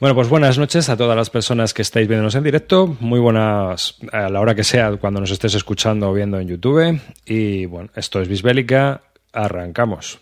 Bueno, pues buenas noches a todas las personas que estáis viéndonos en directo. Muy buenas a la hora que sea cuando nos estés escuchando o viendo en YouTube. Y bueno, esto es Bisbélica. Arrancamos.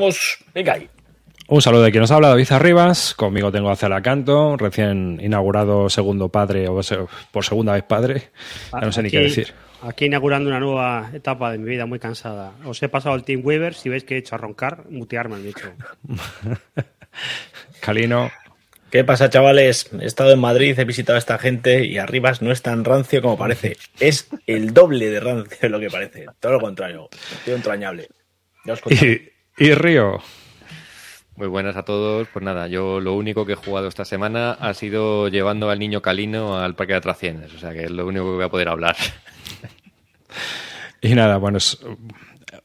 Vamos, venga ahí. Un saludo de quien nos habla, David Arribas. Conmigo tengo a Celacanto, recién inaugurado segundo padre, o por segunda vez padre. Ya no sé ni qué decir. Aquí inaugurando una nueva etapa de mi vida muy cansada. Os he pasado el Team Weaver. Si veis que he hecho a roncar, mutearme han dicho. Calino. ¿Qué pasa, chavales? He estado en Madrid, he visitado a esta gente y Arribas no es tan rancio como parece. Es el doble de rancio de lo que parece. Todo lo contrario. Tío entrañable. Ya os contaré. Y Río. Muy buenas a todos. Pues nada, yo lo único que he jugado esta semana ha sido llevando al niño Calino al parque de atracciones. O sea que es lo único que voy a poder hablar. Y nada, bueno, es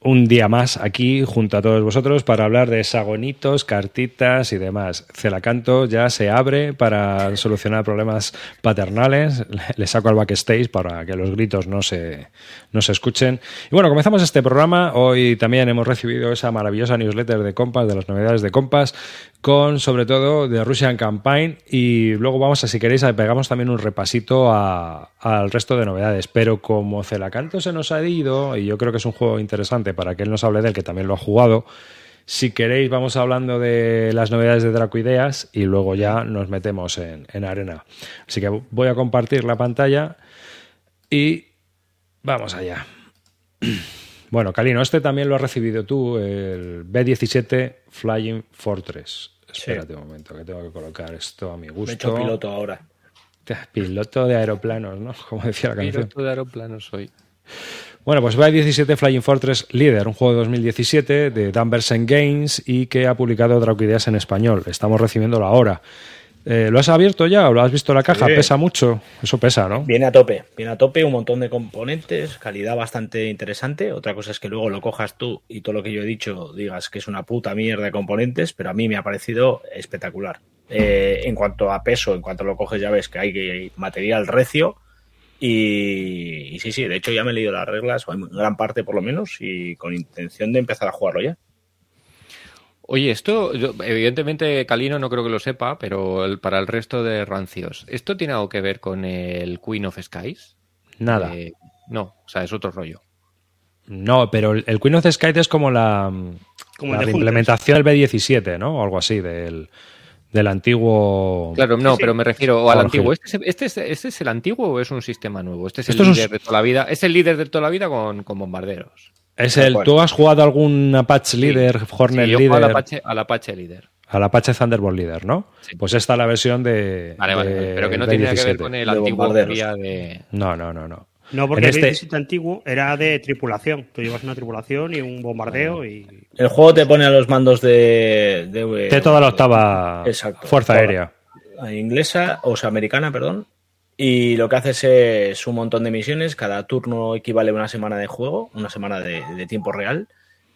un día más aquí junto a todos vosotros para hablar de sagonitos, cartitas y demás. Celacanto ya se abre para solucionar problemas paternales. Le saco al backstage para que los gritos no se, no se escuchen. Y bueno, comenzamos este programa. Hoy también hemos recibido esa maravillosa newsletter de Compass, de las novedades de Compass, con sobre todo de Russian Campaign. Y luego vamos a, si queréis, pegamos también un repasito al resto de novedades. Pero como Celacanto se nos ha ido, y yo creo que es un juego interesante para que él nos hable de él, que también lo ha jugado. Si queréis, vamos hablando de las novedades de Dracoideas y luego ya nos metemos en, arena. Así que voy a compartir la pantalla y vamos allá. Bueno, Calino, este también lo has recibido tú, el B-17 Flying Fortress. Espérate un momento, que tengo que colocar esto a mi gusto. Me he hecho piloto ahora. Piloto de aeroplanos, ¿no? Como decía la canción. Piloto de aeroplanos soy. Bueno, pues va 17 Flying Fortress Leader, un juego de 2017 de Danversen Games y que ha publicado Drauquideas en español. Estamos recibiéndolo ahora. Eh, ¿Lo has abierto ya o lo has visto la caja? ¿Pesa mucho? Eso pesa, ¿no? Viene a tope, viene a tope, un montón de componentes, calidad bastante interesante. Otra cosa es que luego lo cojas tú y todo lo que yo he dicho digas que es una puta mierda de componentes, pero a mí me ha parecido espectacular. Eh, en cuanto a peso, en cuanto lo coges ya ves que hay material recio y, sí, sí, de hecho ya me he leído las reglas, o en gran parte por lo menos, y con intención de empezar a jugarlo ya. Oye, esto, evidentemente Calino no creo que lo sepa, pero para el resto de rancios, ¿esto tiene algo que ver con el Queen of Skies? Nada. Eh, no, o sea, es otro rollo. No, pero el Queen of Skies es como la, como la implementación del B17, ¿no? O algo así, del, del antiguo. Claro, no, pero me refiero al antiguo. ¿Este, ¿Este, es, ¿Este, es, el antiguo o es un sistema nuevo? Este es el líder de toda la vida. Es el líder de toda la vida con, bombarderos. Es el. ¿Tú has jugado algún Apache Leader, Hornet Leader? Al Apache, al Apache Leader. Al Apache Thunderbolt Leader, ¿no? Pues esta es la versión de. Vale, vale, pero que no tiene que ver con el antiguo de. No, no, no, no. No, porque el este... antiguo era de tripulación. Tú llevas una tripulación y un bombardeo y. El juego te pone a los mandos de. De, toda la octava Fuerza Aérea. Inglesa, o sea, americana, perdón. Y lo que haces es un montón de misiones. Cada turno equivale a una semana de juego, una semana de, tiempo real.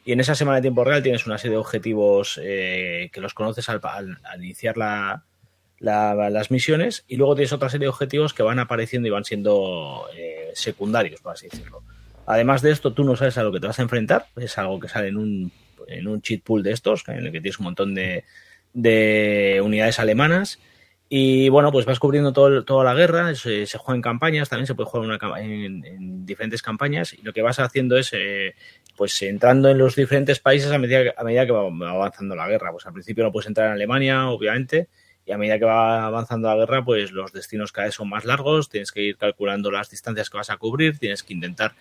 Y en esa semana de tiempo real tienes una serie de objetivos eh, que los conoces al iniciar la, las misiones y luego tienes otra serie de objetivos que van apareciendo y van siendo eh, secundarios, por así decirlo. Además de esto, tú no sabes a lo que te vas a enfrentar, es algo que sale en un, en un cheat pool de estos, en el que tienes un montón de, de unidades alemanas. Y bueno, pues vas cubriendo todo, toda la guerra, se, juega en campañas, también se puede jugar en, diferentes campañas, y lo que vas haciendo es eh, pues entrando en los diferentes países a medida, a medida que va avanzando la guerra. Pues al principio no puedes entrar en Alemania, obviamente, y a medida que va avanzando la guerra, pues los destinos cada vez son más largos, tienes que ir calculando las distancias que vas a cubrir, tienes que intentar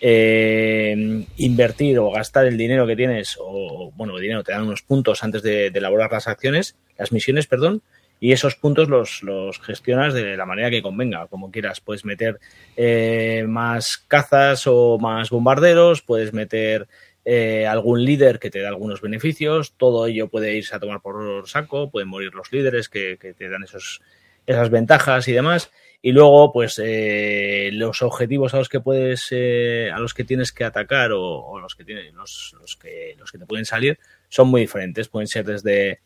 eh, invertir o gastar el dinero que tienes, o bueno, el dinero te dan unos puntos antes de, elaborar las acciones, las misiones, perdón, y esos puntos los, los gestionas de la manera que convenga, como quieras. Puedes meter eh, más cazas o más bombarderos, puedes meter eh, algún líder que te da algunos beneficios, todo ello puede irse a tomar por saco, pueden morir los líderes que, te dan esos, esas ventajas y demás. Y luego, pues, eh, los objetivos a los que puedes, eh, a los que tienes que atacar o, los que tienen, los, los, que, los que te pueden salir son muy diferentes. Pueden ser desde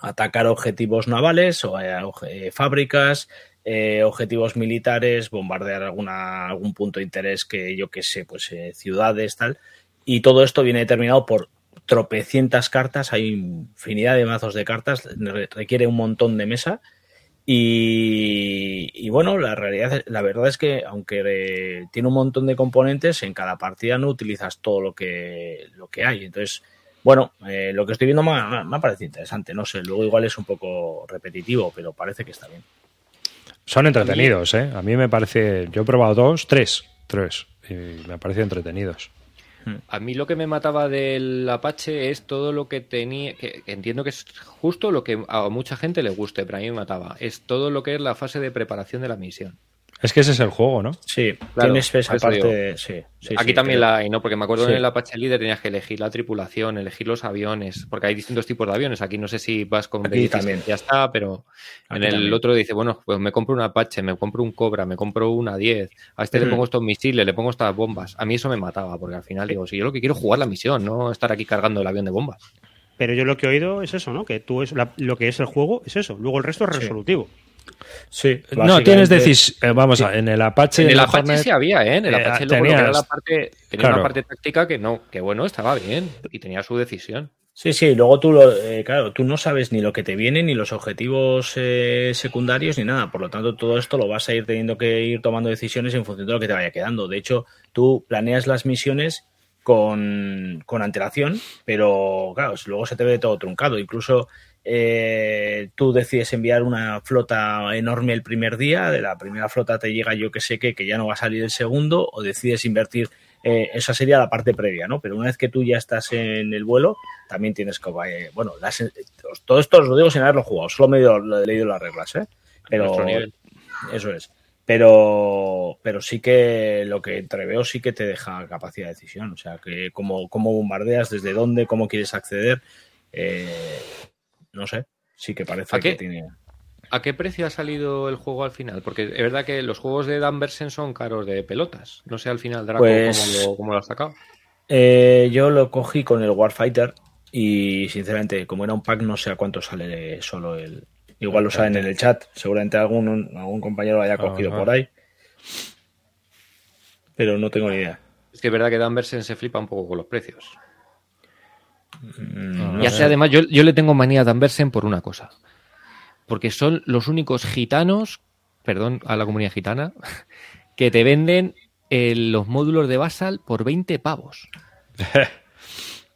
atacar objetivos navales o eh, oje- fábricas, eh, objetivos militares, bombardear alguna, algún punto de interés que yo que sé, pues eh, ciudades, tal. Y todo esto viene determinado por tropecientas cartas, hay infinidad de mazos de cartas, re- requiere un montón de mesa. Y, y bueno, la realidad, la verdad es que aunque eh, tiene un montón de componentes, en cada partida no utilizas todo lo que, lo que hay. Entonces, bueno, eh, lo que estoy viendo me, ha- me ha parecido interesante. No sé, luego igual es un poco repetitivo, pero parece que está bien. Son entretenidos, ¿eh? A mí me parece. Yo he probado dos, tres, tres. Y me parecen entretenidos. A mí lo que me mataba del Apache es todo lo que tenía, que, entiendo que es justo lo que a mucha gente le guste, pero a mí me mataba. Es todo lo que es la fase de preparación de la misión. Es que ese es el juego, ¿no? Sí, Claro, tienes esa parte. de- sí, sí, Aquí sí, también la hay, ¿no? Porque me acuerdo Sí. en el Apache Líder tenías que elegir la tripulación, elegir los aviones, porque hay distintos tipos de aviones. Aquí no sé si vas con Aquí B16, también. ya está, pero en el también. otro dice, bueno, pues me compro un Apache, me compro un Cobra, me compro una 10, a este le pongo estos misiles, le pongo estas bombas. A mí eso me mataba, porque al final digo, si yo lo que quiero es jugar la misión, no estar aquí cargando el avión de bombas. Pero yo lo que he oído es eso, ¿no? Que tú es la- lo que es el juego es eso. Luego el resto es resolutivo. Sí, No, tienes básicamente- decisión. vamos a, en el Apache. en el Apache Hornet, sí había, ¿eh? En el eh, Apache lo que era la parte, tenía claro. una parte táctica que no, que bueno, estaba bien y tenía su decisión. Sí, sí, luego tú, lo, eh, claro, tú no sabes ni lo que te viene, ni los objetivos eh, secundarios, ni nada. Por lo tanto, todo esto lo vas a ir teniendo que ir tomando decisiones en función de lo que te vaya quedando. De hecho, tú planeas las misiones con, con antelación, pero claro, luego se te ve todo truncado. Incluso eh, tú decides enviar una flota enorme el primer día, de la primera flota te llega yo que sé que, que ya no va a salir el segundo, o decides invertir eh, esa sería la parte previa, ¿no? Pero una vez que tú ya estás en el vuelo, también tienes que, eh, bueno, las- todo esto os lo digo sin haberlo jugado, solo me he leído, lo he leído las reglas, ¿eh? Pero nivel. eso es. Pero, pero sí que lo que entreveo sí que te deja capacidad de decisión, o sea, que cómo, cómo bombardeas, desde dónde, cómo quieres acceder, eh, no sé, sí que parece que tiene... ¿A qué precio ha salido el juego al final? Porque es verdad que los juegos de Dan Versen son caros de pelotas. No sé al final Draco Pues- cómo, lo, cómo lo ha sacado. Eh, yo lo cogí con el Warfighter y sinceramente, como era un pack, no sé a cuánto sale solo el. Igual lo saben en el chat, seguramente algún, algún compañero lo haya cogido Ajá. por ahí. Pero no tengo ni idea. Es que es verdad que Dan Versen se flipa un poco con los precios. Mm, y no así sé. además yo, yo le tengo manía a Dan Versen por una cosa. Porque son los únicos gitanos, perdón a la comunidad gitana, que te venden eh, los módulos de Basal por 20 pavos.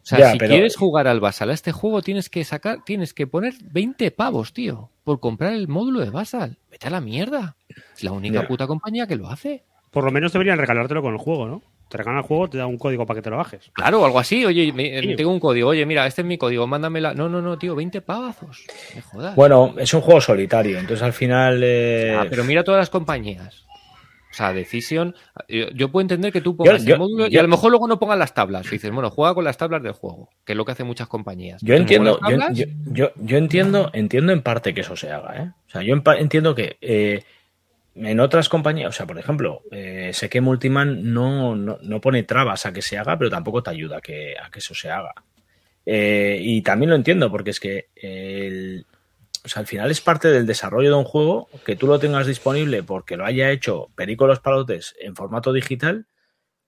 O sea, Ya, si pero- quieres jugar al Basal a este juego, tienes que sacar, tienes que poner 20 pavos, tío, por comprar el módulo de Basal. Vete a la mierda. Es la única Ya. puta compañía que lo hace. Por lo menos deberían regalártelo con el juego, ¿no? Te regalan el juego, te da un código para que te lo bajes. Claro, algo así. Oye, me- Sí. tengo un código. Oye, mira, este es mi código, mándamela. No, no, no, tío, 20 pavazos. Me jodas. Bueno, es un juego solitario, entonces al final. eh, Ah, pero mira todas las compañías. O sea, Decision. Yo, yo puedo entender que tú pongas yo- el módulo y a lo mejor luego no pongas las tablas. Y dices, bueno, juega con las tablas del juego, que es lo que hacen muchas compañías. Yo entiendo, tablas, yo, yo- yo entiendo, entiendo en parte que eso se haga, ¿eh? O sea, yo entiendo que eh, en otras compañías, o sea, por ejemplo, eh, sé que Multiman no, no, no pone trabas a que se haga, pero tampoco te ayuda a que, a que eso se haga. Eh, y también lo entiendo, porque es que el, o sea, al final es parte del desarrollo de un juego que tú lo tengas disponible porque lo haya hecho Perico Los Palotes en formato digital,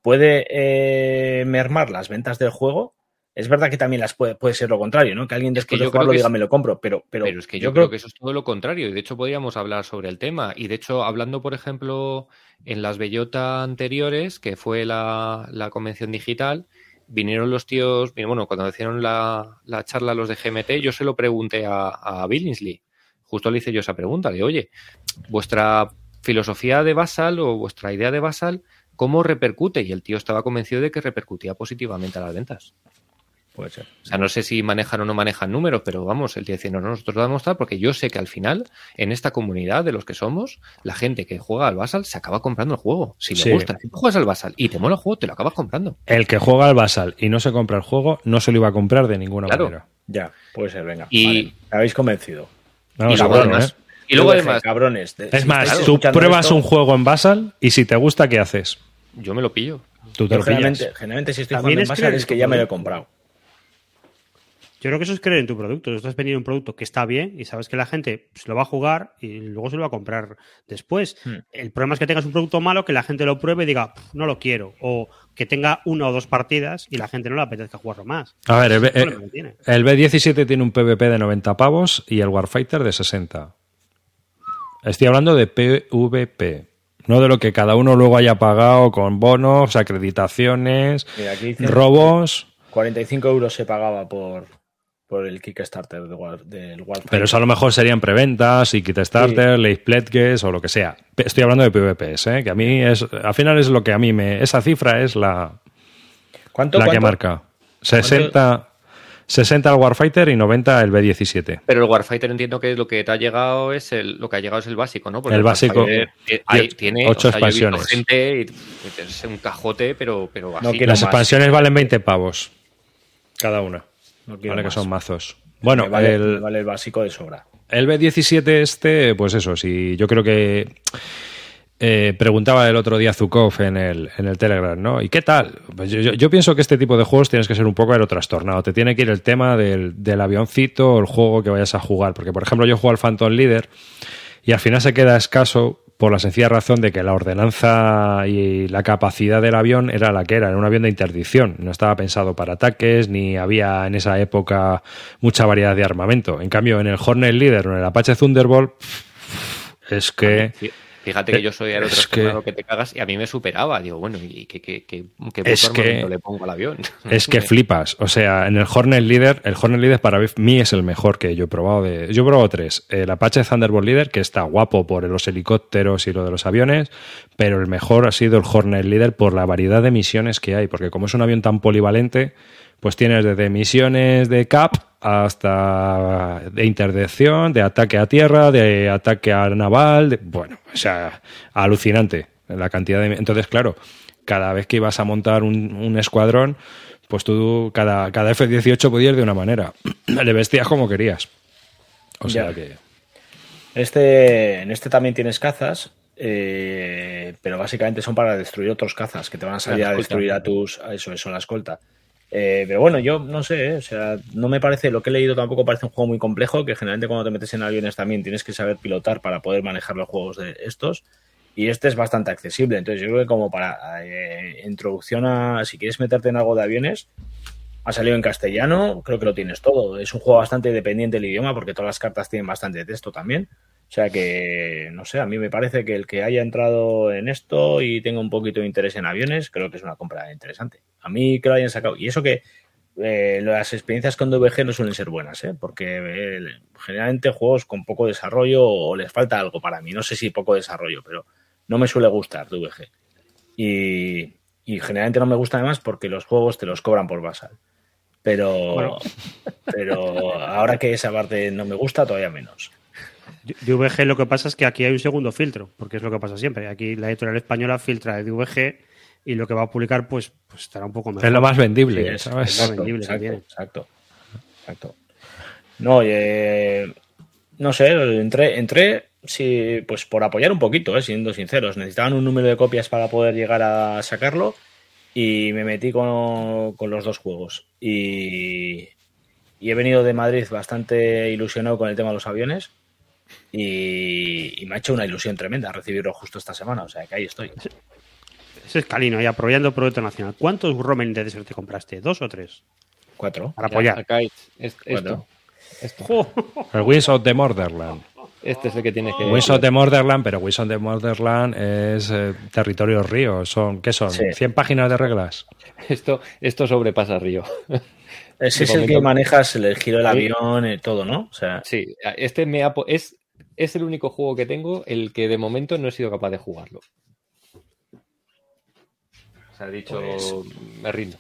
puede eh, mermar las ventas del juego. Es verdad que también las puede, puede ser lo contrario, ¿no? Que alguien Es que después de yo creo jugarlo diga es- me lo compro, pero, pero, Pero, es que yo, creo, que eso es todo lo contrario. Y de hecho podríamos hablar sobre el tema. Y de hecho, hablando, por ejemplo, en las Bellota anteriores, que fue la, la convención digital, vinieron los tíos, bueno, cuando hicieron la, la charla los de GMT, yo se lo pregunté a, a Billingsley. Justo le hice yo esa pregunta, de oye, vuestra filosofía de Basal o vuestra idea de Basal, ¿cómo repercute? Y el tío estaba convencido de que repercutía positivamente a las ventas. Puede ser. O sea, no sé si manejan o no manejan números, pero vamos, el dice, no, no, nosotros lo vamos a mostrar porque yo sé que al final, en esta comunidad de los que somos, la gente que juega al Basal se acaba comprando el juego. Si le Sí. gusta, si tú juegas al Basal y te mola el juego, te lo acabas comprando. El que juega al Basal y no se compra el juego, no se lo iba a comprar de ninguna Claro. manera. Ya, puede ser, venga. Y- Vale, me habéis convencido. Vamos y a luego además, ¿eh? y luego además, cabrones. de- Es si más, tú pruebas esto, un juego en Basal y si te gusta, ¿qué haces? yo me lo pillo. Tú te lo generalmente, generalmente si estoy También jugando en Basal es que ya me lo he comprado. Yo creo que eso es creer en tu producto. Tú estás vendiendo un producto que está bien y sabes que la gente se lo va a jugar y luego se lo va a comprar después. Hmm. El problema es que tengas un producto malo, que la gente lo pruebe y diga, "Pff, no lo quiero. O que tenga una o dos partidas y la gente no le apetezca jugarlo más. A ver, el, B- es el problema que tiene. el B17 tiene un PvP de 90 pavos y el Warfighter de 60. Estoy hablando de PvP, no de lo que cada uno luego haya pagado con bonos, acreditaciones, Mira, aquí robos. 45 euros se pagaba por, por el Kickstarter de War- del Warfighter. Pero eso a lo mejor serían preventas y Kickstarter, Late Pledges o lo que sea. Estoy hablando de PvPs, ¿eh? que a mí es, al final es lo que a mí me. Esa cifra es la, ¿Cuánto, la que cuánto? marca. 60, 60 al Warfighter y 90 el B17. Pero el Warfighter entiendo que lo que te ha llegado es el, lo que ha llegado es el básico, ¿no? Porque El básico. Hay- tiene ocho o sea, expansiones. gente y es un cajote, pero, pero así. quiero Las más. expansiones valen 20 pavos cada una. No que son mazos. Bueno, Me vale, me el, vale el básico de sobra. el B17 este, pues eso, sí, yo creo que eh, preguntaba el otro día Zukov en el, en el Telegram, ¿no? ¿Y qué tal? Pues yo, yo- yo pienso que este tipo de juegos tienes que ser un poco aerotrastornado. Te tiene que ir el tema del, del avioncito o el juego que vayas a jugar. Porque, por ejemplo, yo juego al Phantom Leader y al final se queda escaso por la sencilla razón de que la ordenanza y la capacidad del avión era la que era, era un avión de interdicción, no estaba pensado para ataques, ni había en esa época mucha variedad de armamento. En cambio, en el Hornet Leader o en el Apache Thunderbolt, es que... Fí- Fíjate que Eh, yo soy es aerotrastornado que- que... te cagas y a mí me superaba. Digo, bueno, ¿y qué, qué, qué, qué Es que- le pongo al avión? Es que flipas. O sea, en el Hornet Leader, el Hornet Leader para mí es el mejor que yo he probado. De, yo he probado tres. El Apache Thunderbolt Leader, que está guapo por los helicópteros y lo de los aviones, pero el mejor ha sido el Hornet Leader por la variedad de misiones que hay. Porque como es un avión tan polivalente, pues tienes desde misiones de CAP hasta de interdicción, de ataque a tierra, de ataque a naval, de- bueno, o sea, alucinante la cantidad de... Entonces, claro, cada vez que ibas a montar un, un escuadrón, pues tú, cada, cada F-18 podías de una manera. Le vestías como querías. O sea Ya. que... Este, en este también tienes cazas, eh, pero básicamente son para destruir otros cazas que te van a salir a destruir a tus. Eso, eso, la escolta. Eh, pero bueno, yo no sé, eh, o sea, no me parece, lo que he leído tampoco parece un juego muy complejo, que generalmente cuando te metes en aviones también tienes que saber pilotar para poder manejar los juegos de estos. Y este es bastante accesible, entonces yo creo que como para eh, introducción a, si quieres meterte en algo de aviones, ha salido en castellano, creo que lo tienes todo. Es un juego bastante dependiente del idioma porque todas las cartas tienen bastante texto también. O sea que, no sé, a mí me parece que el que haya entrado en esto y tenga un poquito de interés en aviones, creo que es una compra interesante. A mí que lo hayan sacado. Y eso que eh, las experiencias con DVG no suelen ser buenas, ¿eh? porque eh, generalmente juegos con poco desarrollo o les falta algo para mí. No sé si poco desarrollo, pero no me suele gustar DVG. Y, y generalmente no me gusta además porque los juegos te los cobran por basal. Pero, Bueno. pero ahora que esa parte no me gusta, todavía menos. DVG lo que pasa es que aquí hay un segundo filtro, porque es lo que pasa siempre. Aquí la editorial española filtra de DVG y lo que va a publicar pues, pues estará un poco mejor. Es lo más vendible, Sí, es- ¿sabes? exacto, vendible exacto, exacto, exacto. No, eh, no sé, entré, entré sí, pues por apoyar un poquito, eh, siendo sinceros. Necesitaban un número de copias para poder llegar a sacarlo y me metí con, con los dos juegos. Y, y he venido de Madrid bastante ilusionado con el tema de los aviones y, y me ha hecho una ilusión tremenda recibirlo justo esta semana. O sea, que ahí estoy. Ese es Calino, y apoyando Proyecto Nacional. ¿Cuántos Roman de Desert te compraste? ¿Dos o tres? Cuatro. Para apoyar. Sacáis es- Cuatro. esto. El Wings of the Motherland. Este es el que tienes que. Wings of the Motherland, pero Wings of the Motherland es eh, territorio río. Son, ¿Qué son? Sí. ¿100 páginas de reglas? Esto, esto sobrepasa Río. Ese De es el que manejas el giro del avión, eh, todo, ¿no? O sea, Sí, este me ha es, es el único juego que tengo el que de momento no he sido capaz de jugarlo. O sea, he dicho, Pues- me rindo.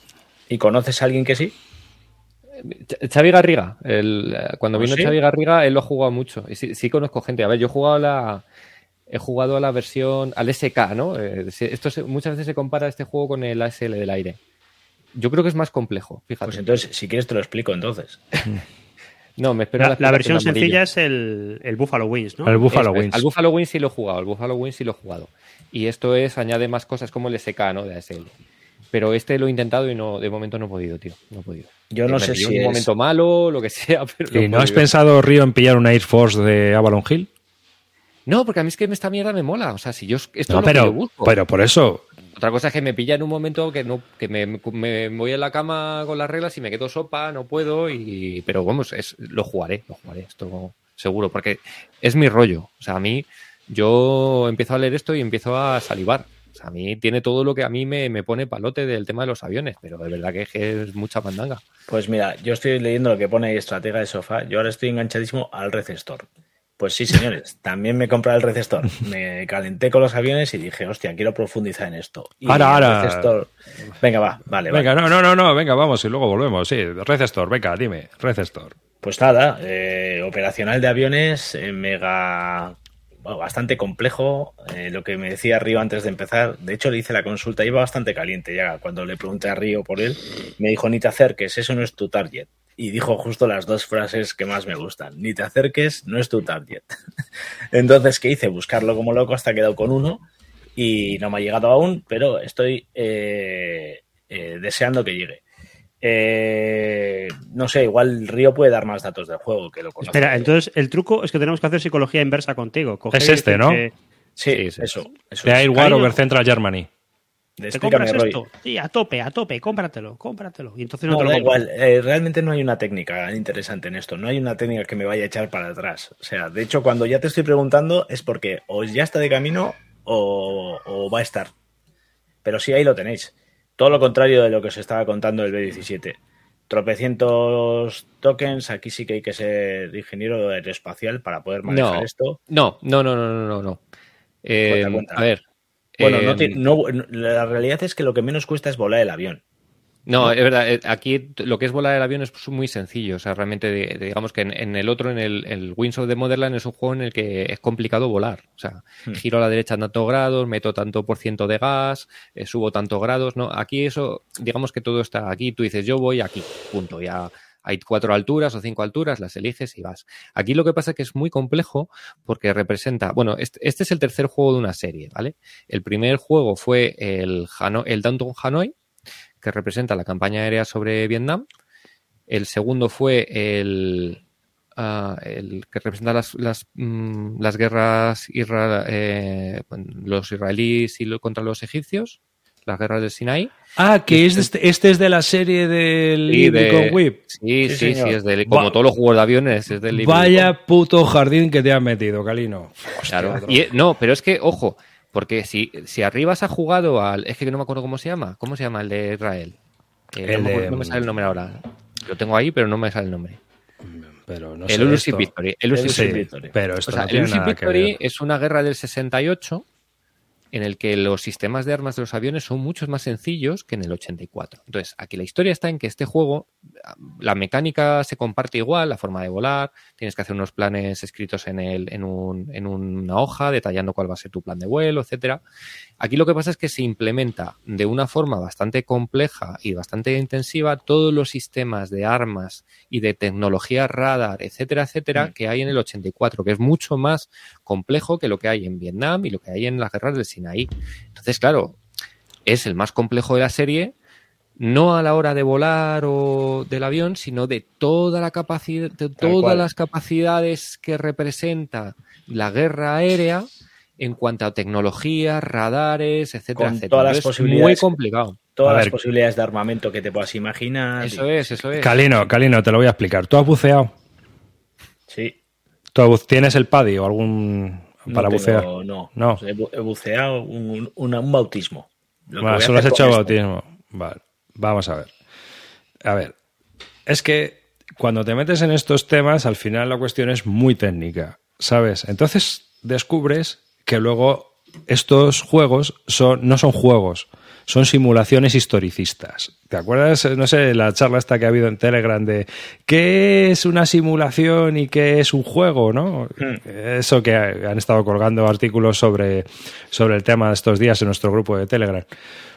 ¿y conoces a alguien que sí? Ch- Xavi Garriga, el, cuando ¿Ah, vino sí? Xavi Garriga, él lo ha jugado mucho. Y sí, sí conozco gente. A ver, yo he jugado a la, he jugado a la versión, al SK, ¿no? Eh, se- esto se- muchas veces se compara este juego con el ASL del aire. Yo creo que es más complejo, fíjate. Pues entonces, si quieres te lo explico entonces. no, me espero La, la explicación versión sencilla es el, el Buffalo Wings, ¿no? El Buffalo es. Wings. Al Buffalo Wings sí lo he jugado, al Buffalo Wings sí lo he jugado. Y esto es, añade más cosas como el SK, ¿no? De ASL. Pero este lo he intentado y no, de momento no he podido, tío. No he podido. Yo no Me sé si en un es- momento malo, lo que sea, pero ¿Y no has pensado, Río, en pillar una Air Force de Avalon Hill? No, porque a mí es que esta mierda me mola. O sea, si yo esto No, es lo que pero, yo busco. pero por eso. Otra cosa es que me pilla en un momento que no, que me, me voy a la cama con las reglas y me quedo sopa, no puedo, y pero vamos, es, lo jugaré, lo jugaré, esto seguro, porque es mi rollo. O sea, a mí, yo empiezo a leer esto y empiezo a salivar. Sea, a mí tiene todo lo que a mí me, me pone palote del tema de los aviones, pero de verdad que es, que es mucha mandanga. Pues mira, yo estoy leyendo lo que pone estratega de sofá. Yo ahora estoy enganchadísimo al Recestor. Pues sí, señores, también me compré el Recestor. Me calenté con los aviones y dije, hostia, quiero profundizar en esto. Y Ahora, ahora. Recestor- Venga, va, vale, Venga, vale. no, no, no, no, venga, vamos y luego volvemos. Sí, Recestor, venga, dime, Recestor. Pues nada, eh, operacional de aviones, eh, mega. Bueno, bastante complejo. Eh, lo que me decía Río antes de empezar, de hecho le hice la consulta, iba bastante caliente ya. Cuando le pregunté a Río por él, me dijo: Ni te acerques, eso no es tu target. Y dijo justo las dos frases que más me gustan: Ni te acerques, no es tu target. Entonces, ¿qué hice? Buscarlo como loco hasta quedado con uno y no me ha llegado aún, pero estoy eh, eh, deseando que llegue. Eh, no sé, igual Río puede dar más datos del juego que lo conoce. Espera, entonces el truco es que tenemos que hacer psicología inversa contigo. Coger Es este, ¿no? que, Sí, Sí, sí. eso. eso De es. Air War Cariño. over Central Germany. ¿Te Explícame, compras Roy. esto? Sí, a tope, a tope, cómpratelo, cómpratelo. Y entonces no, No, te lo da igual, eh, realmente no hay una técnica interesante en esto, no hay una técnica que me vaya a echar para atrás. O sea, de hecho, cuando ya te estoy preguntando es porque o ya está de camino o, o va a estar. Pero sí, ahí lo tenéis. Todo lo contrario de lo que os estaba contando el B17. Tropecientos tokens, aquí sí que hay que ser ingeniero aeroespacial para poder manejar No. esto. No, no, no, no, no, no. Eh, Cuenta, cuenta. A ver. Bueno, eh, no ti- no- la realidad es que lo que menos cuesta es volar el avión. No, es verdad, eh, aquí lo que es volar el avión es muy sencillo. O sea, realmente, digamos que en, en el otro, en el, el Wings of the Motherland, es un juego en el que es complicado volar. O sea, Hmm. giro a la derecha tantos grados, meto tanto por ciento de gas, eh, subo tantos grados. No, aquí eso, digamos que todo está aquí. Tú dices, yo voy aquí, punto. Ya hay cuatro alturas o cinco alturas, las eliges y vas. Aquí lo que pasa es que es muy complejo porque representa, bueno, este, este es el tercer juego de una serie, ¿vale? El primer juego fue el, Hano- el Downtown Hanoi, que representa la campaña aérea sobre Vietnam. El segundo fue el, ah, el que representa las, las, mm, las guerras isra- eh, los israelíes y lo- contra los egipcios, las guerras del Sinaí. Ah, que es de este, este es de la serie del Y Libri de- con Whip. Sí, Sí, sí, sí, es del, como Va- todos los juegos de aviones, es del libro. Vaya puto jardín que te has metido, Calino. Claro. Y, no, pero es que, ojo, porque si, si Arribas ha jugado al. Es que no me acuerdo cómo se llama. ¿Cómo se llama el de Israel? Eh, El no, de- no me sale el nombre ahora. Lo tengo ahí, pero no me sale el nombre. pero no el esto. Victory. Elusive Sí, Victory. pero esto O sea, no el Victory es una guerra del 68 en el que los sistemas de armas de los aviones son muchos más sencillos que en el 84. Entonces, aquí la historia está en que este juego, la mecánica se comparte igual, la forma de volar, tienes que hacer unos planes escritos en, el, en, un- en una hoja detallando cuál va a ser tu plan de vuelo, etcétera. Aquí lo que pasa es que se implementa de una forma bastante compleja y bastante intensiva todos los sistemas de armas y de tecnología radar, etcétera, etcétera, Mm. que hay en el 84, que es mucho más complejo que lo que hay en Vietnam y lo que hay en las guerras del Sinaí. Entonces, claro, es el más complejo de la serie, no a la hora de volar o del avión, sino de toda la capacidad, de todas cual. las capacidades que representa la guerra aérea en cuanto a tecnología, radares, etcétera, Con etcétera. todas las Entonces, Muy complicado. Todas A las ver. posibilidades de armamento que te puedas imaginar. Eso es, eso es. Calino, Calino, te lo voy a explicar. ¿Tú has buceado? Sí. ¿Tú ¿Tienes el PADI o algún No para tengo- bucear? No, No. He, bu- he buceado un, un- un bautismo. Lo Bueno, solo has hecho bautismo. Vale, vamos a ver. A ver, es que cuando te metes en estos temas, al final la cuestión es muy técnica, ¿sabes? Entonces descubres que luego estos juegos son, no son juegos, son simulaciones historicistas. ¿Te acuerdas, no sé, la charla esta que ha habido en Telegram de qué es una simulación y qué es un juego, ¿no? Hmm. Eso que han estado colgando artículos sobre, sobre el tema de estos días en nuestro grupo de Telegram.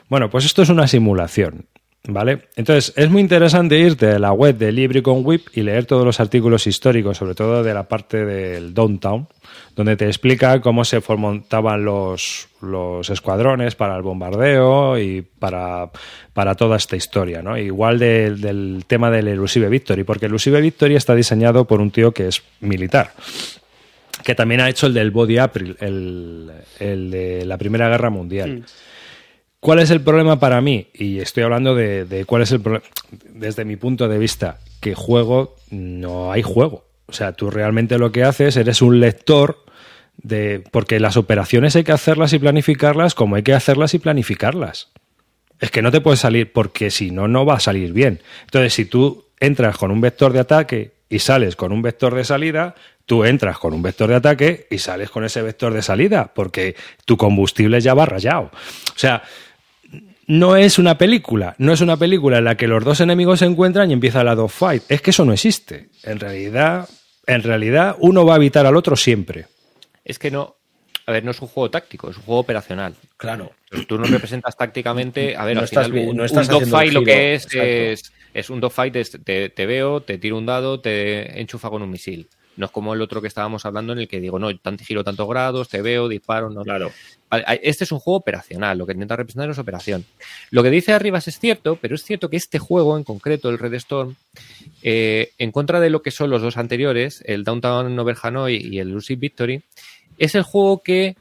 Bueno, pues esto es una simulación. ¿Vale? Entonces, es muy interesante irte a la web de Libricon Whip y leer todos los artículos históricos, sobre todo de la parte del Downtown, donde te explica cómo se montaban los, los escuadrones para el bombardeo y para, para toda esta historia, ¿no? Igual de- del tema del Elusive Victory, porque el Elusive Victory está diseñado por un tío que es militar que también ha hecho el del Body April, el, el de la Primera Guerra Mundial. ¿Cuál es el problema para mí? Y estoy hablando de, de cuál es el problema desde mi punto de vista, que juego no hay juego. O sea, tú realmente lo que haces, eres un lector de. Porque las operaciones hay que hacerlas y planificarlas como hay que hacerlas y planificarlas. Es que no te puede salir, porque si no, no va a salir bien. Entonces, si tú entras con un vector de ataque y sales con un vector de salida, tú entras con un vector de ataque y sales con ese vector de salida, porque tu combustible ya va rayado. O sea, no es una película, no es una película en la que los dos enemigos se encuentran y empieza la dogfight. Es que eso no existe. En realidad, en realidad, uno va a evitar al otro siempre. Es que no. A ver, no es un juego táctico, es un juego operacional. Claro. Tú no representas tácticamente. A ver, No al estás final, un, no estás un dogfight lo que es es, es un dogfight, es te, te veo, te tiro un dado, te enchufa con un misil. No es como el otro que estábamos hablando en el que digo, no, tanto giro tantos grados, te veo, disparo, no. Claro. Este es un juego operacional, lo que intenta representar es operación. Lo que dice Arribas es cierto, pero es cierto que este juego en concreto, el Red Storm, eh, en contra de lo que son los dos anteriores, el Downtown Over Hanoi y el Lucid Victory, es el juego que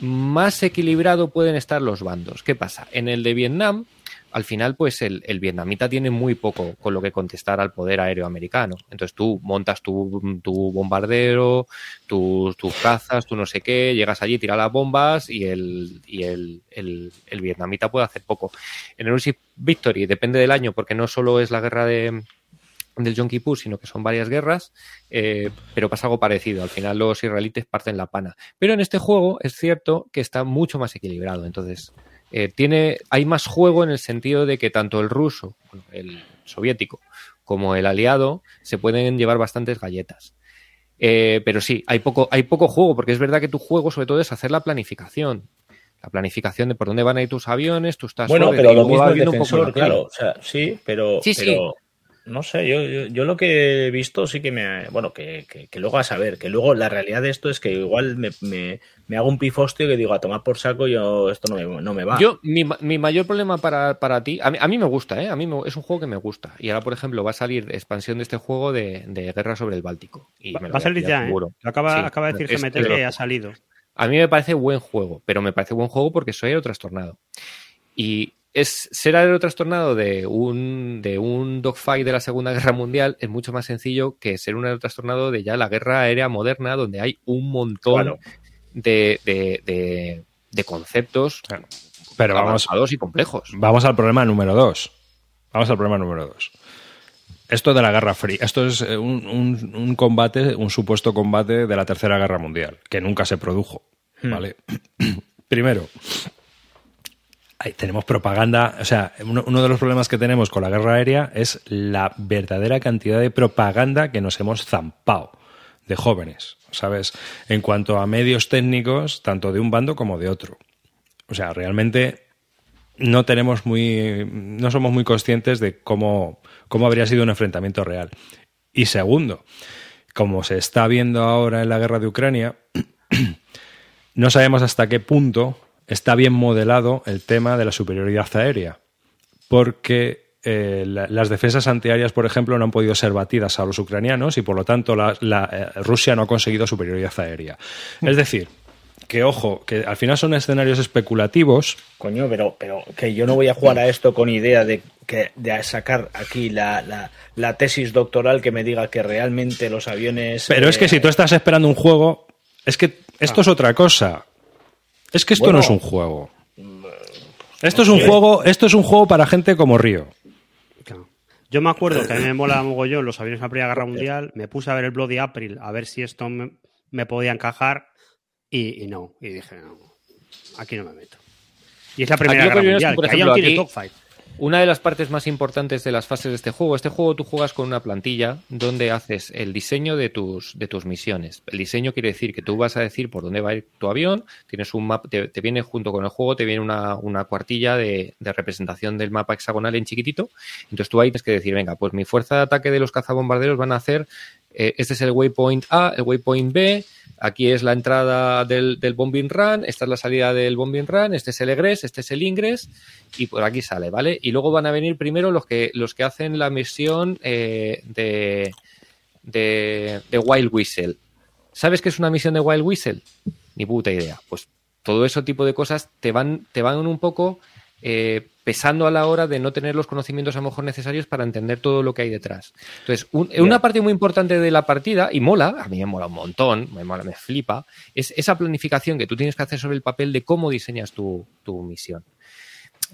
más equilibrado pueden estar los bandos. ¿Qué pasa? En el de Vietnam, al final, pues el, el vietnamita tiene muy poco con lo que contestar al poder aéreo americano. Entonces tú montas tu, tu bombardero, tus, tus cazas, tu no sé qué, llegas allí, tiras las bombas y el, y el, el, el vietnamita puede hacer poco. En el Victory depende del año, porque no solo es la guerra de, del Yom Kippur, sino que son varias guerras, eh, pero pasa algo parecido. Al final los israelites parten la pana. Pero en este juego es cierto que está mucho más equilibrado. Entonces, eh, tiene, hay más juego en el sentido de que tanto el ruso, el soviético, como el aliado se pueden llevar bastantes galletas. Eh, pero sí, hay poco, hay poco juego, porque es verdad que tu juego sobre todo es hacer la planificación. La planificación de por dónde van a ir tus aviones, tus task Bueno, pero lo mismo el habiendo un poco defensor, de claro. O sea, sí, pero, Sí, sí. No sé, yo, yo, yo lo que he visto sí que me... Bueno, que, que, que luego a saber, que luego la realidad de esto es que igual me, me, me hago un pifostio que digo, a tomar por saco, yo esto no me, no me va. Yo, mi, mi mayor problema para, para ti, a mí, a mí me gusta, ¿eh? A mí me- es un juego que me gusta. Y ahora, por ejemplo, va a salir expansión de este juego de, de Guerra sobre el Báltico. Y Va, me lo va a salir ya, ¿eh? seguro. Lo acaba, Sí, acaba de decir GMT que lo- ha salido. A mí me parece buen juego, pero me parece buen juego porque soy aerotrastornado. Y es ser aerotrastornado de un, de un dogfight de la Segunda Guerra Mundial es mucho más sencillo que ser un aerotrastornado de ya la guerra aérea moderna, donde hay un montón Claro. de, de, de- de conceptos Pero vamos, avanzados y complejos. Vamos al problema número dos. Vamos al problema número dos. Esto de la Guerra Fría, esto es eh, un, un- un combate, un supuesto combate de la Tercera Guerra Mundial, que nunca se produjo. ¿Vale? Primero, tenemos propaganda. O sea, uno, de los problemas que tenemos con la guerra aérea es la verdadera cantidad de propaganda que nos hemos zampado de jóvenes, ¿sabes? En cuanto a medios técnicos, tanto de un bando como de otro. O sea, realmente no tenemos muy. no somos muy conscientes de cómo, cómo habría sido un enfrentamiento real. Y segundo, como se está viendo ahora en la guerra de Ucrania, no sabemos hasta qué punto está bien modelado el tema de la superioridad aérea. Porque eh, la- las defensas antiaéreas, por ejemplo, no han podido ser batidas a los ucranianos y por lo tanto la, la, eh, Rusia no ha conseguido superioridad aérea. Es decir, que ojo, que al final son escenarios especulativos Coño, pero, pero que yo no voy a jugar a esto con idea de, que, de sacar aquí la, la, la tesis doctoral que me diga que realmente los aviones... Pero es que eh, si tú estás esperando un juego, es que esto es otra cosa. Es que esto Bueno. no es un juego. Esto es un juego, esto es un juego para gente como Río. Yo me acuerdo que a mí me mola mogollón los aviones de la Primera Guerra Mundial. Me puse a ver el Bloody April a ver si esto me, me podía encajar y, y no. Y dije, no, aquí no me meto. Y es la primera guerra veo es que, mundial. por que ejemplo, aquí-. Una de las partes más importantes de las fases de este juego, este juego tú juegas con una plantilla donde haces el diseño de tus, de tus misiones. El diseño quiere decir que tú vas a decir por dónde va a ir tu avión, tienes un mapa, te, viene junto con el juego, te viene una, una cuartilla de, de representación del mapa hexagonal en chiquitito. Entonces tú ahí tienes que decir, venga, pues mi fuerza de ataque de los cazabombarderos van a hacer, eh, este es el waypoint A, el waypoint B, aquí es la entrada del, del bombing run, esta es la salida del bombing run, este es el egres, este es el ingres y por aquí sale, ¿vale? Y luego van a venir primero los que, los que hacen la misión eh, de, de, de Wild Whistle. ¿Sabes qué es una misión de Wild Whistle? Ni puta idea. Pues todo ese tipo de cosas te van, te van un poco eh, pesando a la hora de no tener los conocimientos a lo mejor necesarios para entender todo lo que hay detrás. Entonces, un- una parte muy importante de la partida, y mola, a mí me mola un montón, me mola, me flipa, es esa planificación que tú tienes que hacer sobre el papel de cómo diseñas tu, tu misión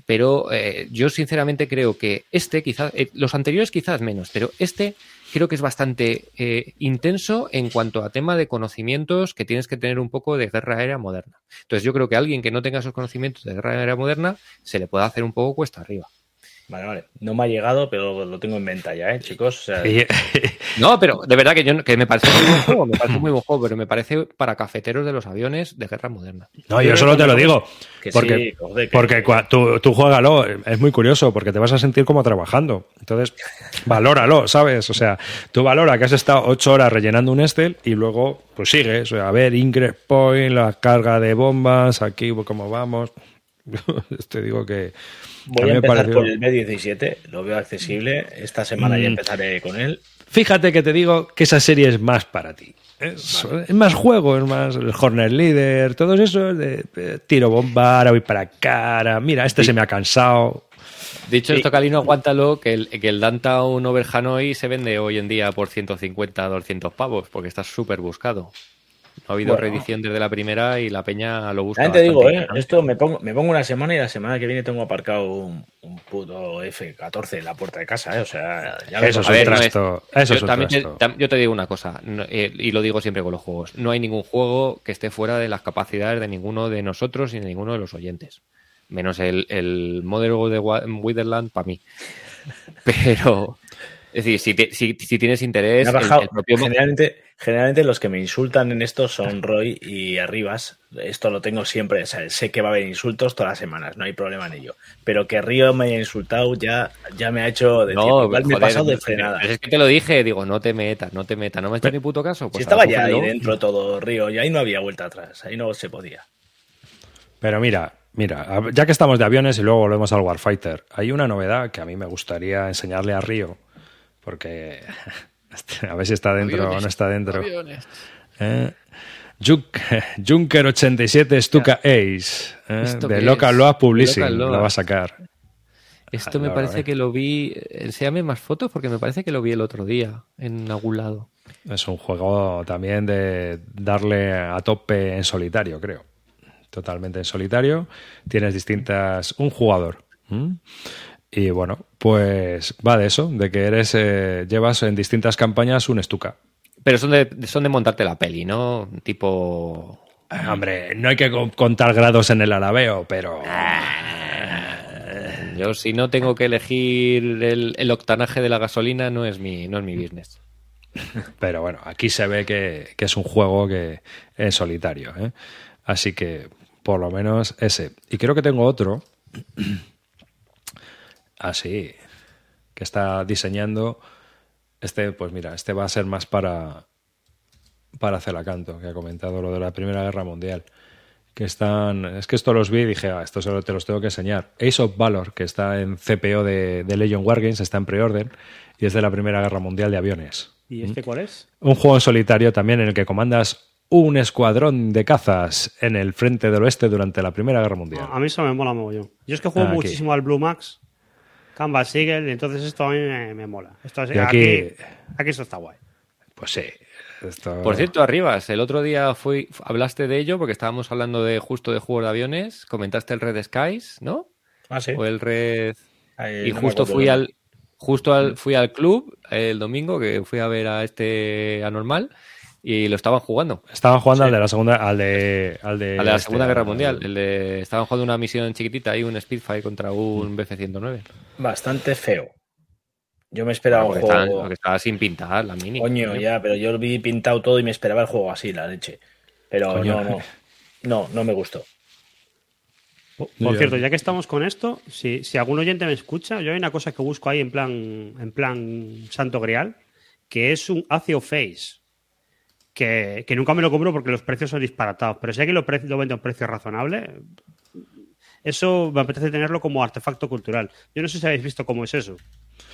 pero eh, yo sinceramente creo que este quizás, eh, los anteriores quizás menos, pero este creo que es bastante eh, intenso en cuanto a tema de conocimientos que tienes que tener un poco de guerra aérea moderna. Entonces yo creo que a alguien que no tenga esos conocimientos de guerra aérea moderna se le puede hacer un poco cuesta arriba. Vale, vale. No me ha llegado, pero lo tengo en venta ya, ¿eh, chicos? O sea, Y- No, pero de verdad que yo que me parece muy buen juego, me parece muy buen juego, pero me parece para cafeteros de los aviones de guerra moderna. no, yo solo te lo digo. que Porque, sí, joder, que- porque tú, tú juégalo, es muy curioso, porque te vas a sentir como trabajando. Entonces, valóralo, ¿sabes? O sea, tú valora que has estado ocho horas rellenando un Excel y luego, pues sigues. O sea, a ver, Ingress Point, la carga de bombas, aquí, cómo vamos. te digo que. Voy a empezar pareció- por el B17, lo veo accesible. Esta semana ya Mm. empezaré con él. Fíjate que te digo que esa serie es más para ti. Es, es más juego, es más el Horner Leader, todos esos de eh, tiro bomba, ahora voy para cara, mira, este se me ha cansado. Dicho esto, Calino, aguántalo, que el, que el Downtown Over Hanoi se vende hoy en día por 150, 200 pavos, porque está súper buscado. No ha habido Bueno. reedición desde la primera y la peña lo busca. También te digo, ¿eh? Esto me pongo, me pongo una semana y la semana que viene tengo aparcado un, un puto F14 en la puerta de casa, ¿eh? O sea, ya Eso es ver, no trasto. Eso yo, es también te, tam- yo te digo una cosa, no, eh, y lo digo siempre con los juegos. No hay ningún juego que esté fuera de las capacidades de ninguno de nosotros y de ninguno de los oyentes. Menos el, el modelo de Witherland para mí. Pero, es decir, si, te- si, si tienes interés, me ha bajado. el propio- generalmente, generalmente los que me insultan en esto son Roy y Arribas. Esto lo tengo siempre. O sea, sé que va a haber insultos todas las semanas, no hay problema en ello. Pero que Río me haya insultado ya, ya me ha hecho decir, No, igual me he joder, pasado de frenada. Es que te lo dije, digo, no te metas, no te metas, no me echas ni puto caso. si Pues estaba ya ahí dentro todo Río, y ahí no había vuelta atrás, ahí no se podía. Pero mira, mira, ya que estamos de aviones y luego volvemos al Warfighter, hay una novedad que a mí me gustaría enseñarle a Río, porque a ver si está dentro o no está dentro. Eh, Junk- Junker 87 Stuka Ace, eh, ¿Esto de Local? Loa Publishing, Local Loa. lo va a sacar. Esto me parece eh. que lo vi. Enséame más fotos porque me parece que lo vi el otro día en algún lado. Es un juego también de darle a tope en solitario, creo. Totalmente en solitario. Tienes distintas. Un jugador. Y bueno, pues va de eso, de que eres. eh, llevas en distintas campañas un Stuka. Pero son de, son de montarte la peli, ¿no? Tipo. Ah, Hombre, no hay que co- contar grados en el alabeo, pero. Yo, si no tengo que elegir el, el octanaje de la gasolina, no es mi, no es mi business. Pero bueno, aquí se ve que, que es un juego que es solitario. ¿eh? Así que, por lo menos, ese. Y creo que tengo otro. Así. que está diseñando. Este, pues mira, este va a ser más para. Para Celacanto, que ha comentado lo de la Primera Guerra Mundial. Que están. Es que esto los vi y dije, ah, esto solo te los tengo que enseñar. Ace of Valor, que está en CPO de, de Legion Wargames, está en preorden. Y es de la Primera Guerra Mundial de aviones. ¿Y este cuál es? Un juego en solitario también en el que comandas un escuadrón de cazas en el frente del oeste durante la Primera Guerra Mundial. A mí eso me mola mogollón. Yo es que juego Ah, aquí. muchísimo al Blue Max, Canvas y entonces esto a mí me, me mola. Esto aquí- aquí, aquí esto está guay. Pues sí. esto- Por cierto, Arribas, el otro día fui, hablaste de ello porque estábamos hablando de justo de juegos de aviones. Comentaste el Red Skies, ¿no? Ah, sí. O el Red. Ahí Y no justo fui al justo al, fui al club el domingo que fui a ver a este anormal y lo estaban jugando. Estaban jugando al de la segunda, al de, al de, Al de la este, Segunda Guerra al- Mundial. El de, estaban jugando una misión chiquitita ahí, un Spitfire contra un BF-109. Bastante feo. Yo me esperaba un juego. porque estaba sin pintar la mini. Coño, ya, pero yo lo vi pintado todo y me esperaba el juego así, la leche. Pero Coño. no, no. No, no me gustó. Por cierto, ya que estamos con esto, si, si algún oyente me escucha, yo hay una cosa que busco ahí en plan, en plan santo grial, que es un Acio Face. Que, que nunca me lo compro porque los precios son disparatados. Pero si aquí lo, lo vende a un precio razonable, eso me apetece tenerlo como artefacto cultural. Yo no sé si habéis visto cómo es eso.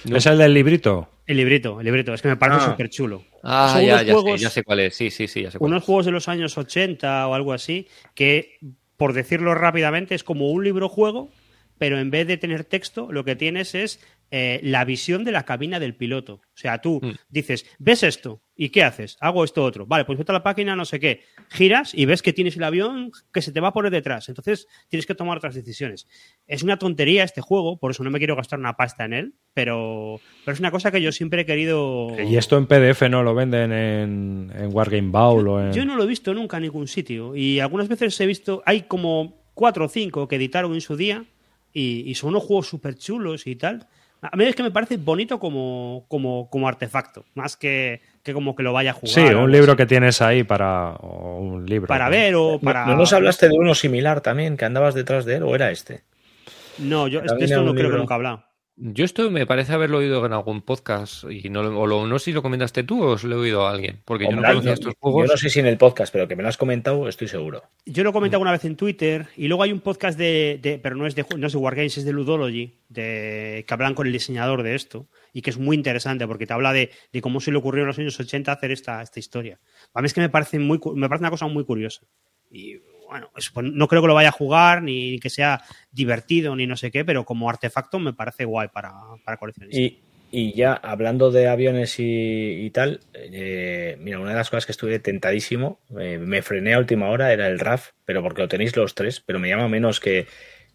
¿Es el del librito? El librito, el librito. Es que me parece Ah. súper chulo. Ah, Son ya, ya, juegos- sé, ya sé cuál es. Sí, sí, sí, ya sé cuál unos es. juegos de los años 80 o algo así, que, por decirlo rápidamente, es como un libro juego, pero en vez de tener texto, lo que tienes es eh, la visión de la cabina del piloto. O sea, tú Mm. dices, ¿ves esto? ¿Y qué haces? Hago esto otro. Vale, pues vete a la página, no sé qué. Giras y ves que tienes el avión que se te va a poner detrás. Entonces tienes que tomar otras decisiones. Es una tontería este juego, por eso no me quiero gastar una pasta en él, pero, pero es una cosa que yo siempre he querido... ¿Y esto en PDF no lo venden en, en Wargame Bowl o en...? Yo no lo he visto nunca en ningún sitio. Y algunas veces he visto, hay como cuatro o cinco que editaron en su día y, y son unos juegos súper chulos y tal. A mí es que me parece bonito como, como, como artefacto, más que, que como que lo vaya a jugar. Sí, un libro así. que tienes ahí para... o un libro. Para ¿no? ver o ¿No- para... ¿No nos hablaste de uno similar también, que andabas detrás de él, o era este? No, yo de esto no creo que nunca he hablado. Yo esto me parece haberlo oído en algún podcast y no, o lo- no sé si lo comentaste tú o lo he oído a alguien, porque yo no conocía yo- estos Yo juegos. no sé si en el podcast, pero que me lo has comentado, estoy seguro. Yo lo comenté alguna vez en Twitter y luego hay un podcast de, de- pero no es de no es de Wargames, es de Ludology, de, que hablan con el diseñador de esto y que es muy interesante porque te habla de, de cómo se le ocurrió en los años 80 hacer esta, esta historia. A mí es que me parece muy me parece una cosa muy curiosa. Y bueno, pues, no creo que lo vaya a jugar ni que sea divertido ni no sé qué, pero como artefacto me parece guay para, para coleccionistas. Y, ya hablando de aviones y, y tal, eh, mira, una de las cosas que estuve tentadísimo, eh, me frené a última hora, era el RAF, pero porque lo tenéis los tres, pero me llama menos que,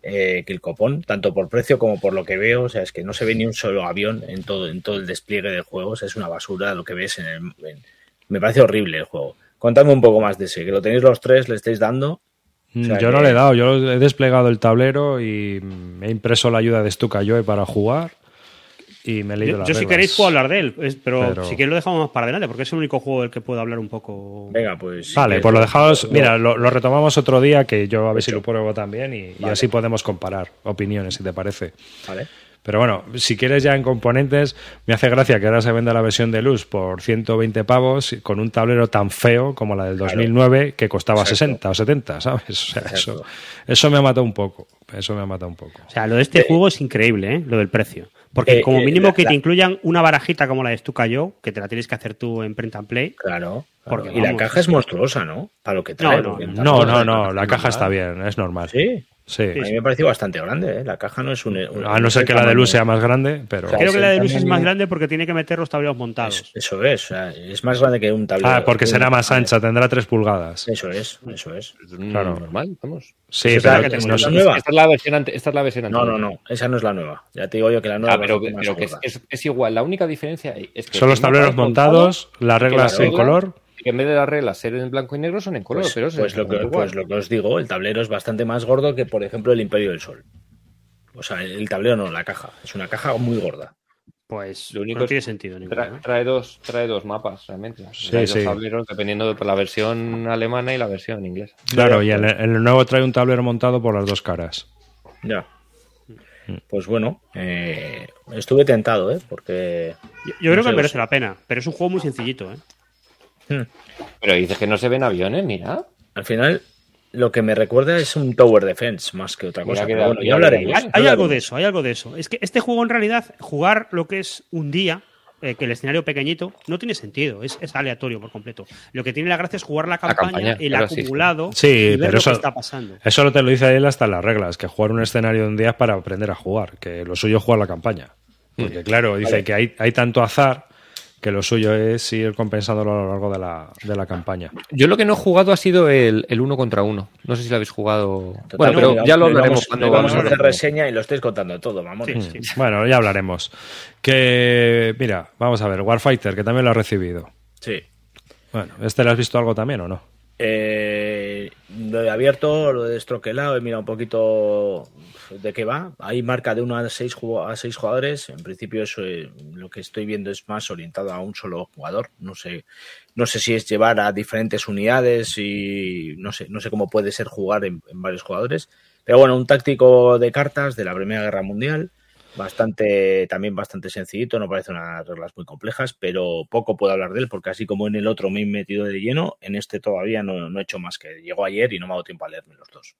eh, que el copón, tanto por precio como por lo que veo, o sea, es que no se ve ni un solo avión en todo, en todo el despliegue del juego, o sea, es una basura lo que ves en el... en- me parece horrible el juego. Contadme un poco más de ese, que lo tenéis los tres, le estáis dando. Mm, O sea yo que- no le he dado, yo he desplegado el tablero y me he impreso la ayuda de Stuka Joe para jugar y me he leído Yo, las yo si queréis puedo hablar de él, es- pero, Pero- si queréis lo dejamos más para adelante porque es el único juego del que puedo hablar un poco. Venga, pues... Vale, pues lo dejamos. Mira, lo, lo retomamos otro día que yo a ver si lo pruebo también y, así podemos comparar opiniones, si te parece. Vale. Pero bueno, si quieres ya en componentes, me hace gracia que ahora se venda la versión de luz por 120 pavos con un tablero tan feo como la del Claro. 2009 que costaba Exacto. 60 o 70, ¿sabes? O sea, eso, eso me ha matado un poco. Eso me ha matado un poco. O sea, lo de este juego es increíble, ¿eh? Lo del precio. Porque Eh, como eh, mínimo la- que la- te incluyan una barajita como la de Stuka Joe, que te la tienes que hacer tú en print and play. Claro. Porque, y la caja es monstruosa, ¿no? Para lo que trae. No, no, no. No, no, la caja está bien, es normal. Sí. Sí. A mí me ha parecido bastante grande, ¿eh? La caja no es un. un- A no ser que la de luz sea más grande, pero. Claro. Creo que la de luz es más grande porque tiene que meter los tableros montados. Eso, eso es. o sea, es más grande que un tablero. Ah, porque será más ancha, tendrá 3 pulgadas. Eso es, eso es. Claro. normal, vamos. Sí, Esa es pero que tengo no nueva. Esta es la versión, esta es la versión No, anterior. no, no. Esa no es la nueva. Ya te digo yo que la nueva Ah, pero, pero que es, es- es igual. La única diferencia es que Son los tableros es montado, montados, las reglas la en color. Que en vez de las reglas ser en blanco y negro son en color. Pues, pero es pues lo que, pues lo que os digo, el tablero es bastante más gordo que, por ejemplo, el Imperio del Sol. O sea, el tablero no, la caja. Es una caja muy gorda. Pues Lo único no es- tiene sentido ninguno. Trae, ¿eh? trae dos, trae dos mapas, realmente. Sí, trae sí. dos tableros dependiendo de la versión alemana y la versión inglesa. Claro, y el, nuevo trae un tablero montado por las dos caras. Ya. Pues bueno, eh, estuve tentado, ¿eh? Porque. Yo, yo creo No que merece la pena, pero es un juego muy sencillito, ¿eh? Hmm, Pero dices que no se ven aviones, mira. al final, lo que me recuerda es un Tower Defense más que otra cosa. que Pero da- bueno, mira ya hablaremos. Hay, algo de eso, hay algo de eso. Es que este juego en realidad, jugar lo que es un día, eh, que el escenario pequeñito, no tiene sentido, es, es aleatorio por completo. Lo que tiene la gracia es jugar la campaña, campaña, el claro, sí, sí. acumulado Sí, y ver pero lo eso- que está pasando. Eso lo te lo dice él hasta las reglas, que jugar un escenario de un día es para aprender a jugar, que lo suyo es jugar la campaña. Porque claro, dice Vale. que hay, hay tanto azar que lo suyo es ir compensándolo a lo largo de la, de la campaña. Yo lo que no he jugado ha sido el, el uno contra uno. No sé si lo habéis jugado. Total, bueno, pero ya lo hablaremos vamos- cuando vamos a hacer reseña y lo estáis contando todo, vamos. Sí, sí. Bueno, ya hablaremos. Que, mira, vamos a ver, Warfighter, que también lo ha recibido. Sí. Bueno, ¿este le has visto algo también o no? Eh, lo he abierto, lo he destroquelado, he mirado un poquito de qué va. Hay marca de 1 a 6 a seis jugadores. En principio eso eh, lo que estoy viendo es más orientado a un solo jugador. No sé, no sé si es llevar a diferentes unidades y no sé, no sé cómo puede ser jugar en varios jugadores. Pero bueno, un táctico de cartas de la Primera Guerra Mundial bastante también bastante sencillito, no parece unas reglas muy complejas, pero poco puedo hablar de él porque así como en el otro me he metido de lleno, en este todavía no, no he hecho más que llegó ayer y no me ha dado tiempo a leerme los dos.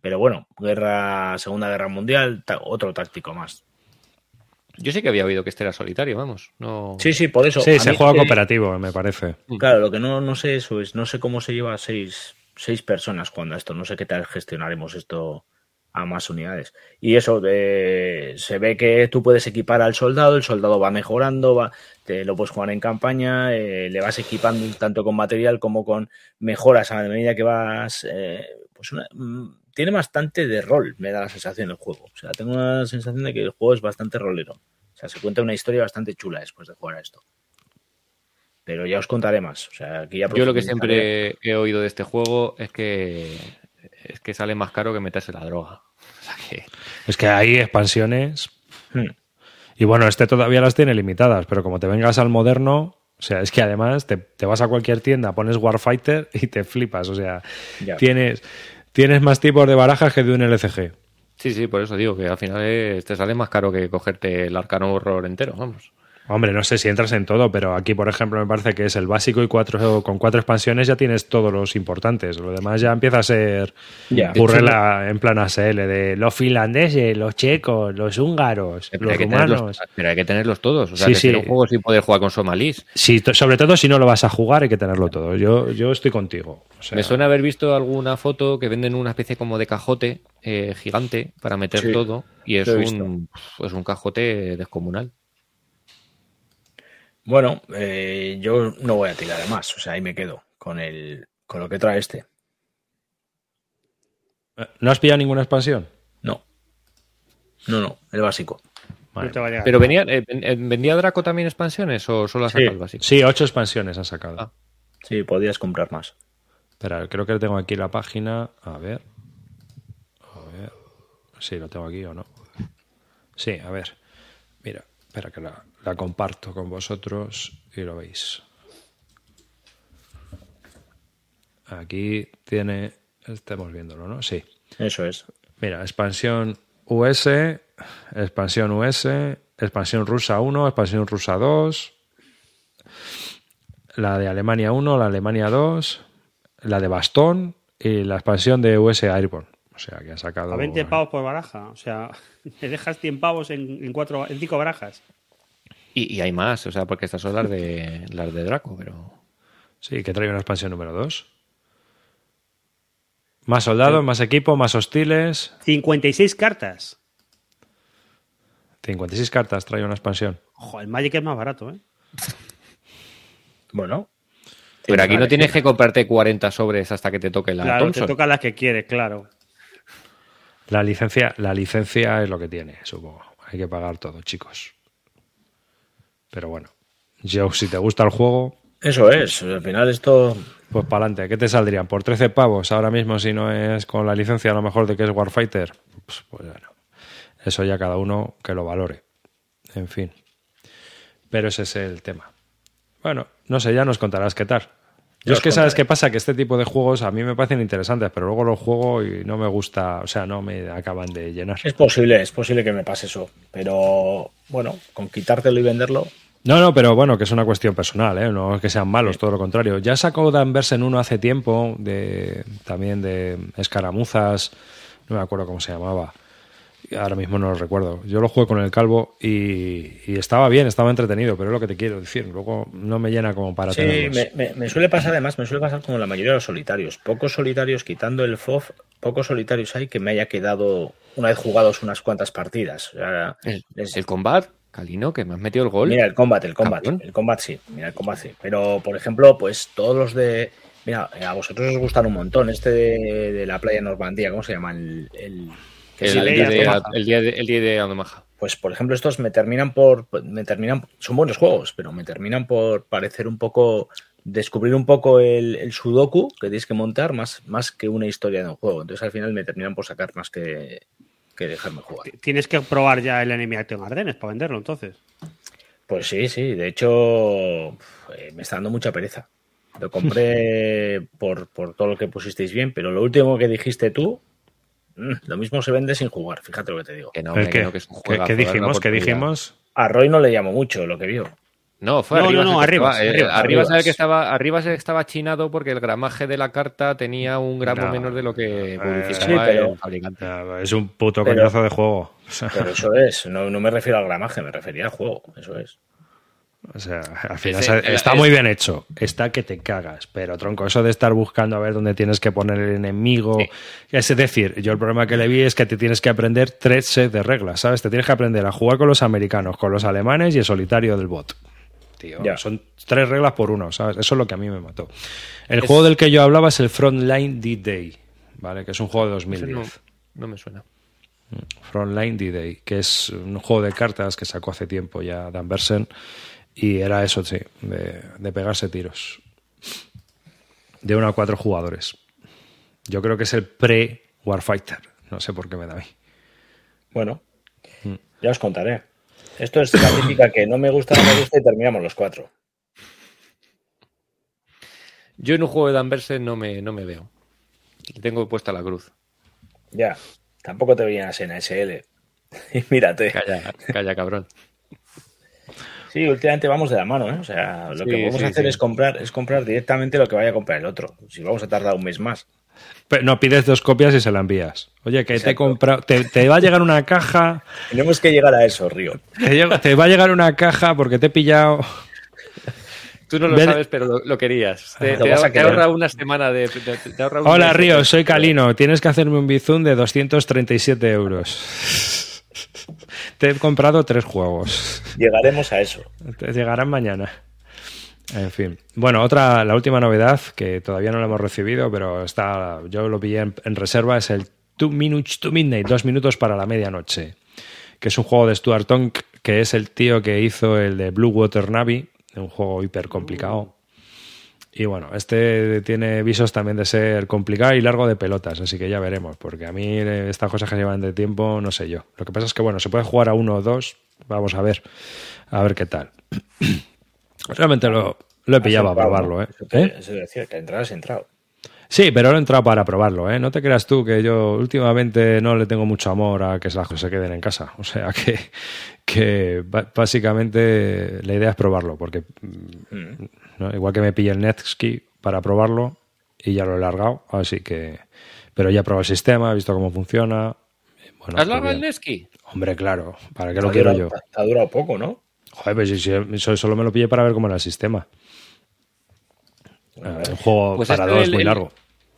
Pero bueno, guerra, Segunda Guerra Mundial, otro táctico más. Yo sé que había oído que este era solitario, vamos. No... Sí, sí, por eso. Sí, se juega cooperativo, me parece. Claro, lo que no, no sé eso es, no sé cómo se lleva seis, seis personas cuando esto, no sé qué tal gestionaremos esto a más unidades. Y eso, eh, se ve que tú puedes equipar al soldado, el soldado va mejorando, va, te lo puedes jugar en campaña, eh, le vas equipando tanto con material como con mejoras a medida que vas... Eh, pues una, mm, tiene bastante de rol, me da la sensación el juego. O sea, tengo una sensación de que el juego es bastante rolero. O sea, se cuenta una historia bastante chula después de jugar a esto. Pero ya os contaré más. O sea, aquí ya Yo lo que siempre he oído de este juego es que es que sale más caro que meterse la droga. Es que hay expansiones. Hmm. Y bueno, este todavía las tiene limitadas, pero como te vengas al moderno, o sea, es que además te, vas a cualquier tienda, pones Warfighter y te flipas. O sea, tienes, tienes más tipos de barajas que de un LCG. Sí, sí, por eso digo que al final te sale más caro que cogerte el arcano horror entero, vamos. Hombre, no sé si entras en todo, pero aquí, por ejemplo, me parece que es el básico y cuatro, con cuatro expansiones ya tienes todos los importantes. Lo demás ya empieza a ser burrela en plan ASL de los finlandeses, los checos, los húngaros, los rumanos. pero hay que tenerlos todos. O sea, sí, sí. un juego sin poder jugar con somalís. Sí, sobre todo si no lo vas a jugar, hay que tenerlo todo. Yo, yo estoy contigo. Me suena haber visto alguna foto que venden una especie como de cajote eh, gigante para meter todo y es un, es un cajote descomunal. Bueno, eh, yo no voy a tirar más, o sea, ahí me quedo con el con lo que trae este. ¿No has pillado ninguna expansión? No. No, no, el básico. Pero venía, eh, eh, ¿vendía Draco también expansiones o solo ha sacado el básico? Sí, ocho expansiones ha sacado. Ah. Sí, podías comprar más. Espera, creo que tengo aquí la página. A ver. A ver. Sí, lo tengo aquí o no. Sí, a ver. Mira, espera que la, la comparto con vosotros y lo veis. Aquí tiene, estamos viéndolo, ¿no? Sí. Eso es. Mira, expansión US, expansión US, expansión rusa 1, expansión rusa 2, la de Alemania 1, la Alemania 2, la de Bastón y la expansión de US Airborne. O sea, que ha sacado... A 20 pavos por baraja. O sea, te dejas 100 pavos en, en, cuatro, en cinco barajas. Y, hay más, o sea, porque estas son las de, las de Draco, pero... Sí, que trae una expansión número 2. Más soldados, más equipo, más hostiles. 56 cartas. 56 cartas trae una expansión. Ojo, el Magic es más barato, ¿eh? Bueno. Pero aquí no tienes que comprarte 40 sobres hasta que te toque la Claro, te toca las que quieres, claro. La licencia, la licencia es lo que tiene, supongo. Hay que pagar todo, chicos. Pero bueno, yo, si te gusta el juego. Eso es, al final esto. Pues para adelante, ¿qué te saldrían? ¿Por 13 pavos ahora mismo si no es con la licencia a lo mejor de que es Warfighter? Pues, pues bueno, eso ya cada uno que lo valore. En fin. Pero ese es el tema. Bueno, no sé, ya nos contarás qué tal. Yo es que sabes qué pasa, que este tipo de juegos a mí me parecen interesantes, pero luego los juego y no me gusta, o sea, no me acaban de llenar. Es posible, es posible que me pase eso, pero bueno, con quitártelo y venderlo. No, no, pero bueno, que es una cuestión personal, ¿eh? no es que sean malos, todo lo contrario. Ya sacó Dan en uno hace tiempo, de también de escaramuzas, no me acuerdo cómo se llamaba ahora mismo no lo recuerdo. Yo lo jugué con el calvo y, estaba bien, estaba entretenido, pero es lo que te quiero decir. Luego no me llena como para sí, Me, suele pasar además, me suele pasar como la mayoría de los solitarios. Pocos solitarios, quitando el FOF, pocos solitarios hay que me haya quedado una vez jugados unas cuantas partidas. el, el combat, Calino, que me has metido el gol. Mira, el combat, el combat. El combat sí, mira, el combat sí. Pero, por ejemplo, pues todos los de. Mira, a vosotros os gustan un montón. Este de, la playa Normandía, ¿cómo se llama? el el, día de, el, día de, el día de pues por ejemplo, estos me terminan por. me terminan. Son buenos juegos, pero me terminan por parecer un poco. descubrir un poco el, el sudoku que tienes que montar más, más que una historia de un juego. Entonces al final me terminan por sacar más que, que dejarme jugar. Tienes que probar ya el Enemy Action Ardennes para venderlo entonces. Pues sí, sí. De hecho, eh, me está dando mucha pereza. Lo compré por, por todo lo que pusisteis bien, pero lo último que dijiste tú, mm, lo mismo se vende sin jugar, fíjate lo que te digo. Que no, ¿El hombre, qué? que no, que es un ¿Qué- juegazo, qué dale una dijimos? ¿Qué dijimos? A Roy no le llamó mucho lo que vio. No, fue No, arriba. no, no, el que arriba, estaba, eh, arriba, arriba se ve arribas. que estaba, arriba se estaba chinado porque el gramaje de la carta tenía un gramo No. menor de lo que Eh, publicitaba sí, pero- el fabricante. Es un puto Pero- coñazo de juego. Pero eso es, no, no me refiero al gramaje, me refería al juego, eso es. O sea, al final Ese- está es- muy bien hecho, está que te cagas, pero tronco, eso de estar buscando a ver dónde tienes que poner el enemigo, Sí. es decir, yo el problema que le vi es que te tienes que aprender tres sets de reglas, ¿sabes? Te tienes que aprender a jugar con los americanos, con los alemanes y el solitario del bot. Tío, Ya. son tres reglas por uno, ¿sabes? Eso es lo que a mí me mató. El juego del que yo hablaba es el Frontline D-Day, ¿vale? Que es un juego de Ese 2010. no, no me suena. Frontline D-Day, que es un juego de cartas que sacó hace tiempo ya Dan Bersen. Y era eso, sí, de, de pegarse tiros. De uno a cuatro jugadores. Yo creo que es el pre-Warfighter. No sé por qué me da a mí. Bueno, ya os contaré. Esto es la típica que no me gusta, no me gusta y terminamos los cuatro. Yo en un juego de Danverse no me, no me veo. Le tengo puesta la cruz. Ya, tampoco te veías en ASL. Y mírate. Calla, calla, cabrón. Sí, últimamente vamos de la mano, ¿eh? O sea, lo Sí, que vamos sí, a hacer sí. es comprar, es comprar directamente lo que vaya a comprar el otro. Si vamos a tardar un mes más. Pero no, pides dos copias y se la envías. Oye, que te he comprado. Te, te va a llegar una caja. Tenemos que llegar a eso, Río. Te, va a llegar una caja porque te he pillado. Tú no lo Ven- sabes, pero lo, lo querías. Te, ahorra una semana de. te- te ahorra un Hola, de- Río, soy Calino. Tienes que hacerme un bizum de 237 euros. Te he comprado tres juegos. Llegaremos a eso. Te llegarán mañana. En fin. Bueno, otra, la última novedad que todavía no la hemos recibido, pero está, yo lo pillé en, en reserva, es el Two Minutes to Midnight, dos minutos para la medianoche, que es un juego de Stuart Tonk, que es el tío que hizo el de Blue Water Navy, un juego hiper complicado. Y bueno, este tiene visos también de ser complicado y largo de pelotas, así que ya veremos, porque a mí eh, estas cosas que llevan de tiempo, no sé yo. Lo que pasa es que bueno, se puede jugar a uno o dos, vamos a ver, a ver qué tal. Realmente lo, lo he pillado a Has entrado, probarlo, ¿no? ¿eh? Eso, te- ¿Eh? eso decía, que entrar has entrado. Sí, pero lo he entrado para probarlo, ¿eh? No te creas tú que yo últimamente no le tengo mucho amor a que las cosas se queden en casa. O sea que, básicamente la idea es probarlo, porque mm, ¿no? igual que me pillé el Netski para probarlo y ya lo he largado, así que... Pero ya he probado el sistema, he visto cómo funciona. Bueno, ¿Has pues largado el bien. Neski? Hombre, claro, ¿para qué lo quiero durado- yo? Ha durado poco, ¿no? Joder, pues eso solo me lo pillé para ver cómo era el sistema. Ah, un juego Pues para este, dos el- muy el- largo.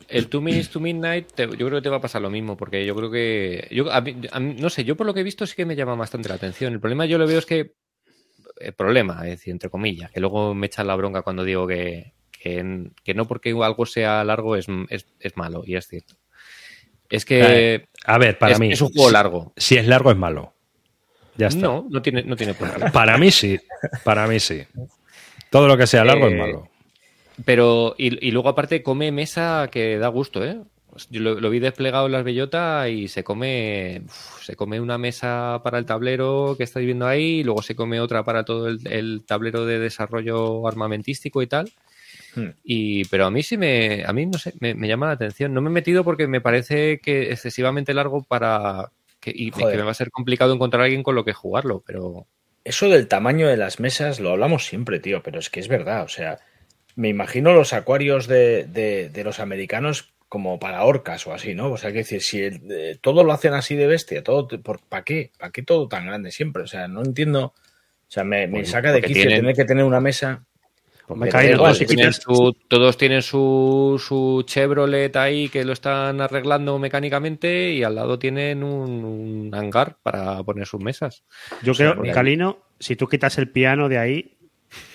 El Two Minutes to Midnight, te- yo creo que te va a pasar lo mismo, porque yo creo que. Yo, a mí- a mí- no sé, yo por lo que he visto sí que me llama bastante la atención. El problema yo lo veo es que. El problema, es decir, entre comillas, que luego me echan la bronca cuando digo que, que, que no porque algo sea largo es, es, es malo, y es cierto. Es que. Eh, A ver, para es, mí. es un juego largo. Si es largo, es malo. Ya está. No, no tiene, no tiene por qué. Para mí sí. Para mí sí. Todo lo que sea largo Eh, es malo. Pero, y, y luego aparte come mesa que da gusto, ¿eh? Yo lo, lo vi desplegado en las bellotas y se come, uf, se come una mesa para el tablero que estáis viendo ahí, y luego se come otra para todo el, el tablero de desarrollo armamentístico y tal. Hmm. Y, pero a mí sí me, a mí no sé, me, me llama la atención. No me he metido porque me parece que excesivamente largo para que, y Joder. que me va a ser complicado encontrar a alguien con lo que jugarlo, pero Eso del tamaño de las mesas lo hablamos siempre, tío, pero es que es verdad. O sea, me imagino los acuarios de, de- de los americanos como para orcas o así, ¿no? O sea, que decir, si el- eh, todo lo hacen así de bestia, todo, ¿para qué? ¿Para qué todo tan grande siempre? O sea, no entiendo. O sea, me, saca de quicio tienen- tener que tener una mesa. Me igual, tienen quitas- su- todos tienen su, su Chevrolet ahí que lo están arreglando mecánicamente y al lado tienen un, un hangar para poner sus mesas. Yo sea, creo, Calino, si tú quitas el piano de ahí,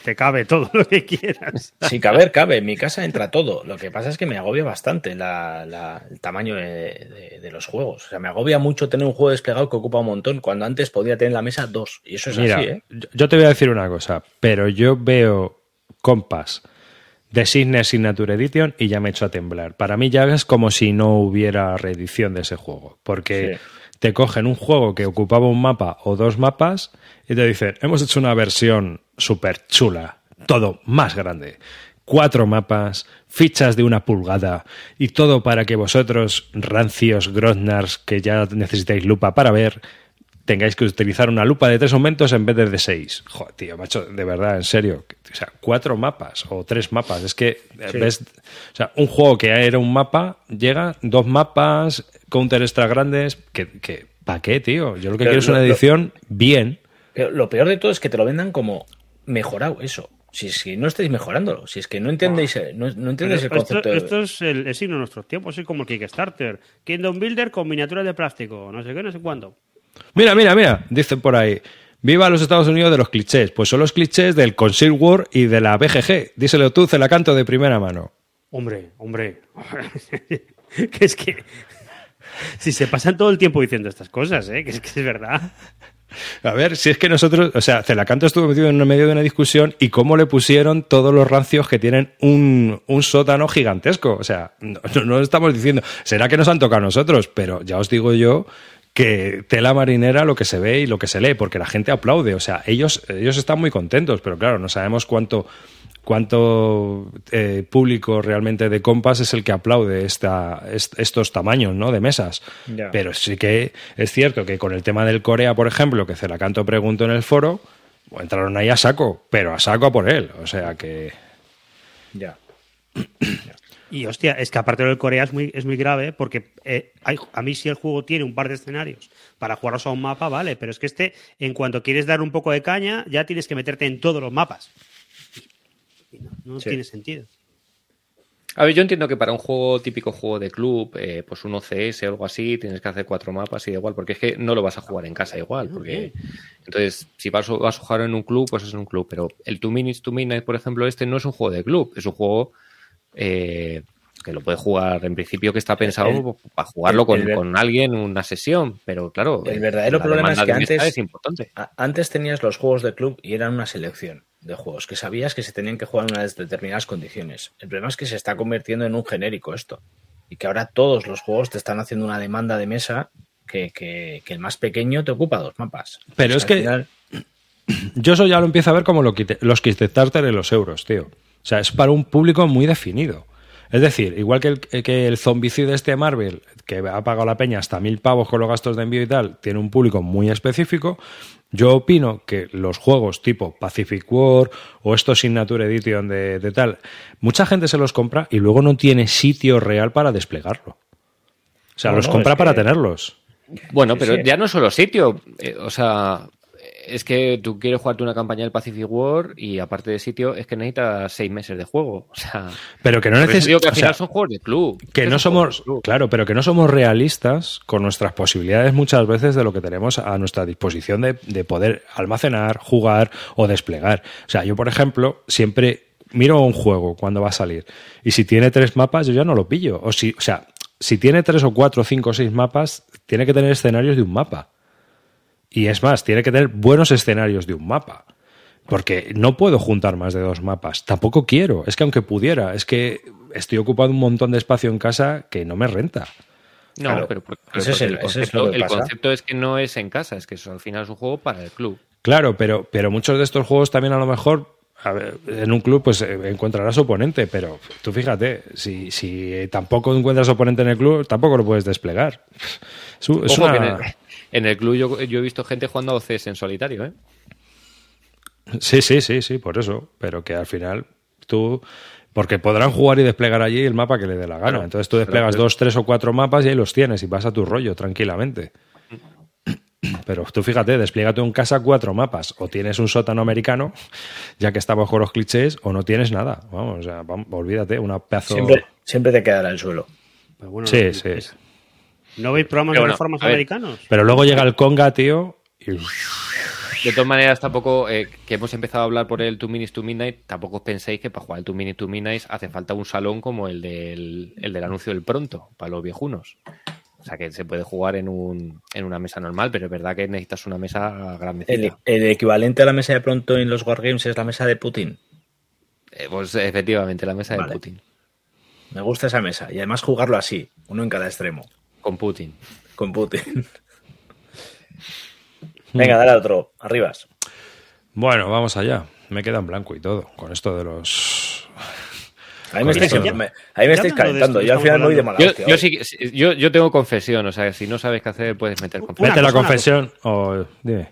te cabe todo lo que quieras. Sí, caber, cabe. En mi casa entra todo. Lo que pasa es que me agobia bastante la, la, el tamaño de, de, de, los juegos. O sea, me agobia mucho tener un juego desplegado que ocupa un montón, cuando antes podía tener en la mesa dos. Y eso es Mira, así, ¿eh? Yo te voy a decir una cosa, pero yo veo compas de Signature Signature Edition y ya me echo a temblar. Para mí ya es como si no hubiera reedición de ese juego, porque sí. te cogen un juego que ocupaba un mapa o dos mapas y te dicen, hemos hecho una versión súper chula, todo más grande. Cuatro mapas, fichas de una pulgada y todo para que vosotros, rancios groznars, que ya necesitáis lupa para ver, tengáis que utilizar una lupa de tres aumentos en vez de de seis. Joder, tío, macho, de verdad, en serio. O sea, cuatro mapas o tres mapas. Es que sí. ves. O sea, un juego que era un mapa, llega, dos mapas, counter extra grandes. que, que ¿Para qué, tío? Yo lo que Pero quiero es una edición lo, bien. Pero lo peor de todo es que te lo vendan como mejorado eso. Si es que no estáis mejorándolo, si es que no entendéis, no, no entendéis el concepto. Esto, esto es el, el, signo de nuestros tiempos, es como el Kickstarter. Kingdom Builder con miniaturas de plástico, no sé qué, no sé cuándo. Mira, mira, mira, dicen por ahí. Viva los Estados Unidos de los clichés. Pues son los clichés del Conceal War y de la BGG. Díselo tú, Celacanto de primera mano. Hombre, hombre. que es que. Si se pasan todo el tiempo diciendo estas cosas, ¿eh? que es que es verdad. A ver, si es que nosotros, o sea, Celacanto estuvo metido en medio de una discusión y cómo le pusieron todos los rancios que tienen un, un sótano gigantesco. O sea, no, no, estamos diciendo, será que nos han tocado a nosotros, pero ya os digo yo que tela marinera lo que se ve y lo que se lee, porque la gente aplaude. O sea, ellos, ellos están muy contentos, pero claro, no sabemos cuánto, cuánto eh, público realmente de compas es el que aplaude esta, est estos tamaños ¿no? de mesas. Pero sí que es cierto que con el tema del Corea, por ejemplo, que Celacanto preguntó en el foro, entraron ahí a saco, pero a saco a por él. O sea que. Ya. Y hostia, es que aparte del Corea es muy, es muy grave porque eh, hay, a mí si el juego tiene un par de escenarios para jugarlos a un mapa, vale, pero es que este, en cuanto quieres dar un poco de caña, ya tienes que meterte en todos los mapas. Y no, no sí. tiene sentido. A ver, yo entiendo que para un juego típico juego de club, eh, pues un OCS o algo así, tienes que hacer cuatro mapas y da igual, porque es que no lo vas a jugar en casa igual. Porque... Entonces, si vas, vas a jugar en un club, pues es un club. Pero el Two Minutes to Midnight, por ejemplo, este no es un juego de club, es un juego eh, que lo puede jugar en principio que está pensado el, para jugarlo con, el, con, alguien una sesión. Pero claro el verdadero problema es que antes es importante. antes tenías los juegos de club y eran una selección de juegos que sabías que se tenían que jugar en unas determinadas condiciones. El problema es que se está convirtiendo en un genérico esto y que ahora todos los juegos te están haciendo una demanda de mesa que, que, que el más pequeño te ocupa dos mapas. Pero es que final... yo eso ya lo empiezo a ver como lo los Kickstarter en los euros tío o sea, es para un público muy definido. Es decir, igual que el, que el zombicide este Marvel, que ha pagado la peña hasta mil pavos con los gastos de envío y tal, tiene un público muy específico, yo opino que los juegos tipo Pacific War o estos Signature Edition de, de tal, mucha gente se los compra y luego no tiene sitio real para desplegarlo. O sea, los compra para que... tenerlos. Bueno, pero sí. ya no solo sitio, eh, o sea, es que tú quieres jugarte una campaña del Pacific War y aparte de sitio es que necesitas seis meses de juego. O sea, pero que no necesitas. que al final o sea, son juegos de club. Que no somos, claro, pero que no somos realistas con nuestras posibilidades muchas veces de lo que tenemos a nuestra disposición de, de poder almacenar, jugar o desplegar. O sea, yo por ejemplo siempre miro un juego cuando va a salir y si tiene tres mapas yo ya no lo pillo. O si, o sea, si tiene tres o cuatro, cinco o seis mapas tiene que tener escenarios de un mapa. Y es más, tiene que tener buenos escenarios de un mapa. Porque no puedo juntar más de dos mapas. Tampoco quiero. Es que aunque pudiera, es que estoy ocupando un montón de espacio en casa que no me renta. No, claro, pero, pero, pero es el, concepto, es el concepto, es que no es en casa, es que eso, al final es un juego para el club. Claro, pero, pero muchos de estos juegos también a lo mejor a ver, en un club pues eh, encontrarás oponente, pero tú fíjate, si, si tampoco encuentras oponente en el club, tampoco lo puedes desplegar. Es, es una... en, el, en, el, club yo, yo, he visto gente jugando a OCS en solitario, ¿eh? Sí, sí, sí, sí, por eso. Pero que al final tú. Porque podrán jugar y desplegar allí el mapa que le dé la gana. Claro, Entonces tú desplegas claro, dos, tres o cuatro mapas y ahí los tienes y vas a tu rollo tranquilamente. Pero tú fíjate, despliégate en casa cuatro mapas. O tienes un sótano americano, ya que estamos con los clichés, o no tienes nada. Vamos, o sea, vamos, olvídate, una pedazo. Siempre, siempre te quedará el suelo. Bueno, sí, sí. ¿No veis programas Pero de reformas americanos? Pero luego llega el conga, tío, y. De todas maneras, tampoco eh, que hemos empezado a hablar por el Two Minutes to Midnight, tampoco os penséis que para jugar el Two Minutes to Midnight hace falta un salón como el del, el del anuncio del pronto, para los viejunos. O sea que se puede jugar en, un, en una mesa normal, pero es verdad que necesitas una mesa grandecita. El, el equivalente a la mesa de pronto en los Wargames es la mesa de Putin. Eh, pues efectivamente, la mesa Vale. de Putin. Me gusta esa mesa. Y además jugarlo así, uno en cada extremo, Con Putin. con Putin. Venga, dale a otro. Arribas. Bueno, vamos allá. Me queda en blanco y todo con esto de los. Ahí me estáis, me- ahí me calentando. esto, Yo al final voy de mala Yo, hostia yo, hoy. sí, sí, yo, yo tengo confesión, o sea, si no sabes qué hacer, puedes meter confesión. A la confesión o. Dime.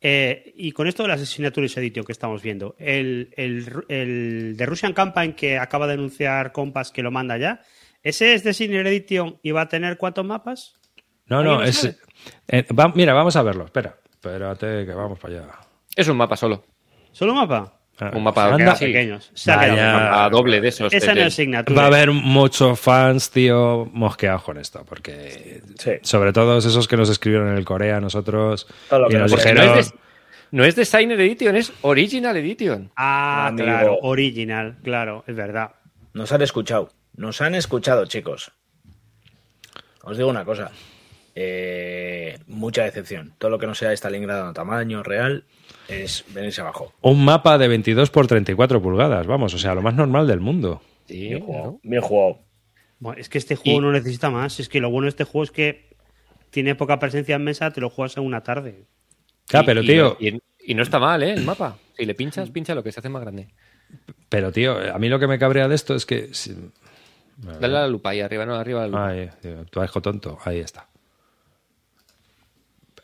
Eh, y con esto de las Signatures Edition que estamos viendo, el, el, el de Russian Campaign que acaba de anunciar Compass que lo manda ya, ¿ese es de Signature Edition y va a tener cuántos mapas? No, ¿Alguien no, es. eh, va- mira, vamos a verlo. Espera. Espérate, que vamos para allá. Es un mapa solo. ¿Solo un mapa? Ah, Un mapa anda. así. Pequeños. Se ha Vaya. quedado. Un mapa doble de esos. Esa no es Signature. Va a haber muchos fans, tío, mosqueados con esto, porque Sí. sobre todo esos que nos escribieron en el Corea, nosotros, Todo lo y que nos dijeron, no, es de, no es Designer Edition, es Original Edition. Ah, Amigo. claro, original, claro, es verdad. Nos han escuchado. Nos han escuchado, chicos. Os digo una cosa. Eh, mucha decepción. Todo lo que no sea Stalingrado en tamaño real es venirse abajo. un mapa de 22 por 34 pulgadas, vamos, o sea, lo más normal del mundo. Sí, Bien jugado. Bien jugado. Bueno, es que este juego Y- no necesita más. Es que lo bueno de este juego es que tiene poca presencia en mesa, te lo juegas en una tarde. Claro, pero y- tío, Y, y no está mal, ¿eh? El mapa. Si le pinchas, pincha lo que se hace más grande. pero tío, a mí lo que me cabrea de esto es que... Dale a la lupa ahí arriba, no, arriba a la lupa. Tío, tu hijo tonto, ahí está.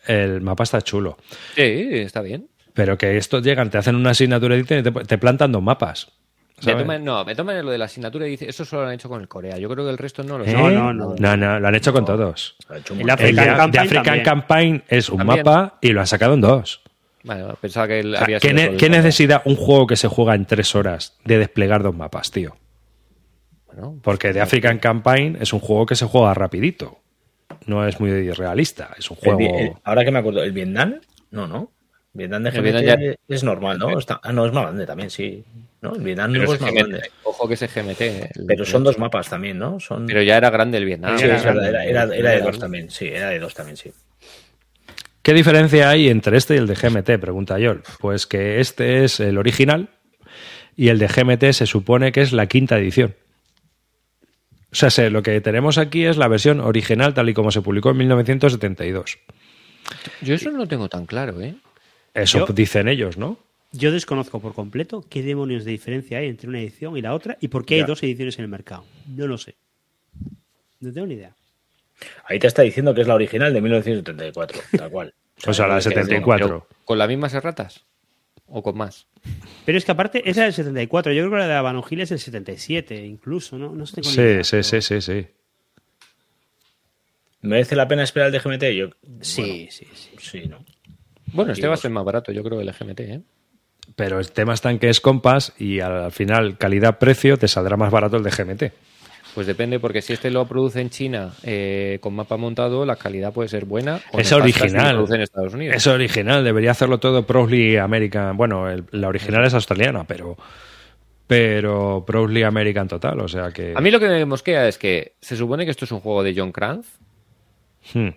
El mapa está chulo, Sí, está bien. pero que estos llegan, te hacen una asignatura y te, te plantan dos mapas. Me ¿sabes? toman- no, me toman lo de la asignatura y dice, eso solo lo han hecho con el Corea. Yo creo que el resto no lo ¿Eh? No, no, no. No, no, lo han hecho con todos. Hecho El montón. El de, African de Campaign African también. Campaign es un También. mapa y lo han sacado en dos. Bueno, pensaba que él O sea, había ¿qué, sido ne- qué necesidad un juego que se juega en tres horas de desplegar dos mapas, tío? Bueno, Porque The African Campaign es un juego que se juega rapidito. No es muy realista. Es un juego... El- ahora que me acuerdo, ¿el Vietnam? No, no. Vietnam de GMT Vietnam ya- es normal, ¿no? Está- ah, no, es más grande también, sí. ¿No? El Vietnam nuevo es es más GMT. grande. Ojo que es GMT. Pero son dos mapas también, ¿no? Son... Pero ya era grande el Vietnam. sí, era es verdad, grande. era, era- era de dos grande. también, sí, era de dos también, sí. ¿Qué diferencia hay entre este y el de GMT? Pregunta Yol. Pues que este es el original y el de GMT se supone que es la quinta edición. O sea, se- lo que tenemos aquí es la versión original tal y como se publicó en 1972. Yo eso no lo tengo tan claro, ¿eh? Eso Yo- dicen ellos, ¿no? Yo desconozco por completo qué demonios de diferencia hay entre una edición y la otra y por qué hay dos ediciones en el mercado. No lo sé. No tengo ni idea. Ahí te está diciendo que es la original de 1974, tal cual. O sea, la es que- 74. Pero, ¿Con las mismas erratas? ¿O con más? Pero es que aparte, esa es del 74. Yo creo que la de Habano Gil es del 77, incluso, ¿no? No sé Sí, idea, sí, pero- sí, sí, sí. ¿Merece la pena esperar el de GMT? Yo, Sí, bueno, sí, sí. sí, ¿no? Bueno, este va a ser más barato, yo creo, el GMT, ¿eh? Pero el tema está en que es compás y al final calidad-precio te saldrá más barato el de GMT. Pues depende, porque si este lo produce en China eh, con mapa montado, la calidad puede ser buena. o Es original. produce en Estados Unidos. Es original, debería hacerlo todo Proudly American. Bueno, el- la original es australiana, pero pero Proudly American total, o sea que A mí lo que me mosquea es que se supone que esto es un juego de John Kranz. Hmm.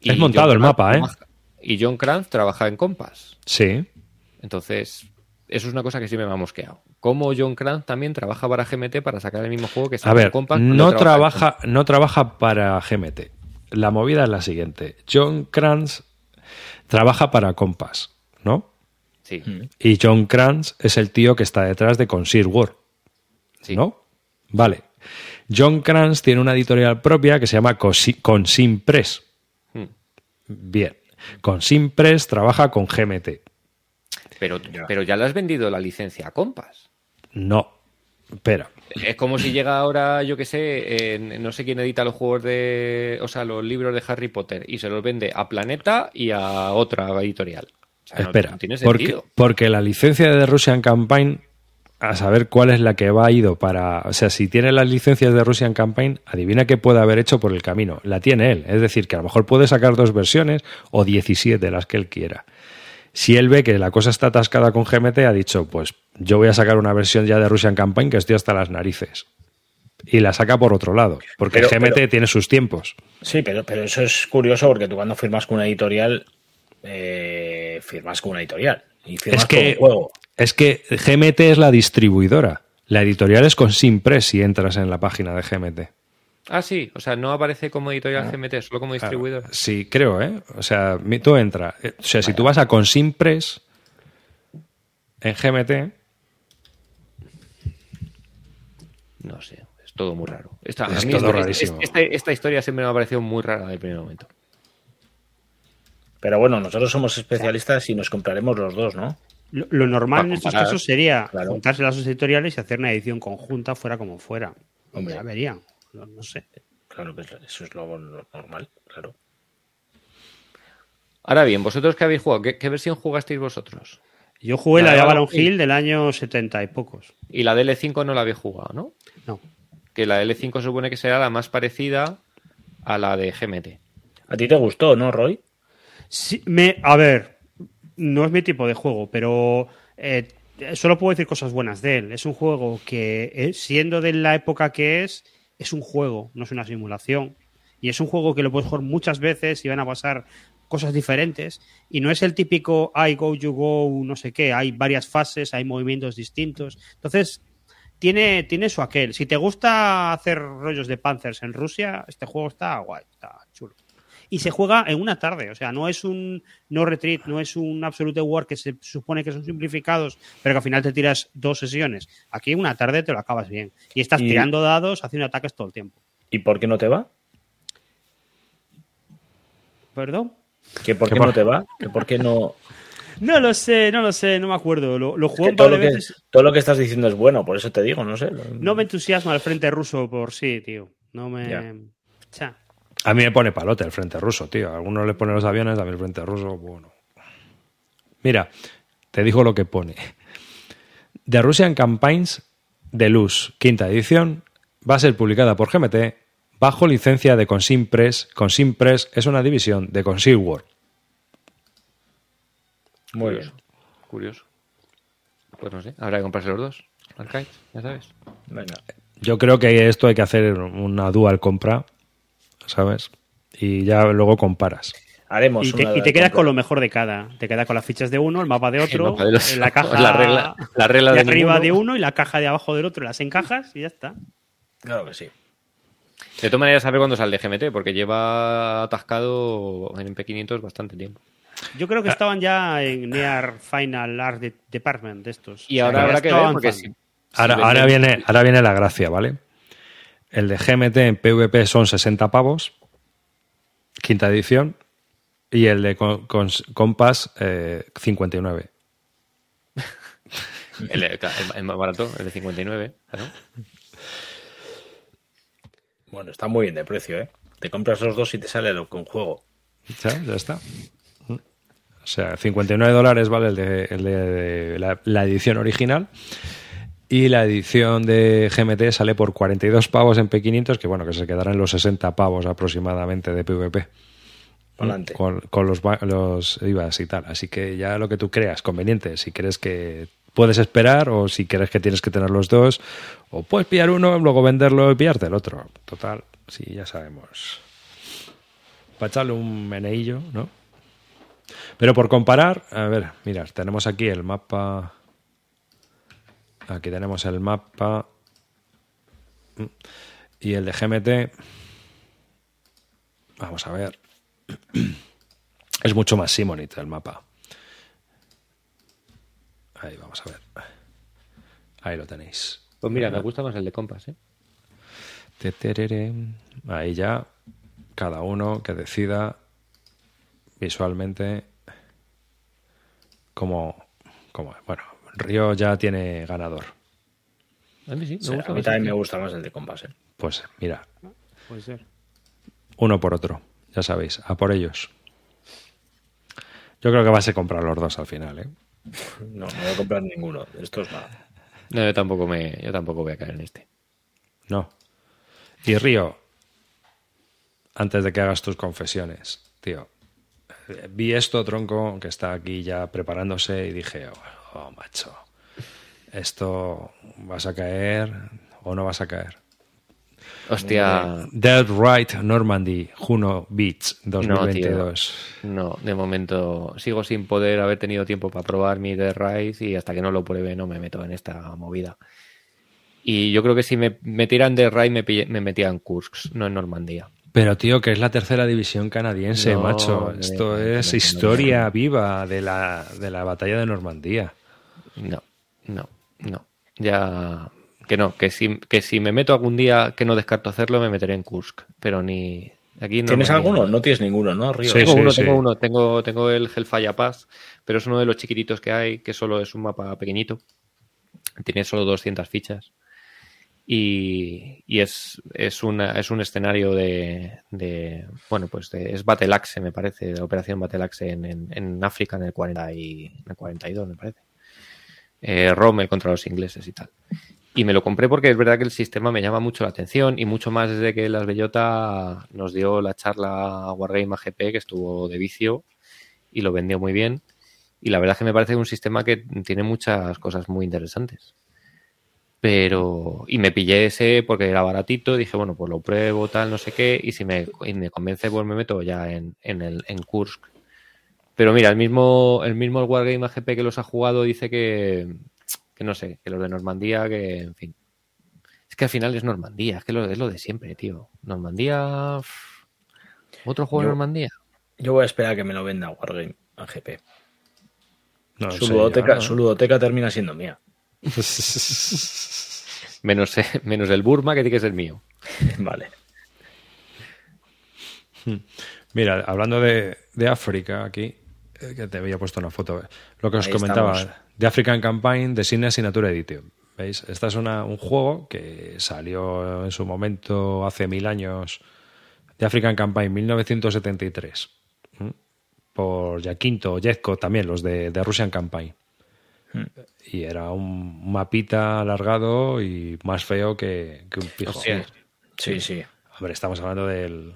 y Es montado John el Kranz mapa, ¿eh? trabaja- Y John Kranz trabaja en Compass. Sí. Entonces, eso es una cosa que sí me ha mosqueado. Como John Kranz también trabaja para GMT para sacar el mismo juego que está A en cuando no trabaja, no trabaja para GMT. La movida es la siguiente. John Kranz trabaja para Compass, ¿no? Sí, Y John Kranz es el tío que está detrás de Consir War, sí. ¿no? Vale. John Kranz tiene una editorial propia que se llama Consi- Consim Press. Hmm. Bien. Consim Press trabaja con GMT. Pero, pero ya le has vendido la licencia a Compass. No. Espera. Es como si llega ahora, yo que sé, no sé quién edita los juegos de. O sea, los libros de Harry Potter y se los vende a Planeta y a otra editorial. O sea, no- Espera. no tiene porque, sentido. porque la licencia de The Russian Campaign, a saber cuál es la que va ido para. O sea, si tiene las licencias de Russian Campaign, adivina qué puede haber hecho por el camino. La tiene él. Es decir, que a lo mejor puede sacar dos versiones o 17 las que él quiera. Si él ve que la cosa está atascada con GMT, ha dicho, pues yo voy a sacar una versión ya de Russian Campaign que estoy hasta las narices. Y la saca por otro lado, porque Pero- GMT pero- tiene sus tiempos. Sí, pero, pero eso es curioso porque tú cuando firmas con una editorial, eh, firmas con una editorial. Y firmas Es que, con un juego. es que GMT es la distribuidora. La editorial es con Simpress si entras en la página de GMT. Ah, sí, o sea, no aparece como editorial GMT, solo como distribuidor. Sí, creo, ¿eh? O sea, tú entra. eh, O sea, si tú vas a Consimpress en GMT, No sé, es todo muy raro. Esta, Es a mí todo esta- rarísimo. esta, esta historia siempre me ha parecido muy rara del primer momento. Pero bueno, nosotros somos especialistas y nos compraremos los dos, ¿no? Lo, lo normal en estos casos sería claro. juntarse las dos editoriales y hacer una edición conjunta fuera como fuera. Hombre. Ya vería. No, no sé. Claro que eso es lo, lo normal, claro. Ahora bien, ¿vosotros qué habéis jugado? ¿Qué, qué versión jugasteis vosotros? Yo jugué La la, de Avalon Avalon Hill del año 70 y pocos. Y la DL5 no la habéis jugado, ¿no? No. Que la DL5 se supone que será la más parecida a la de GMT. ¿A ti te gustó, no, Roy? Sí, me, a ver, no es mi tipo de juego, pero eh, solo puedo decir cosas buenas de él. Es un juego que, eh, siendo de la época que es, es un juego, no es una simulación. Y es un juego que lo puedes jugar muchas veces y van a pasar cosas diferentes. Y no es el típico I go, you go, no sé qué. Hay varias fases, hay movimientos distintos. Entonces, tiene, tiene su aquel. Si te gusta hacer rollos de Panzers en Rusia, este juego está guay, está chulo y se juega en una tarde. O sea, no es un no retreat, no es un absolute war que se supone que son simplificados, pero que al final te tiras dos sesiones. Aquí en una tarde te lo acabas bien. Y estás Y- tirando dados, haciendo ataques todo el tiempo. ¿Y por qué no te va? ¿Perdón? ¿Que por ¿Qué qué por- no te va? ¿Que por qué no...? No lo sé, no lo sé, no me acuerdo. Lo, lo jugué Que un todo, par de lo que, veces. todo lo que estás diciendo es bueno, por eso te digo, no sé. No me entusiasma el frente ruso por sí, tío. No me. Ya. A mí me pone palote el frente ruso, tío. A algunos le ponen los aviones, a mí el frente ruso, bueno. Mira, te digo lo que pone. The Russian Campaigns Deluxe, quinta edición, va a ser publicada por GMT bajo licencia de Consim Press. Consim Press es una división de War. Muy curioso. bien. Curioso. Pues no sé, habrá que comprarse los dos. Arcade, ya sabes. Venga. Yo creo que esto hay que hacer una dual compra, ¿sabes? Y ya luego comparas. Haremos Y te, una y te quedas compra. con lo mejor de cada. Te quedas con las fichas de uno, el mapa de otro, mapa de los- la caja la regla- la regla de de arriba ninguno. de uno y la caja de abajo del otro. Las encajas y ya está. Claro que sí. De todas maneras, saber cuándo sale GMT, porque lleva atascado en P500 bastante tiempo. Yo Ah. creo que estaban ya en Near Final Art de- Department de estos. Y O sea, ahora habrá que ver, porque Ahora, viene, ahora viene la gracia, ¿vale? El de GMT en PvP son 60 pavos, quinta edición, y el de con, con- Compass eh, 59. El, el- el más barato, el de 59. claro. Bueno, está muy bien de precio, ¿eh? Te compras los dos y te sale lo con juego. Ya está. O sea, 59 dólares vale el de, el de la, la edición original. Y la edición de GMT sale por 42 pavos en P500, que bueno, que se quedarán en los 60 pavos aproximadamente de PvP. Adelante. Con, con los, los IVAs y tal. Así que ya lo que tú creas conveniente. Si crees que puedes esperar o si crees que tienes que tener los dos, o puedes pillar uno, luego venderlo y pillarte el otro. Total, sí, ya sabemos. Para echarle un meneillo, ¿no? Pero por comparar, a ver, mira, tenemos aquí el mapa. Aquí tenemos el mapa. Mm. Y el de GMT. Vamos a ver. Es mucho más Simonite el mapa. Ahí, vamos a ver. Ahí lo tenéis. Pues mira, me gusta más el de Compass, ¿eh? Ahí ya, cada uno que decida visualmente cómo, cómo- Bueno, Río ya tiene ganador. A mí sí, me O sea, gusta a mí también me gusta más el de compás, ¿eh? Pues mira, Puede ser. uno por otro, ya sabéis, a por ellos. Yo creo que vas a comprar los dos al final, ¿eh? No, no voy a comprar ninguno. Esto es nada. No, yo tampoco, me, yo tampoco voy a caer en este. No. Y Río, antes de que hagas tus confesiones, tío, vi esto, tronco, que está aquí ya preparándose y dije, oh, oh, macho, esto vas a caer o no vas a caer. Hostia. Dead Right Normandy, Juno Beach 2022. No, de momento sigo sin poder haber tenido tiempo para probar mi Dead Right y hasta que no lo pruebe no me meto en esta movida. Y yo creo que si me metieran Dead Right me, me metía en Kursk, no en Normandía. Pero tío, que es la tercera división canadiense, No, macho. no, Esto no, es no, no, historia no. viva de la, de la batalla de Normandía. No, no, no. Ya que no, que si, que si me meto algún día que no descarto hacerlo, me meteré en Kursk. Pero ni aquí en ¿Tienes alguno? No tienes ninguno, ¿no? Río? Sí, Tengo sí, uno, sí. tengo uno, tengo, tengo el Hellfire Pass, pero es uno de los chiquititos que hay, que solo es un mapa pequeñito. Tiene solo 200 fichas. Y, es, es, una, es un escenario de, de bueno, pues de- es Battle Axe, me parece, de la operación Battle Axe en, en, África en el, 40 y, en el 42, me parece. Eh, Rommel contra los ingleses y tal. Y me lo compré porque es verdad que el sistema me llama mucho la atención y mucho más desde que Las Bellota nos dio la charla Wargame AGP que estuvo de vicio y lo vendió muy bien. Y la verdad es que me parece un sistema que tiene muchas cosas muy interesantes. Pero, y me pillé ese porque era baratito, dije, bueno, pues lo pruebo, tal, no sé qué, y si me, y me convence, pues me meto ya en, en, el, en Kursk. Pero mira, el mismo, el mismo el Wargame AGP que los ha jugado dice que, que no sé, que los de Normandía, que, en fin. Es que al final es Normandía, es que lo, es lo de siempre, tío. Normandía. ¿Otro juego de Normandía? Yo voy a esperar a que me lo venda Wargame AGP. No su, ludoteca, ya. su ludoteca termina siendo mía. Menos, menos el Burma, que tiene que ser mío. vale. Mira, hablando de, de África aquí, eh, que te había puesto una foto, eh, lo que os Ahí comentaba, estamos. de African Campaign de Cine Signature Edition. ¿Veis? Esta es una- un juego que salió en su momento hace mil años de African Campaign 1973 ¿m? por Yaquinto, Yezko también, los de, de Russian Campaign. Y era un mapita alargado y más feo que, que un pijo. Hostia. Sí, sí. Hombre, estamos hablando del,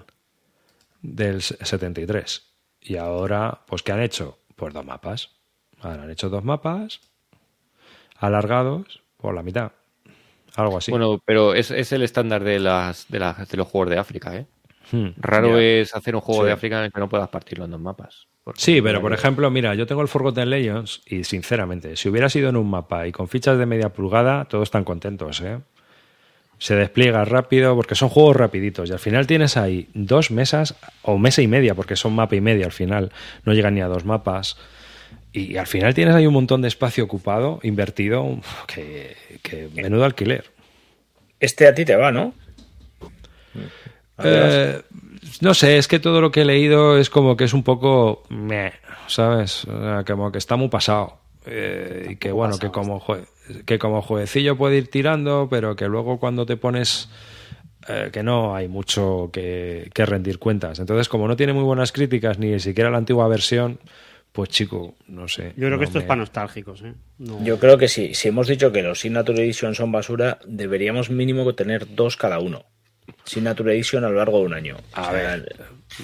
del 73. Y ahora, pues, ¿qué han hecho? Pues dos mapas. Ahora han hecho dos mapas alargados por la mitad. Algo así. Bueno, pero es, es el estándar de, las, de, las- de los juegos de África, ¿eh? Hmm. Raro es hacer un juego Sí. de África en el que no puedas partirlo en dos mapas. Sí, pero por ejemplo, mira, yo tengo el Forgotten Legends y sinceramente, si hubiera sido en un mapa y con fichas de media pulgada, todos están contentos, ¿eh? Se despliega rápido porque son juegos rapiditos y al final tienes ahí dos mesas o mesa y media porque son mapa y media al final, no llegan ni a dos mapas y al final tienes ahí un montón de espacio ocupado, invertido, que, que menudo alquiler. Este a ti te va, ¿no? Eh, no sé, es que todo lo que he leído es como que es un poco meh, ¿sabes? Como que está muy pasado. Eh, y que bueno, que como, jue- que como jueguecillo puede ir tirando, pero que luego cuando te pones eh, que no hay mucho que, que rendir cuentas. Entonces, como no tiene muy buenas críticas, ni siquiera la antigua versión, pues chico, no sé. Yo creo no que esto es para nostálgicos, ¿eh? No. Yo creo que sí. Si hemos dicho que los Signature Edition son basura, deberíamos mínimo tener dos cada uno. Signature Edition a lo largo de un año. A O sea, ver.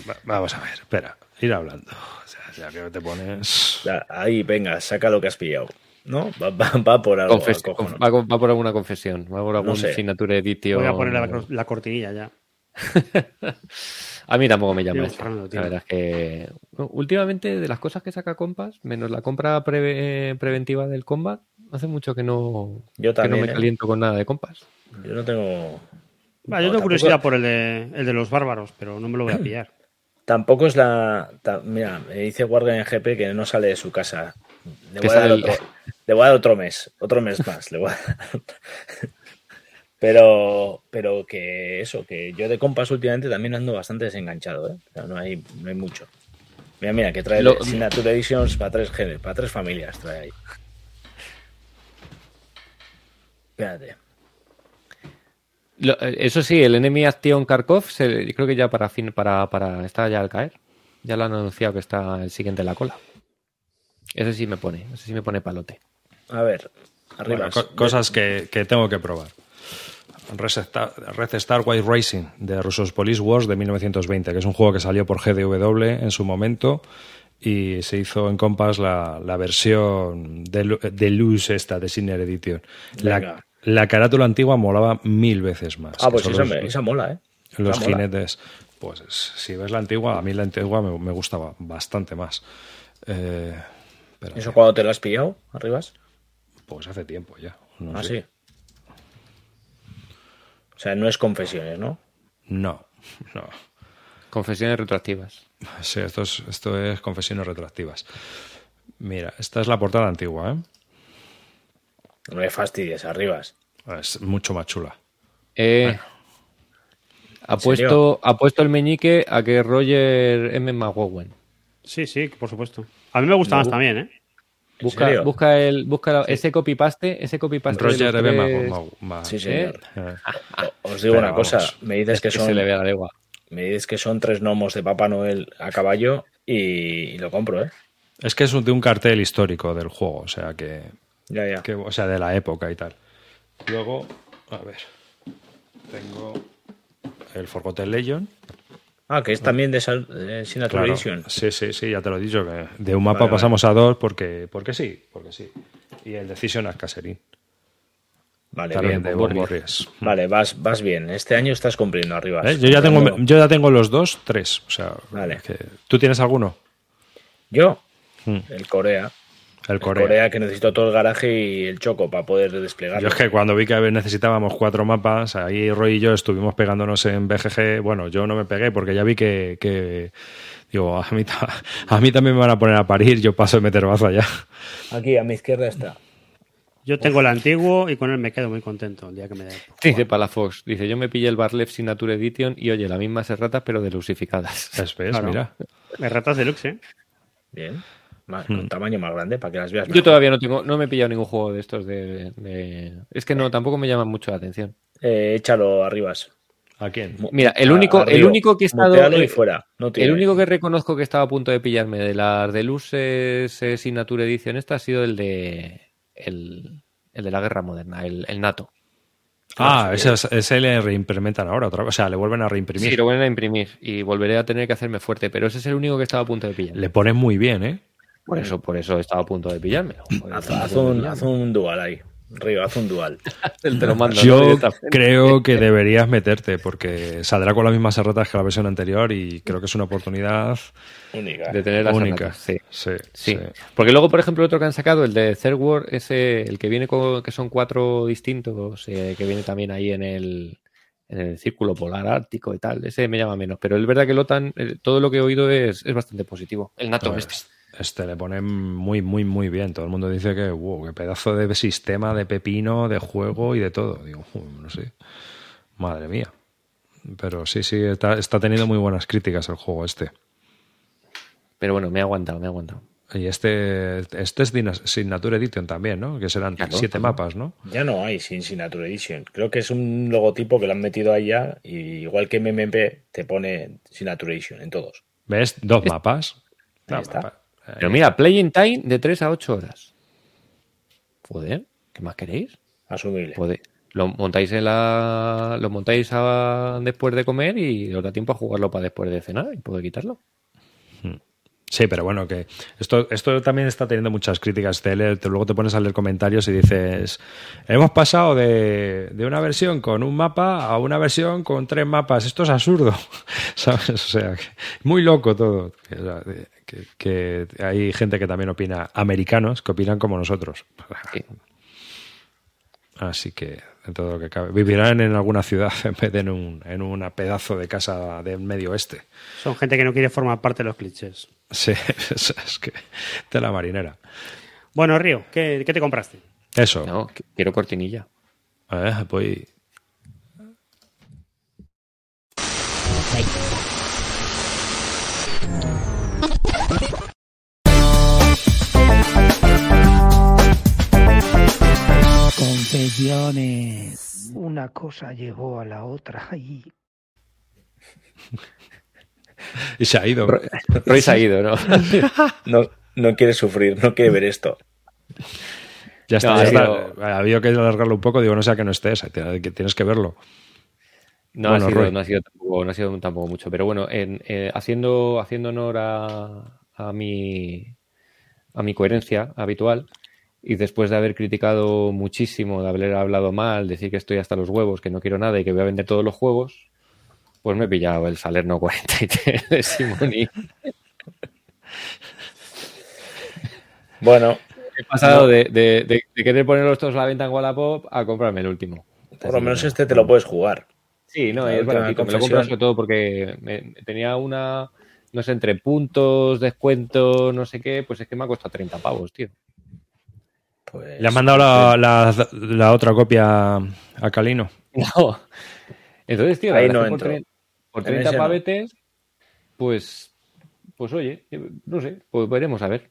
Va- Vamos a ver, espera, ir hablando. O sea, ya que te pones... ya, Ahí, venga, saca lo que has pillado. ¿No? Va, va- va por algo. Confes- va, va por alguna confesión, va por algún sé. signature edition. Voy a poner la, la cortinilla ya. A mí tampoco me llama. Fernando, tío. La verdad es que bueno, últimamente de las cosas que saca Compas, menos la compra pre- preventiva del Combat, hace mucho que no, Yo que no también. me ¿eh? caliento con nada de Compas. Yo no tengo. Yo tengo tampoco- curiosidad por el de, el de los bárbaros, pero no me lo voy a pillar. Tampoco es la. ta- mira, me dice Wargame GP que no sale de su casa. Le voy, a dar otro, le voy a dar otro mes, otro mes más. le voy a dar. Pero, pero que eso, que yo de compas últimamente también ando bastante desenganchado, ¿eh? O sea, no hay, no hay mucho. Mira, mira, que trae Lo- Signature Editions para tres genes, para tres familias trae ahí. Espérate. Lo- eh, eso sí, el Enemy Action Kharkov, se- creo que ya para fin, para, para está ya al caer. Ya lo han anunciado que está el siguiente en la cola. Ese sí me pone, ese sí me pone palote. A ver, arriba. Bueno, co- cosas que, que tengo que probar. Red Star, White Racing de Rusos Police Wars de 1920, que es un juego que salió por GDW en su momento y se hizo en Compass la, la versión de, de Luz esta de Sinner Edition. La. La carátula antigua molaba mil veces más. Ah, pues esa, los- esa mola, ¿eh? los Esa mola. jinetes. Pues es- si ves la antigua, a mí la antigua me, me gustaba bastante más. Eh, pero ¿Eso cuando te lo has pillado, arribas? pues hace tiempo ya. no Ah, sé. sí. O sea, no es confesiones, ¿no? No, no. Confesiones retroactivas. Sí, esto es, esto es confesiones retroactivas. Mira, esta es la portada antigua, ¿eh? No me fastidies, arribas. Es mucho más chula. Eh, ha, puesto, ha puesto el meñique a que Roger M. McGowan. Sí, sí, por supuesto. A mí me gusta más también, ¿eh? ¿En Busca, serio? busca, el, busca la- ese copy-paste, ese copy-paste. Roger M. Ma- Sí, señor. eh, Os digo Pero una cosa, me dices que que son se le vea la legua. me dices que son tres gnomos de Papá Noel a caballo y, y lo compro, ¿eh? Es que es un- de un cartel histórico del juego, o sea que, Ya, ya. que- o sea, de la época y tal. Luego, a ver, tengo el Forgotten Legion. Ah, que es también de esa eh, Signature Claro, Edition. sí, sí, sí, ya te lo he dicho, que de un mapa Vale, vale. pasamos a dos porque, porque sí, porque sí. Y el Decision at Caserín, Vale, también bien. de Bob Bob Morris. Morris. Vale, vas, vas bien. Este año estás cumpliendo arriba. ¿Eh? Yo, ya tengo, yo ya tengo los dos, tres. O sea, Vale. que- ¿tú tienes alguno? Yo, Hmm. el Corea. El El Corea. Corea. que necesito todo el garaje y el choco para poder desplegarlo. Yo es que cuando vi que necesitábamos cuatro mapas, ahí Roy y yo estuvimos pegándonos en BGG. Bueno, yo no me pegué porque ya vi que, que- digo, a mí, a mí también me van a poner a parir, yo paso de meter baza ya. Aquí, a mi izquierda está. Yo tengo el antiguo y con él me quedo muy contento el día que me dé. Dice Palafox, dice, yo me pillé el Barlev Signature Edition y oye, las mismas erratas pero delusificadas. Claro. Mira. Me ratas deluxe, ¿eh? Bien. Más- Con tamaño más grande para que las veas. Yo mejor. todavía no tengo, no me he pillado ningún juego de estos de, de- Es que no, tampoco me llaman mucho la atención. Eh, échalo arribas. ¿A quién? Mira, el a- único, el arriba. único que he estado. Y eh, fuera. No tiene. El único que reconozco que estaba a punto de pillarme de las Deluxe eh, Signature Edition esta ha sido el de. El, el de la guerra moderna, el, el NATO. Ah, ese, es- ese le reimplementan ahora otra vez. O sea, le vuelven a reimprimir. Sí, lo vuelven a imprimir y volveré a tener que hacerme fuerte, pero ese es el único que estaba a punto de pillar. Le ponen muy bien, ¿eh? Por eso, por eso estaba a punto de pillármelo. Joder, Haz, un, pillarme. haz un dual ahí. Río, haz un dual. Te lo. Yo creo que deberías meterte porque saldrá con las mismas erratas que la versión anterior y creo que es una oportunidad Única. de tener las única. Sí. Sí, Sí, sí. porque luego, por ejemplo, otro que han sacado, el de Third World, ese, el que viene con, que son cuatro distintos, eh, que viene también ahí en el, en el círculo polar ártico y tal, ese me llama menos. Pero es verdad que el OTAN, eh, todo lo que he oído es, es bastante positivo. El NATO este. Este le ponen muy, muy, muy bien. Todo el mundo dice que, wow, qué pedazo de sistema, de pepino, de juego y de todo. Digo, "Uy, no sé. Madre mía. Pero sí, sí, está, está teniendo muy buenas críticas el juego este. Pero bueno, me ha aguantado, me ha aguantado. Y este, este es Signature Edition también, ¿no? Que serán Claro, siete claro. mapas, ¿no? Ya no hay sin Signature Edition. Creo que es un logotipo que lo han metido ahí ya. Y igual que MMP te pone Signature Edition en todos. ¿Ves? Dos mapas. Ahí Dos está. mapas. Pero mira, play in time de 3 a 8 horas. Joder, ¿qué más queréis? Asumible. Joder. Lo montáis en la. Lo montáis a- después de comer y os da tiempo a jugarlo para después de cenar y poder quitarlo. Sí, pero bueno, que esto, esto también está teniendo muchas críticas. Te te- luego te pones a leer comentarios y dices, hemos pasado de, de una versión con un mapa a una versión con tres mapas. Esto es absurdo, ¿sabes? O sea, que- muy loco todo. Que, hay gente que también opina, americanos, que opinan como nosotros. Sí. Así que, en todo lo que cabe. Vivirán en alguna ciudad en vez de en un en una pedazo de casa del medio oeste. Son gente que no quiere formar parte de los clichés. Sí, es, que de la marinera. Bueno, Río, ¿qué, qué te compraste? Eso. No, qu- quiero cortinilla. A ver, voy. Confesiones. Una cosa llevó a la otra y Y se ha ido. Roy se ha ido, ¿no? No, no quiere sufrir, no quiere ver esto. Ya está, No, ya ha está. sido- Ha habido que alargarlo un poco, digo, no sea que no estés, que tienes que verlo. No, Bueno, ha sido, Roy. no, ha sido tampoco, no ha sido tampoco mucho, pero bueno, en, eh, haciendo, haciendo honor a, a mi, a mi coherencia habitual y después de haber criticado muchísimo, de haber hablado mal, decir que estoy hasta los huevos, que no quiero nada y que voy a vender todos los juegos, pues me he pillado el Salerno 43 de Simoni. Bueno, He pasado de, de- de- de querer ponerlos todos a la venta en Wallapop a comprarme el último. por lo menos este te lo puedes jugar. Sí, no, La es baratito. Me lo compro sobre todo porque me- tenía una, no sé, entre puntos, descuento, no sé qué, pues es que me ha costado 30 pavos, tío. Pues, ¿Le has mandado la, la- la otra copia a Calino? No. Entonces, tío, Ahí no por, entro. tre- por En 30 ese no. pavetes, pues, pues oye, no sé, pues veremos a ver.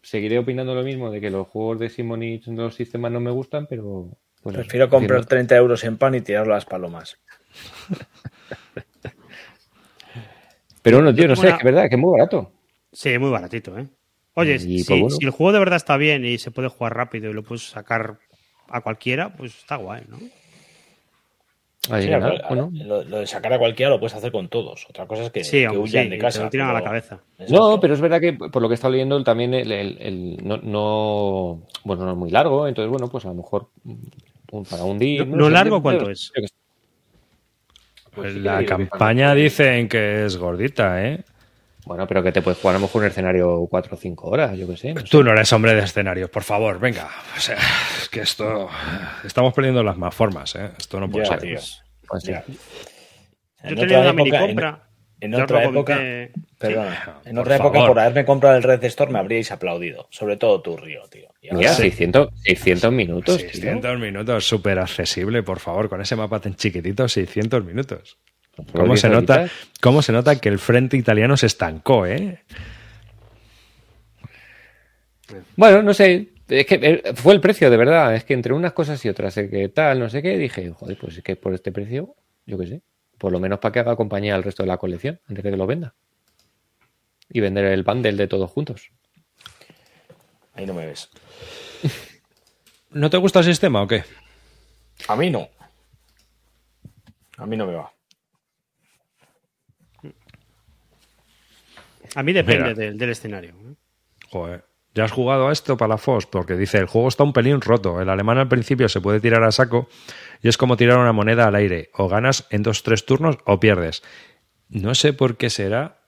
Seguiré opinando lo mismo de que los juegos de Simonich los sistemas no me gustan, pero... pues eso, Prefiero comprar haciendo- 30 euros en pan y tirarlo a las palomas. Pero bueno, tío, no sé, Una- es que es verdad, que es muy barato. Sí, muy baratito, ¿eh? Oye, Y, si, pues, bueno. si el juego de verdad está bien y se puede jugar rápido y lo puedes sacar a cualquiera, pues está guay, ¿no? Ahí Sí, nada, pero, bueno. lo, lo de sacar a cualquiera lo puedes hacer con todos. Otra cosa es que, Sí, que aunque huyan sí, de te casa. lo tiran a la cabeza. Exacto. No, pero es verdad que por lo que he estado leyendo también el, el- el- no, no- bueno, no es muy largo, entonces bueno, pues a lo mejor un- para un día. ¿Lo largo cuánto es? Pues la campaña dicen que es gordita, ¿eh? Bueno, pero que te puedes jugar a lo mejor un escenario 4 o 5 horas, yo qué sé. no sé. Tú no eres hombre de escenarios, por favor, venga. O sea, es que esto. Estamos perdiendo las más formas, ¿eh? Esto no puede Ya, ser. tío. Pues sí. Ya. Yo En tenía una mini en- compra. En os otra época, comenté. perdona, en por otra época por haberme comprado el Red Store me habríais aplaudido. Sobre todo tú, Río, tío. Mira, 600, 600 minutos. tío. 600 minutos, súper accesible, por favor, con ese mapa tan chiquitito, 600 minutos. Por ¿Cómo 10 se, nota. ¿Cómo se nota que el frente italiano se estancó, eh? Bueno, no sé. Es que eh, fue el precio, de verdad. Es que entre unas cosas y otras, eh, que tal, no sé qué, dije, joder, pues es que por este precio, yo qué sé. Por lo menos para que haga compañía al resto de la colección, antes de que lo venda. Y vender el bundle de todos juntos. Ahí no me ves. ¿No te gusta el sistema o qué? A mí no. A mí no me va. A mí depende Mira. del, del escenario. ¿eh? Joder. ¿Ya has jugado a esto para la FOS? Porque dice, el juego está un pelín roto. El alemán al principio se puede tirar a saco y es como tirar una moneda al aire. O ganas en dos, tres turnos o pierdes. No sé por qué será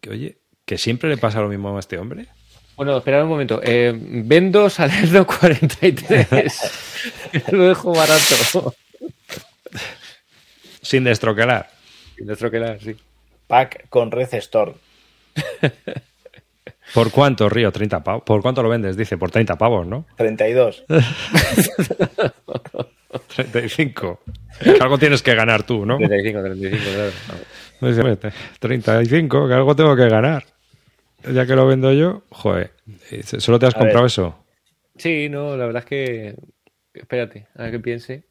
que, oye, que siempre le pasa lo mismo a este hombre. Bueno, esperad un momento. Eh, vendo Salerno 43. lo dejo barato. Sin destroquelar. Nuestro que la, sí. Pack con Red Store. ¿Por cuánto, Río? 30 pavos. ¿Por cuánto lo vendes? Dice, por 30 pavos, ¿no? 32. 35. Algo tienes que ganar tú, ¿no? 35, 35, claro. Dice, "Vete, 35, que algo tengo que ganar. Ya que lo vendo yo, joder. ¿Solo te has A comprado ver. eso? Sí, no, la verdad es que. Espérate, a ver qué piense.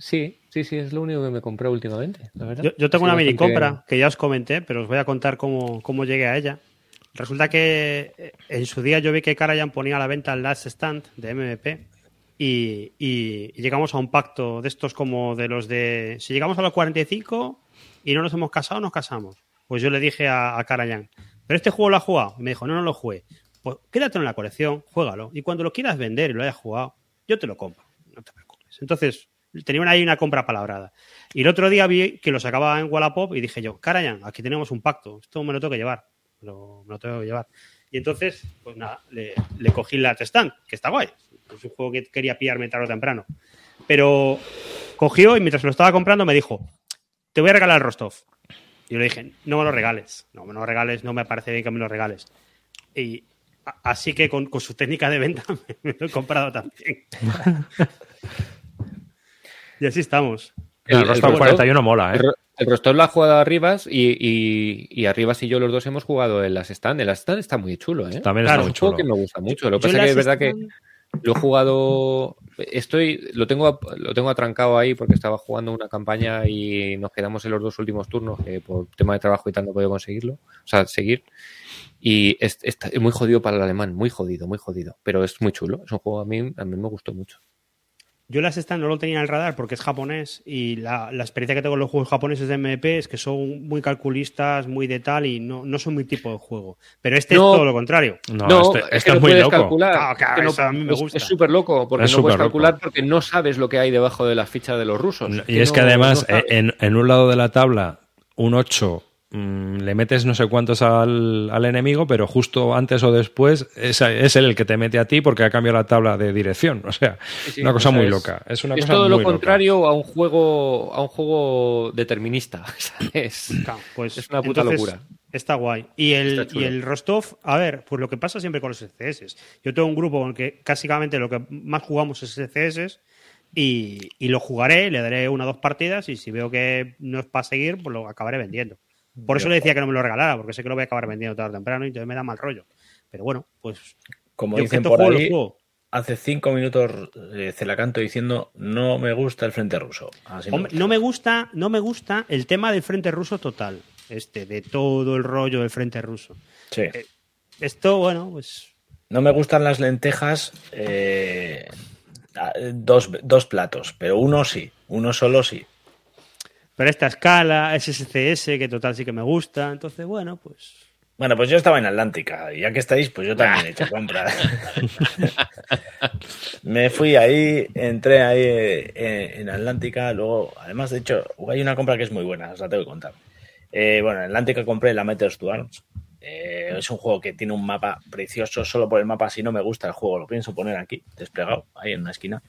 Sí, sí, sí, es lo único que me compré últimamente, la verdad. Yo, yo tengo Sí, una mini compra que ya os comenté, pero os voy a contar cómo, cómo llegué a ella. Resulta que eh, en su día yo vi que Karajan ponía a la venta el Last Stand de MMP y, y- y llegamos a un pacto de estos como de los de si llegamos a los 45 y no nos hemos casado, nos casamos. Pues yo le dije a, a Karajan, pero este juego lo ha jugado. Y me dijo, no, no lo jugué. Pues quédate en la colección, juégalo. Y cuando lo quieras vender y lo hayas jugado, yo te lo compro. No te preocupes. Entonces, tenía una- ahí una compra palabrada. Y el otro día vi que lo sacaba en Wallapop y dije yo, Karajan, aquí tenemos un pacto, esto me lo tengo que llevar, me lo, me lo tengo que llevar. Y entonces, pues nada, le, le cogí la Stand, que está guay. Es un juego que quería pillarme tarde o temprano. Pero cogió y mientras lo estaba comprando me dijo, te voy a regalar el Rostov. Y yo le dije, no me lo regales, no me lo regales, no me parece bien que me lo regales. Y así que con, con su técnica de venta me lo he comprado también. y así estamos. El, El- el Rostov Rostov- 41 mola, ¿eh? El, Rostov lo ha jugado a Rivas y, y, y a Rivas y yo los dos hemos jugado en las stand. El Last stand está muy chulo, ¿eh? También Claro, está muy es un juego chulo. que me gusta mucho. Lo que pasa que las es verdad que lo he jugado. Estoy, lo tengo, lo tengo atrancado ahí porque estaba jugando una campaña y nos quedamos en los dos últimos turnos que por tema de trabajo y tal no he podido conseguirlo, o sea, seguir. Y es, es muy jodido para el alemán, muy jodido, muy jodido. Pero es muy chulo. Es un juego a mí, a mí me gustó mucho. Yo las estas no lo tenía en el radar porque es japonés y la, la experiencia que tengo con los juegos japoneses de MP es que son muy calculistas, muy de tal y no, no son mi tipo de juego. Pero este No. es todo lo contrario. No, este, es este que es no muy puedes loco. calcular. Claro, claro, Es que no- eso a mí me es- gusta. Es súper loco, porque Es no puedes calcular porque no sabes lo que hay debajo de las fichas de los rusos. Y es que además, eh, en, en un lado de la tabla, un 8, mm, le metes no sé cuántos al, al enemigo, pero justo antes o después es, es él el que te mete a ti porque ha cambiado la tabla de dirección. O sea, Sí, sí, una o cosa sea, muy es- loca. Es una es cosa todo lo loca. contrario a un juego a un juego determinista. ¿sabes? Claro, pues Es una puta entonces, locura. Está guay. Y el, Está chulo. y el Rostov, a ver, pues lo que pasa siempre con los CS. Yo tengo un grupo con el que básicamente lo que más jugamos es CS y, y lo jugaré, le daré una o dos partidas y si veo que no es para seguir, pues lo acabaré vendiendo. Por eso le decía que no me lo regalara, porque sé que lo voy a acabar vendiendo tarde o temprano y entonces me da mal rollo. Pero bueno, pues Como dicen por juego, ahí, juego. hace cinco minutos eh, Celacanto diciendo no me gusta el frente ruso. Así Hombre, no me gusta, no me gusta el tema del frente ruso total. Este, de todo el rollo del frente ruso. Sí. Esto, bueno, pues No me gustan las lentejas eh, dos, dos platos, pero uno sí, uno solo sí. Pero esta escala, SSCS, que total sí que me gusta. Entonces, bueno, pues. Bueno, pues yo estaba en Atlántica, y ya que estáis, pues yo también he hecho compras. Me fui ahí, entré ahí eh, en Atlántica, luego, además, de hecho, hay una compra que es muy buena, os la tengo que contar. Eh, bueno, en Atlántica compré la Meters to Arms. Eh, es un juego que tiene un mapa precioso, solo por el mapa, si no me gusta el juego, lo pienso poner aquí, desplegado, ahí en una esquina.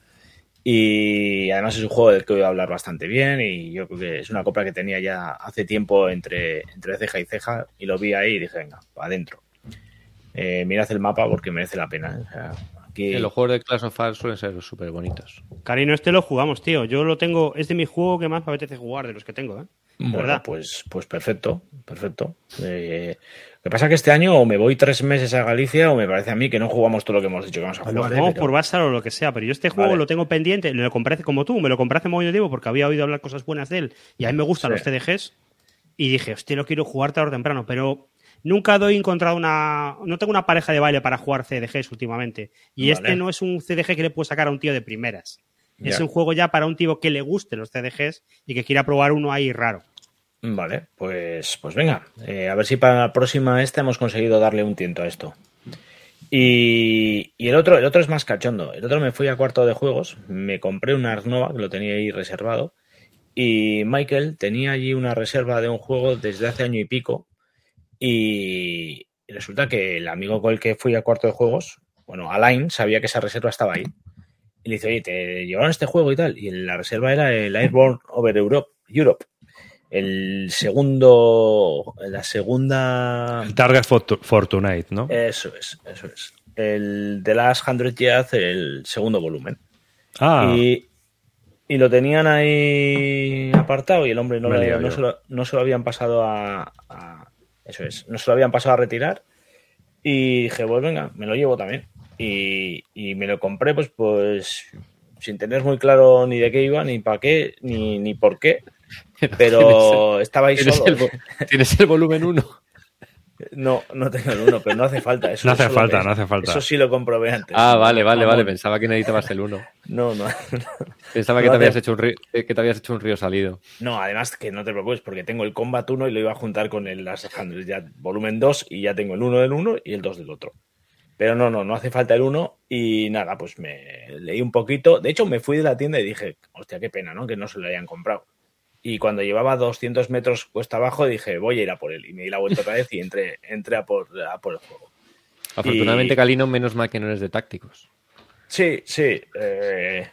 Y además es un juego del que voy a hablar bastante bien y yo creo que es una compra que tenía ya hace tiempo entre, entre ceja y ceja y lo vi ahí y dije, venga, para adentro. Eh, mirad el mapa porque merece la pena. ¿eh? O sea, aquí... Que Los juegos de Clash of Clans suelen ser súper bonitos. Cariño, este lo jugamos, tío. Yo lo tengo. Es de mi juego que más me apetece jugar de los que tengo, ¿eh? Bueno, verdad. pues, pues perfecto, perfecto. Eh, lo que pasa es que este año o me voy tres meses a Galicia o me parece a mí que no jugamos todo lo que hemos dicho que vamos a Lo jugar. ¿eh? jugamos Pero- por Basar o lo que sea, pero yo este juego Vale. lo tengo pendiente, me lo compré como tú, me lo compré hace muy tiempo porque había oído hablar cosas buenas de él y a mí me gustan Sí. los CDGs y dije, hostia, lo quiero jugar tarde o temprano, pero nunca doy encontrado una. No tengo una pareja de baile para jugar CDGs últimamente y Vale. este no es un CDG que le puedo sacar a un tío de primeras. Es un juego ya para un tío que le guste los CDGs y que quiera probar uno ahí raro. Vale, pues, pues venga, eh, a ver si para la próxima esta hemos conseguido darle un tiento a esto. Y, y el otro, el otro es más cachondo. El otro me fui a cuarto de juegos, me compré un Ars Nova, que lo tenía ahí reservado, y Michael tenía allí una reserva de un juego desde hace año y pico, y resulta que el amigo con el que fui a cuarto de juegos, bueno, Alain, sabía que esa reserva estaba ahí. Y le dice, oye, te llevaron este juego y tal. Y la reserva era el Airborne Over Europe. Europe el segundo, la segunda, El Target Fortunate, ¿no? eso es, eso es. El The Last Hundred Years, el segundo volumen. ah, Y, y lo tenían ahí apartado y el hombre no, lo- no, se lo, no se lo habían pasado a, a- Eso es, no se lo habían pasado a retirar. Y dije, pues venga, me lo llevo también. Y, y me lo compré, pues, pues, sin tener muy claro ni de qué iba, ni para qué, ni, ni por qué. Pero estaba ahí ¿Tienes, solo. el, tienes el volumen 1. No, no tengo el uno, pero no hace falta. Eso No hace eso falta, que- no hace falta. Eso sí lo comprobé antes. Ah, vale, vale, vale. Vamos. Pensaba que necesitabas el 1. No, no. Pensaba que No te, te- habías hecho un río, que te habías hecho un río salido. No, además que no te preocupes, porque tengo el Combat 1 y lo iba a juntar con el Last Hundred ya volumen 2 y ya tengo el 1 del 1 y el 2 del otro. Pero no, no, no hace falta el 1 y nada, pues me leí un poquito. De hecho, me fui de la tienda y dije, hostia, qué pena, ¿no? Que no se lo hayan comprado. Y cuando llevaba 200 metros cuesta abajo dije, voy a ir a por él. Y me di la vuelta otra vez y entré, entré a, por, a por el juego. Afortunadamente, Y- Calino, menos mal que no eres de tácticos. Sí, sí. eh,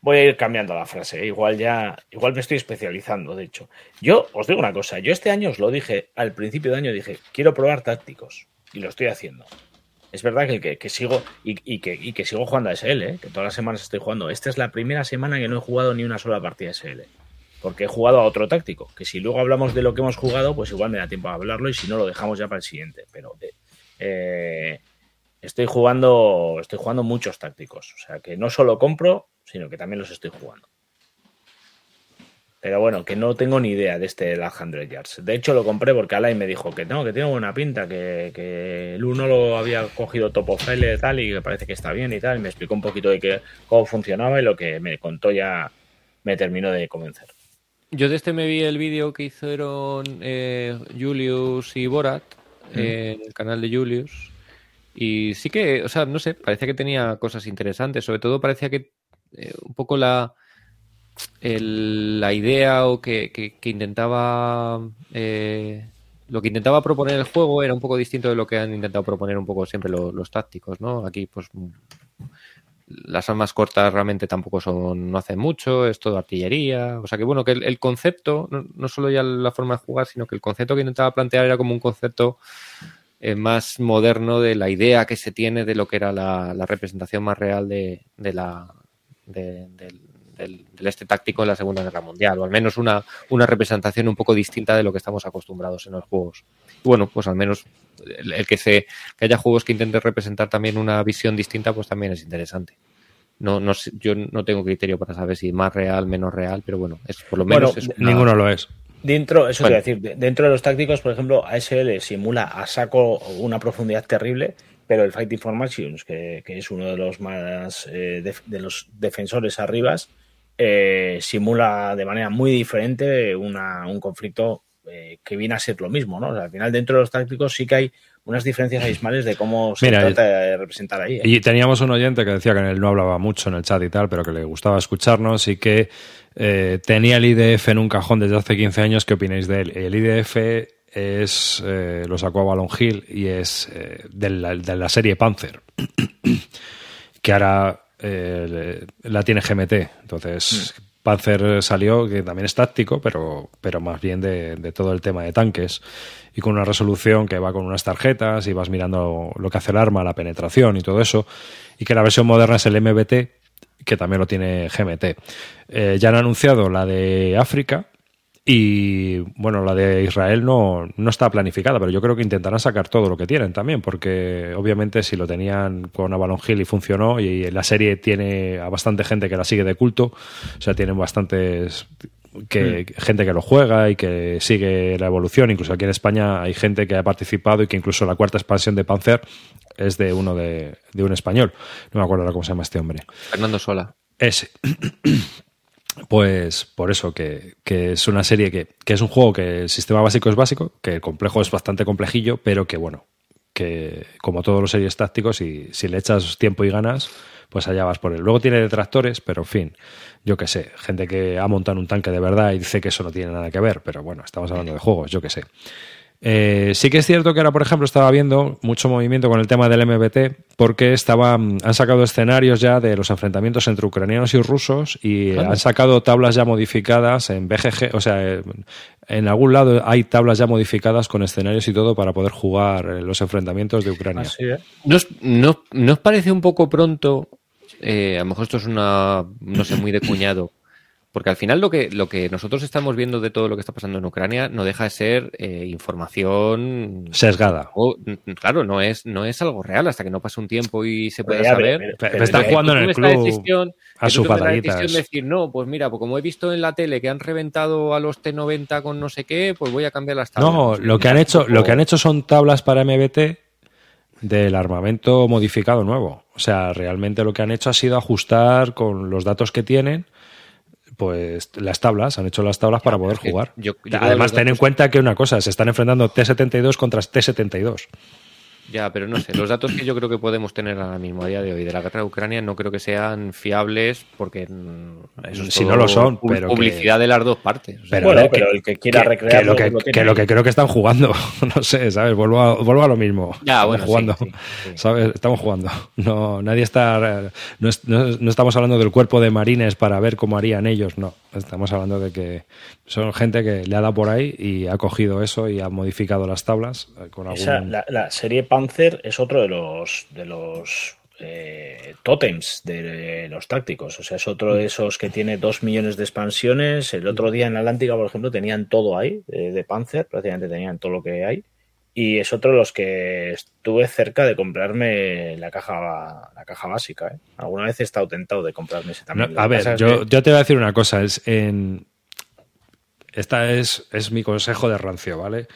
voy a ir cambiando la frase. ¿eh? Igual ya, igual me estoy especializando, de hecho. Yo os digo una cosa. Yo este año os lo dije, al principio de año dije, quiero probar tácticos. Y lo estoy haciendo. Es verdad que, que, que sigo y, y que, y que sigo jugando a SL, ¿eh? que todas las semanas estoy jugando. Esta es la primera semana que no he jugado ni una sola partida de SL. Porque he jugado a otro táctico. Que si luego hablamos de lo que hemos jugado, pues igual me da tiempo a hablarlo y si no lo dejamos ya para el siguiente. Pero eh, estoy jugando, estoy jugando muchos tácticos. O sea que no solo compro, sino que también los estoy jugando. Pero bueno, que no tengo ni idea de este Last 100 Yards. De hecho, lo compré porque Alain me dijo que no, que tiene buena pinta, que, que el uno lo había cogido Top of File y tal, y que parece que está bien y tal. Y me explicó un poquito de que, cómo funcionaba y lo que me contó ya me terminó de convencer. Yo de este me vi el vídeo que hicieron eh, Julius y Borat en el canal de Julius. Y sí que, o sea, no sé, parecía que tenía cosas interesantes. Sobre todo parecía que eh, un poco la, el- la idea o que, que- que intentaba eh, lo que intentaba proponer el juego era un poco distinto de lo que han intentado proponer un poco siempre lo- los tácticos, ¿no? Aquí, pues las armas cortas realmente tampoco son, no hacen mucho, es todo artillería. O sea que bueno, que el, concepto, no, no solo ya la forma de jugar, sino que el concepto que intentaba plantear era como un concepto eh, más moderno de la idea que se tiene de lo que era la, la representación más real de, de la de- del, del- del este táctico en la Segunda Guerra Mundial, o al menos una, una representación un poco distinta de lo que estamos acostumbrados en los juegos. Y bueno, pues al menos el, el que se que haya juegos que intenten representar también una visión distinta, pues también es interesante. No, no yo no tengo criterio para saber si más real, menos real, pero bueno, es por lo menos Bueno, es una- Ninguno lo es. Dentro, eso Bueno. te iba a decir, de- dentro de los tácticos, por ejemplo, ASL simula a saco una profundidad terrible, pero el Fighting Formations, que, que es uno de los más eh, def- de los defensores arribas, eh, simula de manera muy diferente una- un conflicto eh, que viene a ser lo mismo, ¿no? O sea, al final, dentro de los tácticos sí que hay unas diferencias abismales de cómo se Mira, trata de representar ahí. ¿eh? Y teníamos un oyente que decía que él no hablaba mucho en el chat y tal, pero que le gustaba escucharnos y que tenía el IDF en un cajón desde hace 15 años. ¿Qué opináis de él? El IDF es, lo sacó a Ballon Hill y es de, la, de la serie Panzer, que ahora eh, la tiene GMT. Entonces, Panzer salió, que también es táctico, pero, pero más bien de, todo el tema de tanques. Y con una resolución que va con unas tarjetas y vas mirando lo que hace el arma, la penetración y todo eso. Y que la versión moderna es el MBT, que también lo tiene GMT. Eh, ya han anunciado la de África. Y bueno, la de Israel no, no está planificada, pero yo creo que intentarán sacar todo lo que tienen también, porque obviamente si lo tenían con Avalon Hill y funcionó, y la serie tiene a bastante gente que la sigue de culto, o sea, tienen bastantes que, gente que lo juega y que sigue la evolución. Incluso aquí en España hay gente que ha participado y que incluso la cuarta expansión de Panzer es de uno de, de un español. No me acuerdo ahora cómo se llama este hombre. Fernando Sola. Ese. Pues por eso, que, que es una serie que, que es un juego que el sistema básico es básico, que el complejo es bastante complejillo, pero que bueno, que como todos los series tácticos, y si le echas tiempo y ganas, pues allá vas por él. Luego tiene detractores, pero en fin, yo qué sé, gente que ha montado un tanque de verdad y dice que eso no tiene nada que ver, pero bueno, estamos hablando de juegos, yo qué sé. Eh, sí que es cierto que ahora, por ejemplo, estaba viendo mucho movimiento con el tema del MBT porque estaban, han sacado escenarios ya de los enfrentamientos entre ucranianos y rusos y han sacado tablas ya modificadas en BGG, o sea, eh, en algún lado hay tablas ya modificadas con escenarios y todo para poder jugar eh, los enfrentamientos de Ucrania. Así. ¿No os, no, ¿no os parece un poco pronto? eh, a lo mejor esto es una, no sé, muy de cuñado. Porque al final lo que, lo que nosotros estamos viendo de todo lo que está pasando en Ucrania no deja de ser eh, información. Sesgada. o- claro, no es, no es algo real hasta que no pase un tiempo y se pueda saber. pero- Pero pero- están pero- jugando en el club decisión- a batallitas. decisión de decir, no, pues mira, pues como he visto en la tele que han reventado a los T90 con no sé qué, pues voy a cambiar las tablas. No, lo que han hecho, lo que han hecho son tablas para MBT del armamento modificado nuevo. O sea, realmente lo que han hecho ha sido ajustar con los datos que tienen, pues las tablas, han hecho las tablas para poder jugar. yo- yo Además, ten en cuenta que una cosa, se están enfrentando T72 contra T72. Ya, pero no sé, los datos que yo creo que podemos tener ahora mismo a día de hoy de la guerra de Ucrania no creo que sean fiables porque mm, eso es Si no lo son, que- publicidad de las dos partes. O sea, Pero, Bueno, a ver, pero que- el que quiera recrearlo, que lo que, lo tiene que lo ahí. que creo que están jugando, no sé, ¿sabes? Vuelvo a, vuelvo a lo mismo. Ya, bueno, jugando, sí, sí. ¿sabes? Estamos jugando. No, nadie está, no, es- no- no estamos hablando del cuerpo de marines para ver cómo harían ellos, no. Estamos hablando de que son gente que le ha dado por ahí y ha cogido eso y ha modificado las tablas eh, con algún... Esa- la, la serie Panzer es otro de los de los eh, tótems de los tácticos. O sea, es otro de esos que tiene dos millones de expansiones. El otro día en Atlántica, por ejemplo, tenían todo ahí eh, de Panzer, prácticamente tenían todo lo que hay. Y es otro de los que estuve cerca de comprarme la caja la caja básica. ¿eh? Alguna vez he estado tentado de comprarme ese también. A ver, yo, que- yo te voy a decir una cosa. Es en, esta es, es mi consejo de rancio, ¿vale?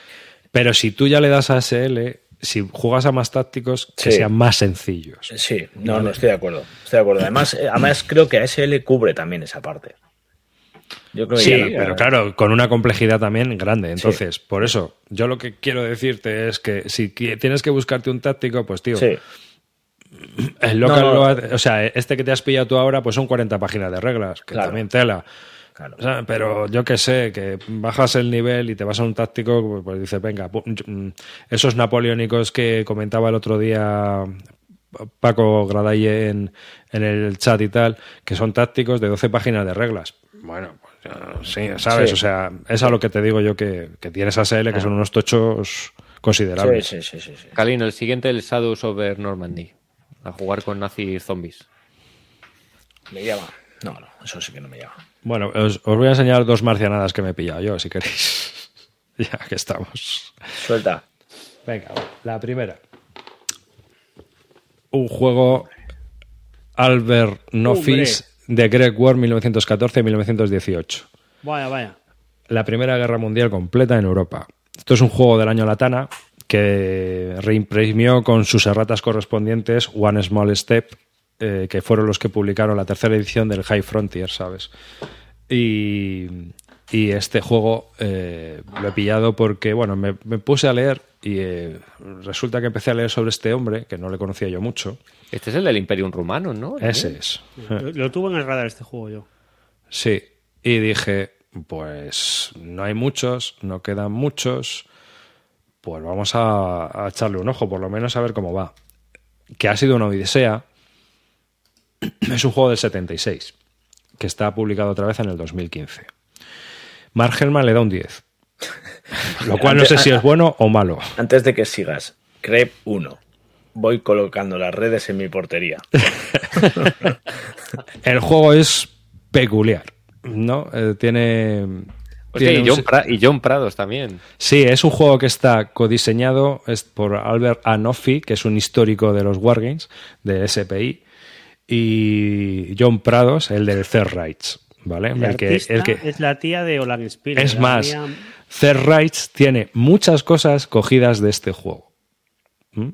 Pero si tú ya le das a SL, si juegas a más tácticos, que Sí. sean más sencillos. Sí, no, no estoy de acuerdo. Estoy de acuerdo. Además, eh, además creo que ASL cubre también esa parte. Yo creo que Sí, ya pero claro, con una complejidad también grande. Entonces, por eso, yo lo que quiero decirte es que si tienes que buscarte un táctico, pues tío, Sí, el local No, no. lo o sea, este que te has pillado tú ahora, pues son 40 páginas de reglas, que Claro. también tela. Claro. O sea, pero yo que sé, que bajas el nivel y te vas a un táctico, pues, pues dices, venga, mm, esos napoleónicos que comentaba el otro día Paco Gradalle en, en el chat y tal, que son tácticos de 12 páginas de reglas. Bueno, pues ya, sí, ¿sabes? Sí. O sea, es a lo que te digo yo que, que tienes ASL, que son unos tochos considerables. Sí, sí, sí, sí. Kalin, el siguiente, el Shadows over Normandy. A jugar con nazi zombies. Me llama. No, no, eso sí que no me llama. Bueno, os, os voy a enseñar dos marcianadas que me he pillado yo, si queréis. ya que estamos. Suelta. Venga, la primera. Un juego Albert Nofis de Greg Ward 1914-1918. Vaya, vaya. La Primera Guerra Mundial completa en Europa. Esto es un juego del año Latana que reimprimió con sus erratas correspondientes One Small Step, eh, que fueron los que publicaron la tercera edición del High Frontier, ¿sabes? Y, y este juego eh, lo he pillado porque, bueno, me, me puse a leer y eh, resulta que empecé a leer sobre este hombre, que no le conocía yo mucho. Este es el del Imperium Rumano, ¿no? Ese es. Lo, lo tuve en el radar este juego yo. Sí, y dije, pues no hay muchos, no quedan muchos, pues vamos a, a echarle un ojo, por lo menos a ver cómo va. Que ha sido una odisea. Es un juego del 76, que está publicado otra vez en el 2015. Mark le da un 10. Lo cual no sé si es bueno o malo. Antes de que sigas, Crep 1. Voy colocando las redes en mi portería. El juego es peculiar, ¿no? Eh, tiene... Hostia, tiene y, un- John Pra- y John Prados también. Sí, es un juego que está codiseñado es por Albert Anofi, que es un histórico de los Wargames, de SPI, y John Prados, el del Third Rights, ¿vale? El El que, el que- es la tía de Olan Spiel. es más, tía- Third Rights tiene muchas cosas cogidas de este juego. ¿Mm?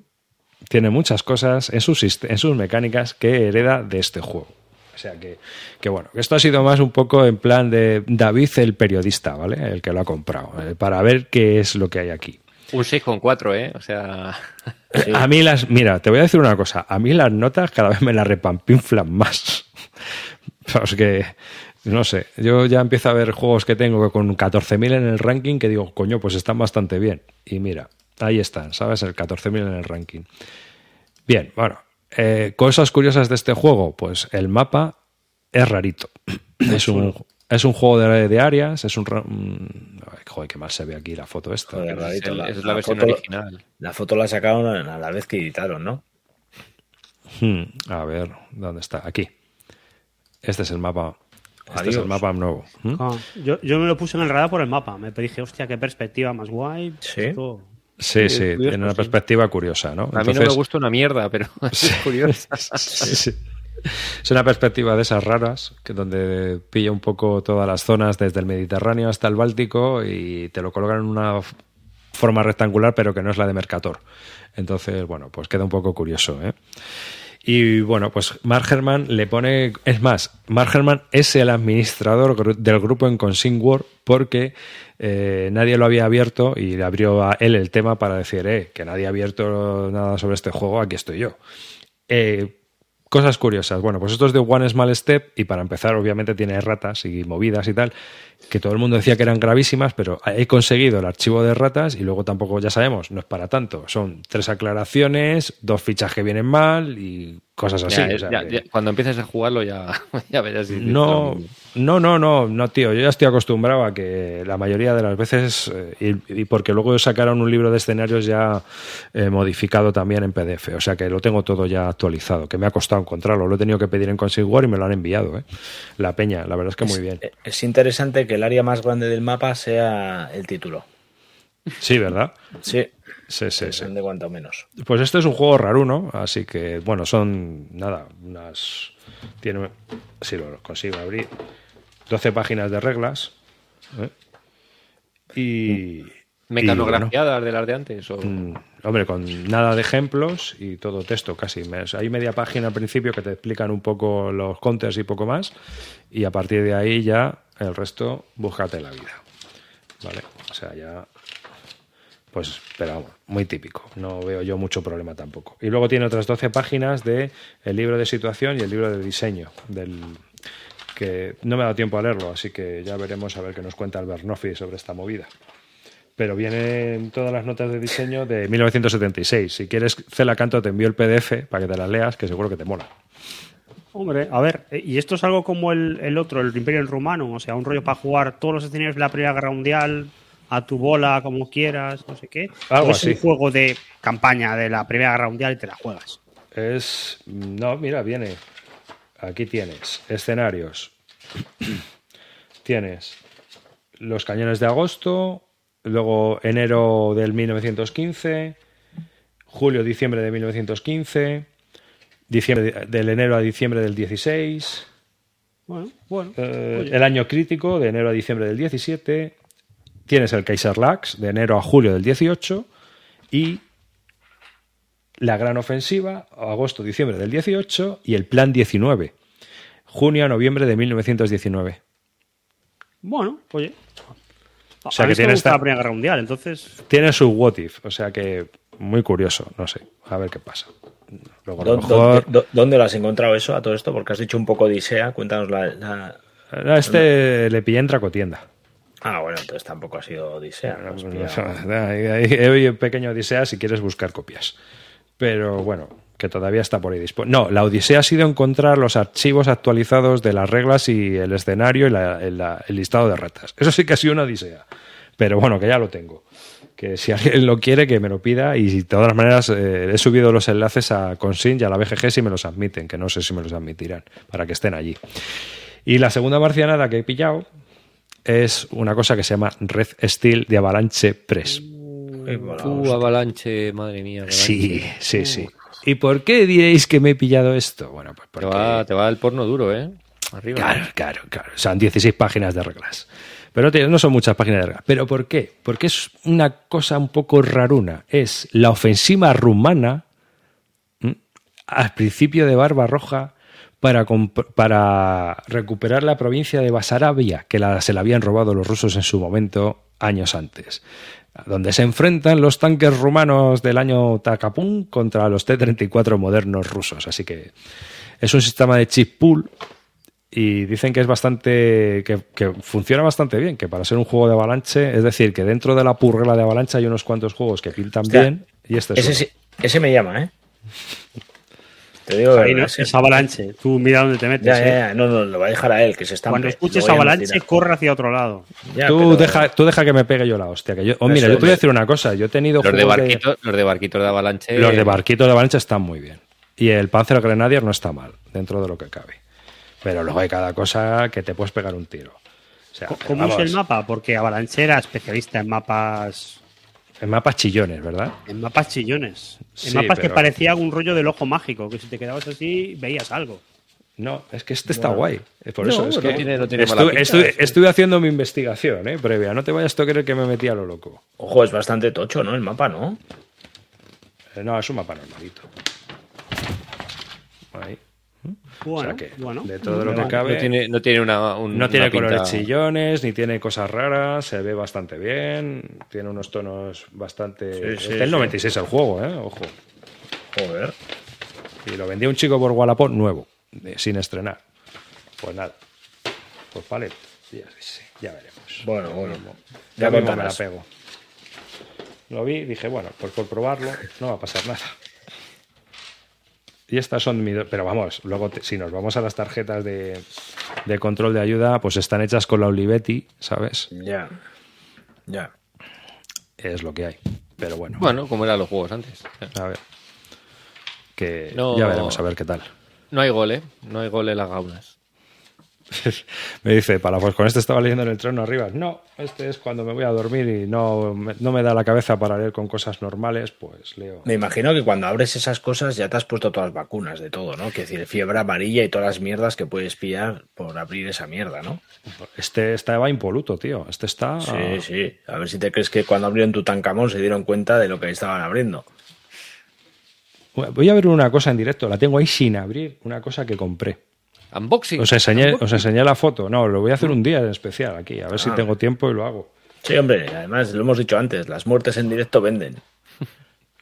Tiene muchas cosas en sus, en sus mecánicas que hereda de este juego. O sea que, que bueno, esto ha sido más un poco en plan de David el periodista, ¿vale? El que lo ha comprado, eh, para ver qué es lo que hay aquí. Un 6,4, ¿eh? O sea, A mí las, mira, te voy a decir una cosa, a mí las notas cada vez me las repampinflan más. Pues que, no sé, yo ya empiezo a ver juegos que tengo que con 14.000 en el ranking que digo, coño, pues están bastante bien. Y mira, ahí están, ¿sabes? El 14.000 en el ranking. Bien, bueno, eh, cosas curiosas de este juego, pues el mapa es rarito. Es un, es un juego de, de áreas, es un... ay, joder, qué mal se ve aquí la foto esta. Joder, es, rarito, el- la- esa es la la versión foto- original. La foto la sacaron a la vez que editaron, ¿no? Hmm, a ver, ¿dónde está? Aquí. Este es el mapa. Este Adiós. es el mapa nuevo. ¿Mm? Ah, yo, yo me lo puse en el radar por el mapa. Me dije, hostia, qué perspectiva más guay. Sí. Esto- Sí, Sí, tiene una sí. perspectiva curiosa, ¿no? A mí no me gusta una mierda, pero es curioso. Sí, sí. Es una perspectiva de esas raras, que donde pilla un poco todas las zonas desde el Mediterráneo hasta el Báltico y te lo colocan en una forma rectangular, pero que no es la de Mercator. Entonces, bueno, pues queda un poco curioso, ¿eh? Y bueno, pues Mark Herman le pone. Es más, Mark Herman es el administrador del grupo en Consing porque eh, nadie lo había abierto y le abrió a él el tema para decir, eh, que nadie ha abierto nada sobre este juego, aquí estoy yo. Eh, cosas curiosas. Bueno, pues esto es de One Small Step y para empezar, obviamente tiene ratas y movidas y tal, que todo el mundo decía que eran gravísimas, pero he conseguido el archivo de ratas y luego tampoco, ya sabemos, no es para tanto. Son tres aclaraciones, dos fichas que vienen mal y cosas así. Ya, o sea ya- que- ya- cuando empieces a jugarlo ya, ya verás. si- no, no, no, no, no, tío. Yo ya estoy acostumbrado a que la mayoría de las veces, eh, y, y porque luego sacaron un libro de escenarios ya eh, modificado también en PDF, o sea que lo tengo todo ya actualizado, que me ha costado encontrarlo. Lo he tenido que pedir en Consigue y me lo han enviado. ¿eh? La peña, la verdad es que muy bien. Es, es interesante que el área más grande del mapa sea el título. Sí, ¿verdad? Sí, Sí, sí, sí. de cuanto menos. Pues este es un juego raro, ¿no? Así que, bueno, son, nada, unas... Tiene, si lo consigo abrir, 12 páginas de reglas. ¿eh? Y. ¿Mecanografiadas de las de antes? O... Mm, hombre, con nada de ejemplos y todo texto casi. Hay media página al principio que te explican un poco los counters y poco más. Y a partir de ahí ya el resto, búscate la vida. ¿Vale? O sea, ya. Pues, pero vamos, muy típico. No veo yo mucho problema tampoco. Y luego tiene otras 12 páginas de el libro de situación y el libro de diseño. Del, que no me ha dado tiempo a leerlo, así que ya veremos a ver qué nos cuenta Albert Noffi sobre esta movida pero vienen todas las notas de diseño de 1976. Si quieres, Cela Canto te envío el PDF para que te las leas, que seguro que te mola. Hombre, a ver, eh, y esto es algo como el, el otro, el Imperio Rumano, o sea, un rollo para jugar todos los escenarios de la Primera Guerra Mundial, a tu bola, como quieras, no sé qué. Algo O es así. un juego de campaña de la Primera Guerra Mundial y te la juegas. Es. No, mira, viene. Aquí tienes escenarios. tienes los cañones de agosto, luego enero del 1915, julio, diciembre de 1915, diciembre de- del enero a diciembre del 16. Bueno, bueno. Eh, el año crítico de enero a diciembre del 17, tienes el Kaiser Lax de enero a julio del 18 y la gran ofensiva agosto diciembre del 18 y el plan 19 junio a noviembre de 1919. Bueno, oye. O sea a que tiene esta- la Primera Guerra Mundial, entonces. Tiene su what if, o sea que muy curioso, no sé, a ver qué pasa. Luego a lo ¿Dó- mejor ¿Dónde, dó- dónde lo has encontrado eso a todo esto? Porque has dicho un poco Odisea. Cuéntanos la. este le pillé en Tracotienda. Ah, bueno, entonces tampoco ha sido Odisea. ¿no? Hay un pequeño Odisea si quieres buscar copias. Pero bueno, que todavía está por ahí. No, la Odisea ha sido encontrar los archivos actualizados de las reglas y el escenario y la- el, listado de ratas. Eso sí que ha sido una Odisea. Pero bueno, que ya lo tengo. Que si alguien lo quiere, que me lo pida. Y de todas maneras, eh, he subido los enlaces a Consign y a la BGG si me los admiten, que no sé si me los admitirán, para que estén allí. Y la segunda marcianada que he pillado es una cosa que se llama Red Steel de Avalanche Press. Uh, avalanche, madre mía. Avalanche. Sí, sí, sí. ¿Y por qué diréis que me he pillado esto? Bueno, pues Te porque... va, te va el porno duro, ¿eh? Arriba. Claro, claro, claro. Son 16 páginas de reglas. Pero no son muchas páginas de reglas. ¿Pero por qué? Porque es una cosa un poco raruna. Es la ofensiva rumana ¿m? al principio de Barbarroja para, para recuperar la provincia de Basarabia, que la- se la habían robado los rusos en su momento años antes. Donde se enfrentan los tanques rumanos del año Takapun contra los T-34 modernos rusos. Así que es un sistema de chip pool y dicen que es bastante que, que funciona bastante bien, que para ser un juego de avalanche, es decir, que dentro de la purrela de avalanche hay unos cuantos juegos que pintan bien y este es Ese, ese me llama, ¿eh? Te digo Ahí no, es avalanche. Tú mira dónde te metes. Ya, ¿eh? ya, ya. No, no, lo va a dejar a él, que se está Cuando escuches avalanche, corre hacia otro lado. Ya, tú, pero- deja, tú deja que me pegue yo la hostia. Que yo, oh, mira, yo te voy a decir una cosa. Yo he tenido Los de, juegos de- barquitos, los de barquitos de avalanche. los de barquitos de avalanche están muy bien. Y el Panzer Grenadier no está mal, dentro de lo que cabe. Pero luego hay cada cosa que te puedes pegar un tiro. O sea, ¿Cómo es el mapa? Porque Avalanche era especialista en mapas En mapas chillones, ¿verdad? en mapas chillones. En Sí, mapas que parecía un rollo del ojo mágico, que si te quedabas así veías algo. No, es que este está guay. Es Por No, eso es no que tiene- no tiene estu- mala pinta, estu- es que- estuve haciendo mi investigación, ¿eh? Previa. No te vayas a creer que me metí a lo loco. Ojo, es bastante tocho, ¿no? El mapa, ¿no? Eh, no, es un mapa normalito. Ahí. Bueno, o sea que, bueno. de todo lo que no, cabe. no tiene, no tiene una. un- No tiene una pinta- colores chillones, ni tiene cosas raras, se ve bastante bien, tiene unos tonos bastante... Sí, sí, sí. 96 el juego, ¿eh? Ojo. Joder. Y lo vendía un chico por Wallapop nuevo, de- sin estrenar. Pues nada. Pues vale, ya, sí, ya veremos. Bueno, bueno. Ya Ya mismo me la pego. Lo vi, dije, bueno, pues por probarlo no va a pasar nada. Y estas son mi... Pero vamos, luego te- si nos vamos a las tarjetas de, de control de ayuda, pues están hechas con la Olivetti, ¿sabes? Ya. Ya. Es lo que hay. Pero bueno, Bueno, como eran los juegos antes. a ver. Que No. ya veremos a ver qué tal. No hay gol, ¿eh? No hay gol en las gaunas. me dice, para pues con este estaba leyendo en el trono arriba. No, este es cuando me voy a dormir y no, me- no me da la cabeza para leer con cosas normales, pues leo. Me imagino que cuando abres esas cosas ya te has puesto todas las vacunas de todo, ¿no? Que decir, fiebre amarilla y todas las mierdas que puedes pillar por abrir esa mierda, ¿no? Este estaba impoluto, tío. Este está. Sí, sí. A ver si te crees que cuando abrieron Tutankamón se dieron cuenta de lo que estaban abriendo. Voy a ver una cosa en directo. La tengo ahí sin abrir. Una cosa que compré. Unboxing. Os enseñé, os enseñé la foto. No, lo voy a hacer un día en especial aquí. A ver si Ah. tengo tiempo y lo hago. Sí, hombre, además lo hemos dicho antes, las muertes en directo venden.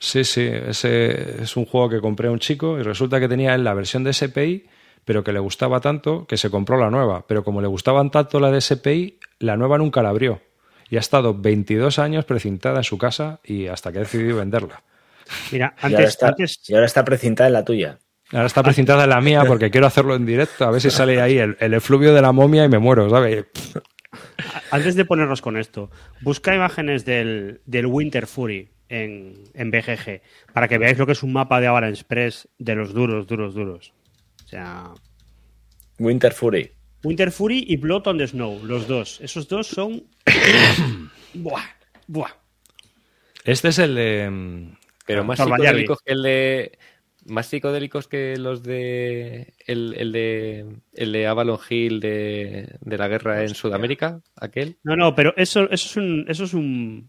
Sí, sí. Ese es un juego que compré a un chico y resulta que tenía él la versión de SPI, pero que le gustaba tanto que se compró la nueva. Pero como le gustaban tanto la de SPI, la nueva nunca la abrió. Y ha estado 22 años precintada en su casa y hasta que ha decidido venderla. Mira, y, ahora antes, está, antes y ahora está precintada en la tuya. Ahora está precintada en la mía porque quiero hacerlo en directo. A ver si sale ahí el, el efluvio de la momia y me muero, ¿sabes? Antes de ponernos con esto, busca imágenes del, del Winter Fury en, en BGG para que veáis lo que es un mapa de Avalanche Express de los duros, duros, duros. O sea, Winter Fury. Winter Fury y Blood on the Snow, los dos. Esos dos son. buah, buah. Este es el de. mm, Pero más Torvallarvi. psicodélicos que el de. Más psicodélicos que los de. El, el de. El de Avalon Hill de, de la guerra en Sudamérica, aquel. No, no, pero eso, eso es un. Eso es un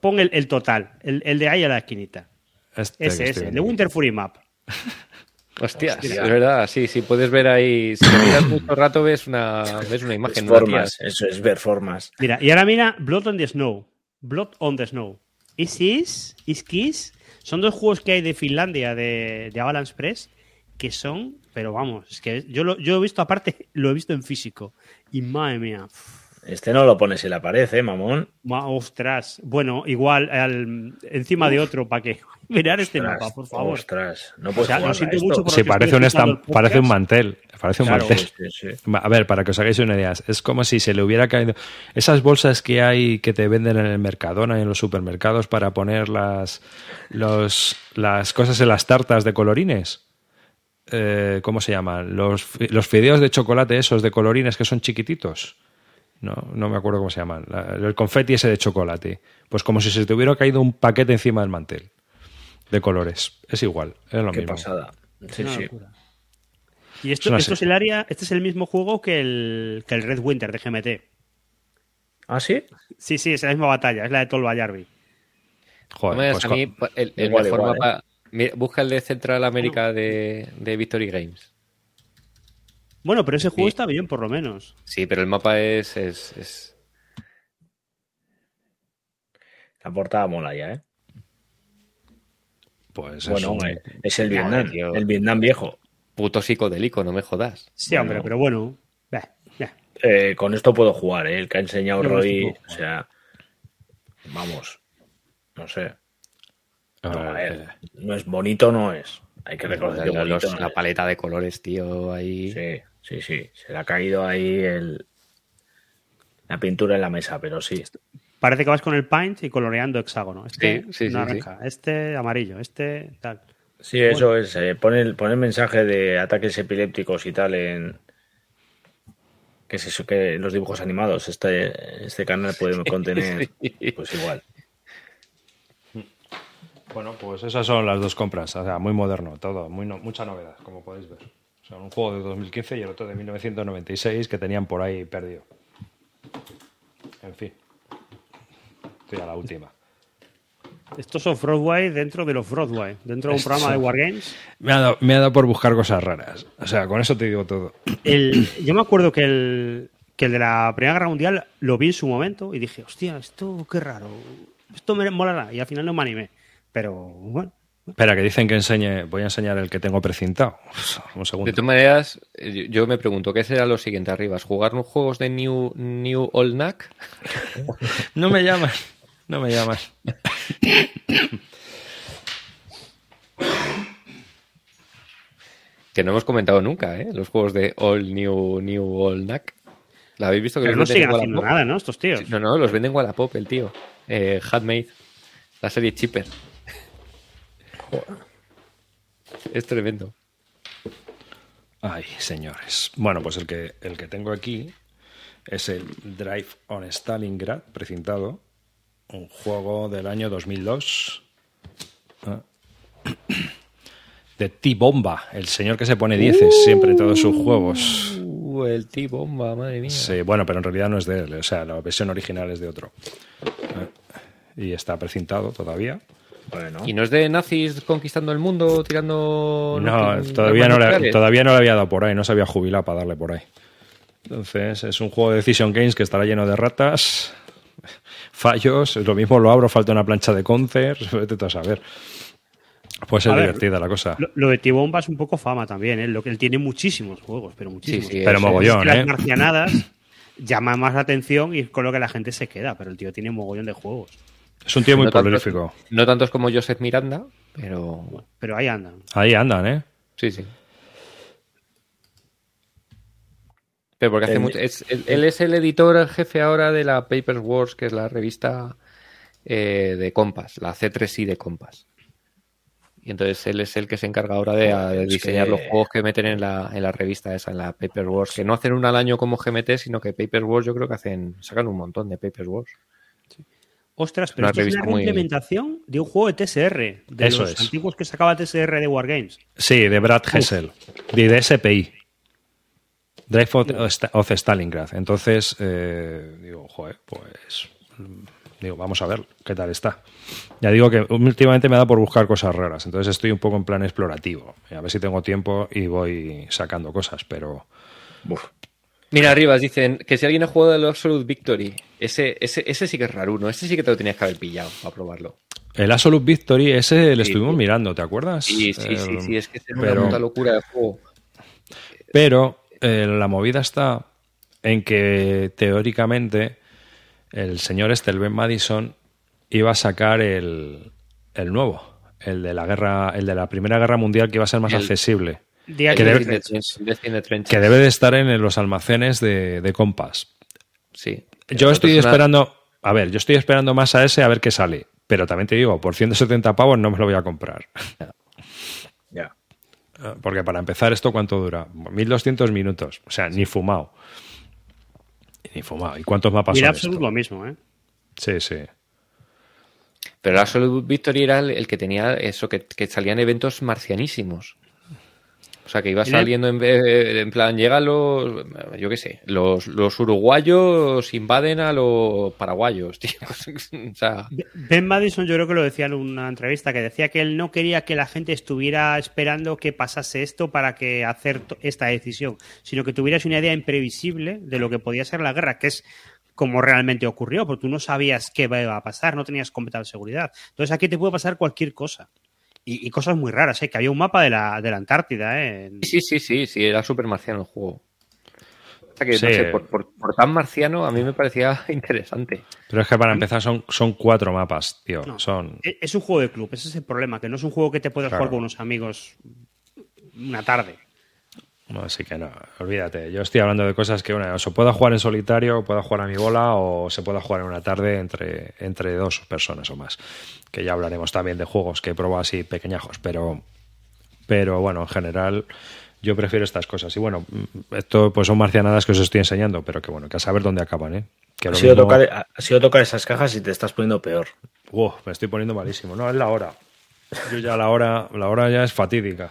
pon el, el total, el, el de ahí a la esquinita. Este Ese, ese, el de. Winter Fury Map. Hostias, Hostia. es verdad, sí, sí, puedes ver ahí. Si te miras mucho rato, ves una, ves una Es imagen tía. formas, eso es ver formas. Mira, y ahora mira Blood on the Snow. Blood on the Snow. Is Is, Is Kiss. Son dos juegos que hay de Finlandia, de, de Avalanche Press, que son, pero vamos, es que yo lo, yo he visto aparte, lo he visto en físico. Y madre mía, Este no lo pones en la pared, ¿eh, mamón? ma- ostras. Bueno, igual al- encima de otro, para que mirar este Ostras, mapa, por favor. Ostras, no O puedes sea, jugar lo a siento esto. mucho por Sí, parece un, estam- parece un mantel. Parece un Claro, mantel. Sí, sí. A ver, para que os hagáis una idea, es como si se le hubiera caído. Esas bolsas que hay que te venden en el Mercadona y en los supermercados para poner las, los, las cosas en las tartas de colorines. Eh, ¿Cómo se llaman? Los, los fideos de chocolate, esos de colorines que son chiquititos. No, no me acuerdo cómo se llaman. La- el confeti ese de chocolate. Pues como si se te hubiera caído un paquete encima del mantel. De colores. Es igual. Es lo Qué mismo. pasada. Sí, Una sí. locura. Y esto, esto es el área, este es el mismo juego que el, que el Red Winter de GMT. ¿Ah, sí? Sí, sí, es la misma batalla, es la de Tolva Yarvi. Joder, pues a mí el, el Igual, mejor igual, mapa. Mira, busca el de Central América de, de Victory Games. Bueno, pero ese juego Sí. está bien, por lo menos. Sí, pero el mapa es. es, es- La portada mola ya, ¿eh? pues Bueno, es un- eh, es el Vietnam, tío. el Vietnam viejo. puto psicodélico, no me jodas. Sí, Bueno. hombre, pero bueno. Bah, bah. Eh, con esto puedo jugar, ¿eh? El que ha enseñado Roy, no sé o sea, vamos, no sé. a No, a ver, ver, no es bonito, no es. Hay que reconocer que La- bonito los- no la es. paleta de colores, tío, ahí. Sí, sí, sí. Se le ha caído ahí el... la pintura en la mesa, pero sí. Parece que vas con el paint y coloreando hexágono. Este Sí, sí, sí, naranja, este amarillo, este tal. Sí, eso es. eh, pone, el, pone el mensaje de ataques epilépticos y tal en. Que es eso que en los dibujos animados. Este, este canal puede contener. sí. Pues igual. Bueno, pues esas son las dos compras. O sea, muy moderno, todo, muy no- mucha novedad, como podéis ver. Sea, un juego de 2015 y el otro de 1996 que tenían por ahí perdido. En fin. Estoy a la última. Estos son Broadway dentro de los Broadway, dentro de un programa de Wargames. Me ha, dado, me ha dado por buscar cosas raras. O sea, con eso te digo todo. El, yo me acuerdo que el, que el de la Primera Guerra Mundial lo vi en su momento y dije, hostia, esto qué raro, esto me molará. Y al final no me animé. Pero bueno, Espera, que dicen que enseñe. Voy a enseñar el que tengo precintado. Un De segundo. todas maneras, yo- me pregunto, ¿qué será lo siguiente arriba? ¿Jugar unos juegos de New, New Old Knack? No me llamas. No me llamas. Que no hemos comentado nunca, ¿eh? Los juegos de All New, New Old Knack. ¿La habéis visto? Que pero no los venden siguen en haciendo Wallapop? nada, ¿no? Estos tíos. No, no, los venden en Wallapop, el tío. Eh, Handmade. La serie Chipper. Es tremendo. Ay, señores. Bueno, pues el que, el que tengo aquí es el Drive on Stalingrad, precintado. Un juego del año 2002. Ah. De T-Bomba, el señor que se pone dieces siempre en todos sus juegos. Uh, el T-Bomba, madre mía. Sí, bueno, pero en realidad no es de él. O sea, la versión original es de otro. Eh, Y está precintado todavía. Bueno, ¿Y no es de nazis conquistando el mundo, tirando... No, todavía no, le, todavía no le había dado por ahí, no se había jubilado para darle por ahí. Entonces, es un juego de Decision Games que estará lleno de ratas, fallos, lo mismo lo abro, falta una plancha de concert, vete tú a saber. Puede ser A ver, divertida la cosa. Lo, lo de T-Bomba es un poco fama también, ¿eh? Lo que él tiene muchísimos juegos, pero muchísimos. Sí, sí, Pero es. mogollón, Es que las ¿eh? marcianadas llaman más la atención y es con lo que la gente se queda, pero el tío tiene mogollón de juegos. Es un tío muy No tantos-. No tantos como Joseph Miranda, pero... Pero ahí andan. Ahí andan, ¿eh? Sí, sí. Pero porque hace El- mucho. es- él, él es el editor jefe ahora de la Papers Wars, que es la revista eh, de Compass, la C3I de Compass. Y entonces él es el que se encarga ahora de, diseñar que- los juegos que meten en la, en la revista esa, en la Paper Wars, que no hacen una al año como GMT, sino que Paper Wars yo creo que hacen, sacan un montón de Paper Wars. Ostras, pero esto es una muy- reimplementación de un juego de TSR, de Eso los es. antiguos que sacaba TSR de Wargames. Sí, de Brad Hessel, de DSPI. Drive of, of Stalingrad. Entonces, eh, digo, joder, pues. Digo, vamos a ver qué tal está. Ya digo que últimamente me da por buscar cosas raras. Entonces estoy un poco en plan explorativo. A ver si tengo tiempo y voy sacando cosas, pero. uf, Mira, arriba dicen que si alguien ha jugado el Absolute Victory, ese, ese, ese sí que es raro, ¿no? Ese sí que te lo tenías que haber pillado para probarlo. El Absolute Victory, ese le Sí, estuvimos sí. mirando, ¿te acuerdas? Sí, sí, sí, El- sí, es que es una puta locura de juego. Pero eh, la movida está en que teóricamente el señor este, el Ben Madison, iba a sacar el, el nuevo, el de la guerra, el de la Primera Guerra Mundial que iba a ser más El- accesible, Día Que debe- que de estar en los almacenes de, de Compass. Sí. Yo estoy esperando, a ver, yo estoy esperando más a ese a ver qué sale. Pero también te digo, por 170 pavos no me lo voy a comprar. ya. Porque para empezar, ¿esto cuánto dura? 1200 minutos. O sea, ni fumado. Ni fumado. ¿Y cuántos mapas y el son Absolute esto? lo mismo, ¿eh? Sí, sí. Pero el Absolute Victory era el, el que tenía eso, que, que salían eventos marcianísimos. O sea, que iba saliendo en, en plan, llegan los, yo qué sé, los, los uruguayos invaden a los paraguayos, tío. o sea, Ben Madison yo creo que lo decía en una entrevista, que decía que él no quería que la gente estuviera esperando que pasase esto para que hacer esta decisión, sino que tuvieras una idea imprevisible de lo que podía ser la guerra, que es como realmente ocurrió, porque tú no sabías qué iba a pasar, no tenías completa seguridad. Entonces aquí te puede pasar cualquier cosa. Y, y cosas muy raras, ¿eh? que había un mapa de la, de la Antártida. ¿eh? En- sí, sí, sí, sí, era súper marciano el juego. O sea que, Sí. no sé, por, por- por tan marciano a mí me parecía interesante. Pero es que para empezar son, son cuatro mapas, tío. No. Son. Es es un juego de club, ese es el problema, que no es un juego que te puedes Claro. jugar con unos amigos una tarde. Así que no, olvídate. Yo estoy hablando de cosas que una, o se pueda jugar en solitario, o pueda jugar a mi bola, o se pueda jugar en una tarde entre, entre dos personas o más. Que ya hablaremos también de juegos que he probado así pequeñajos, pero, pero bueno, en general yo prefiero estas cosas. Y bueno, esto pues son marcianadas que os estoy enseñando, pero que bueno, que a saber dónde acaban, ¿eh? Que Ha sido, mismo- tocar, ha sido tocar esas cajas y te estás poniendo peor. Uf, me estoy poniendo malísimo. No, es la hora. Yo ya la hora, la hora ya es fatídica.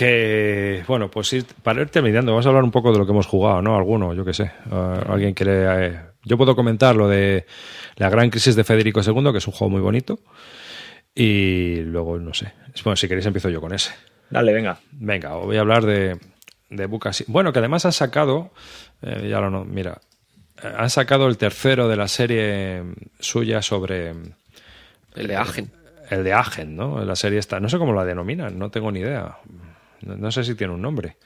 Que, bueno, pues sí, para ir terminando, vamos a hablar un poco de lo que hemos jugado, ¿no? Alguno, yo qué sé. Ah, Alguien quiere. eh, yo puedo comentar lo de la gran crisis de Federico II, que es un juego muy bonito. Y luego, no sé. Bueno, si queréis, empiezo yo con ese. Dale, venga. Venga, voy a hablar de, de Bucas. Bueno, que además han sacado, eh, ya lo no, mira, eh, han sacado el tercero de la serie suya sobre El de Agen. el de Agen, ¿no? La serie esta, no sé cómo la denominan, no tengo ni idea. No, no sé si tiene un nombre.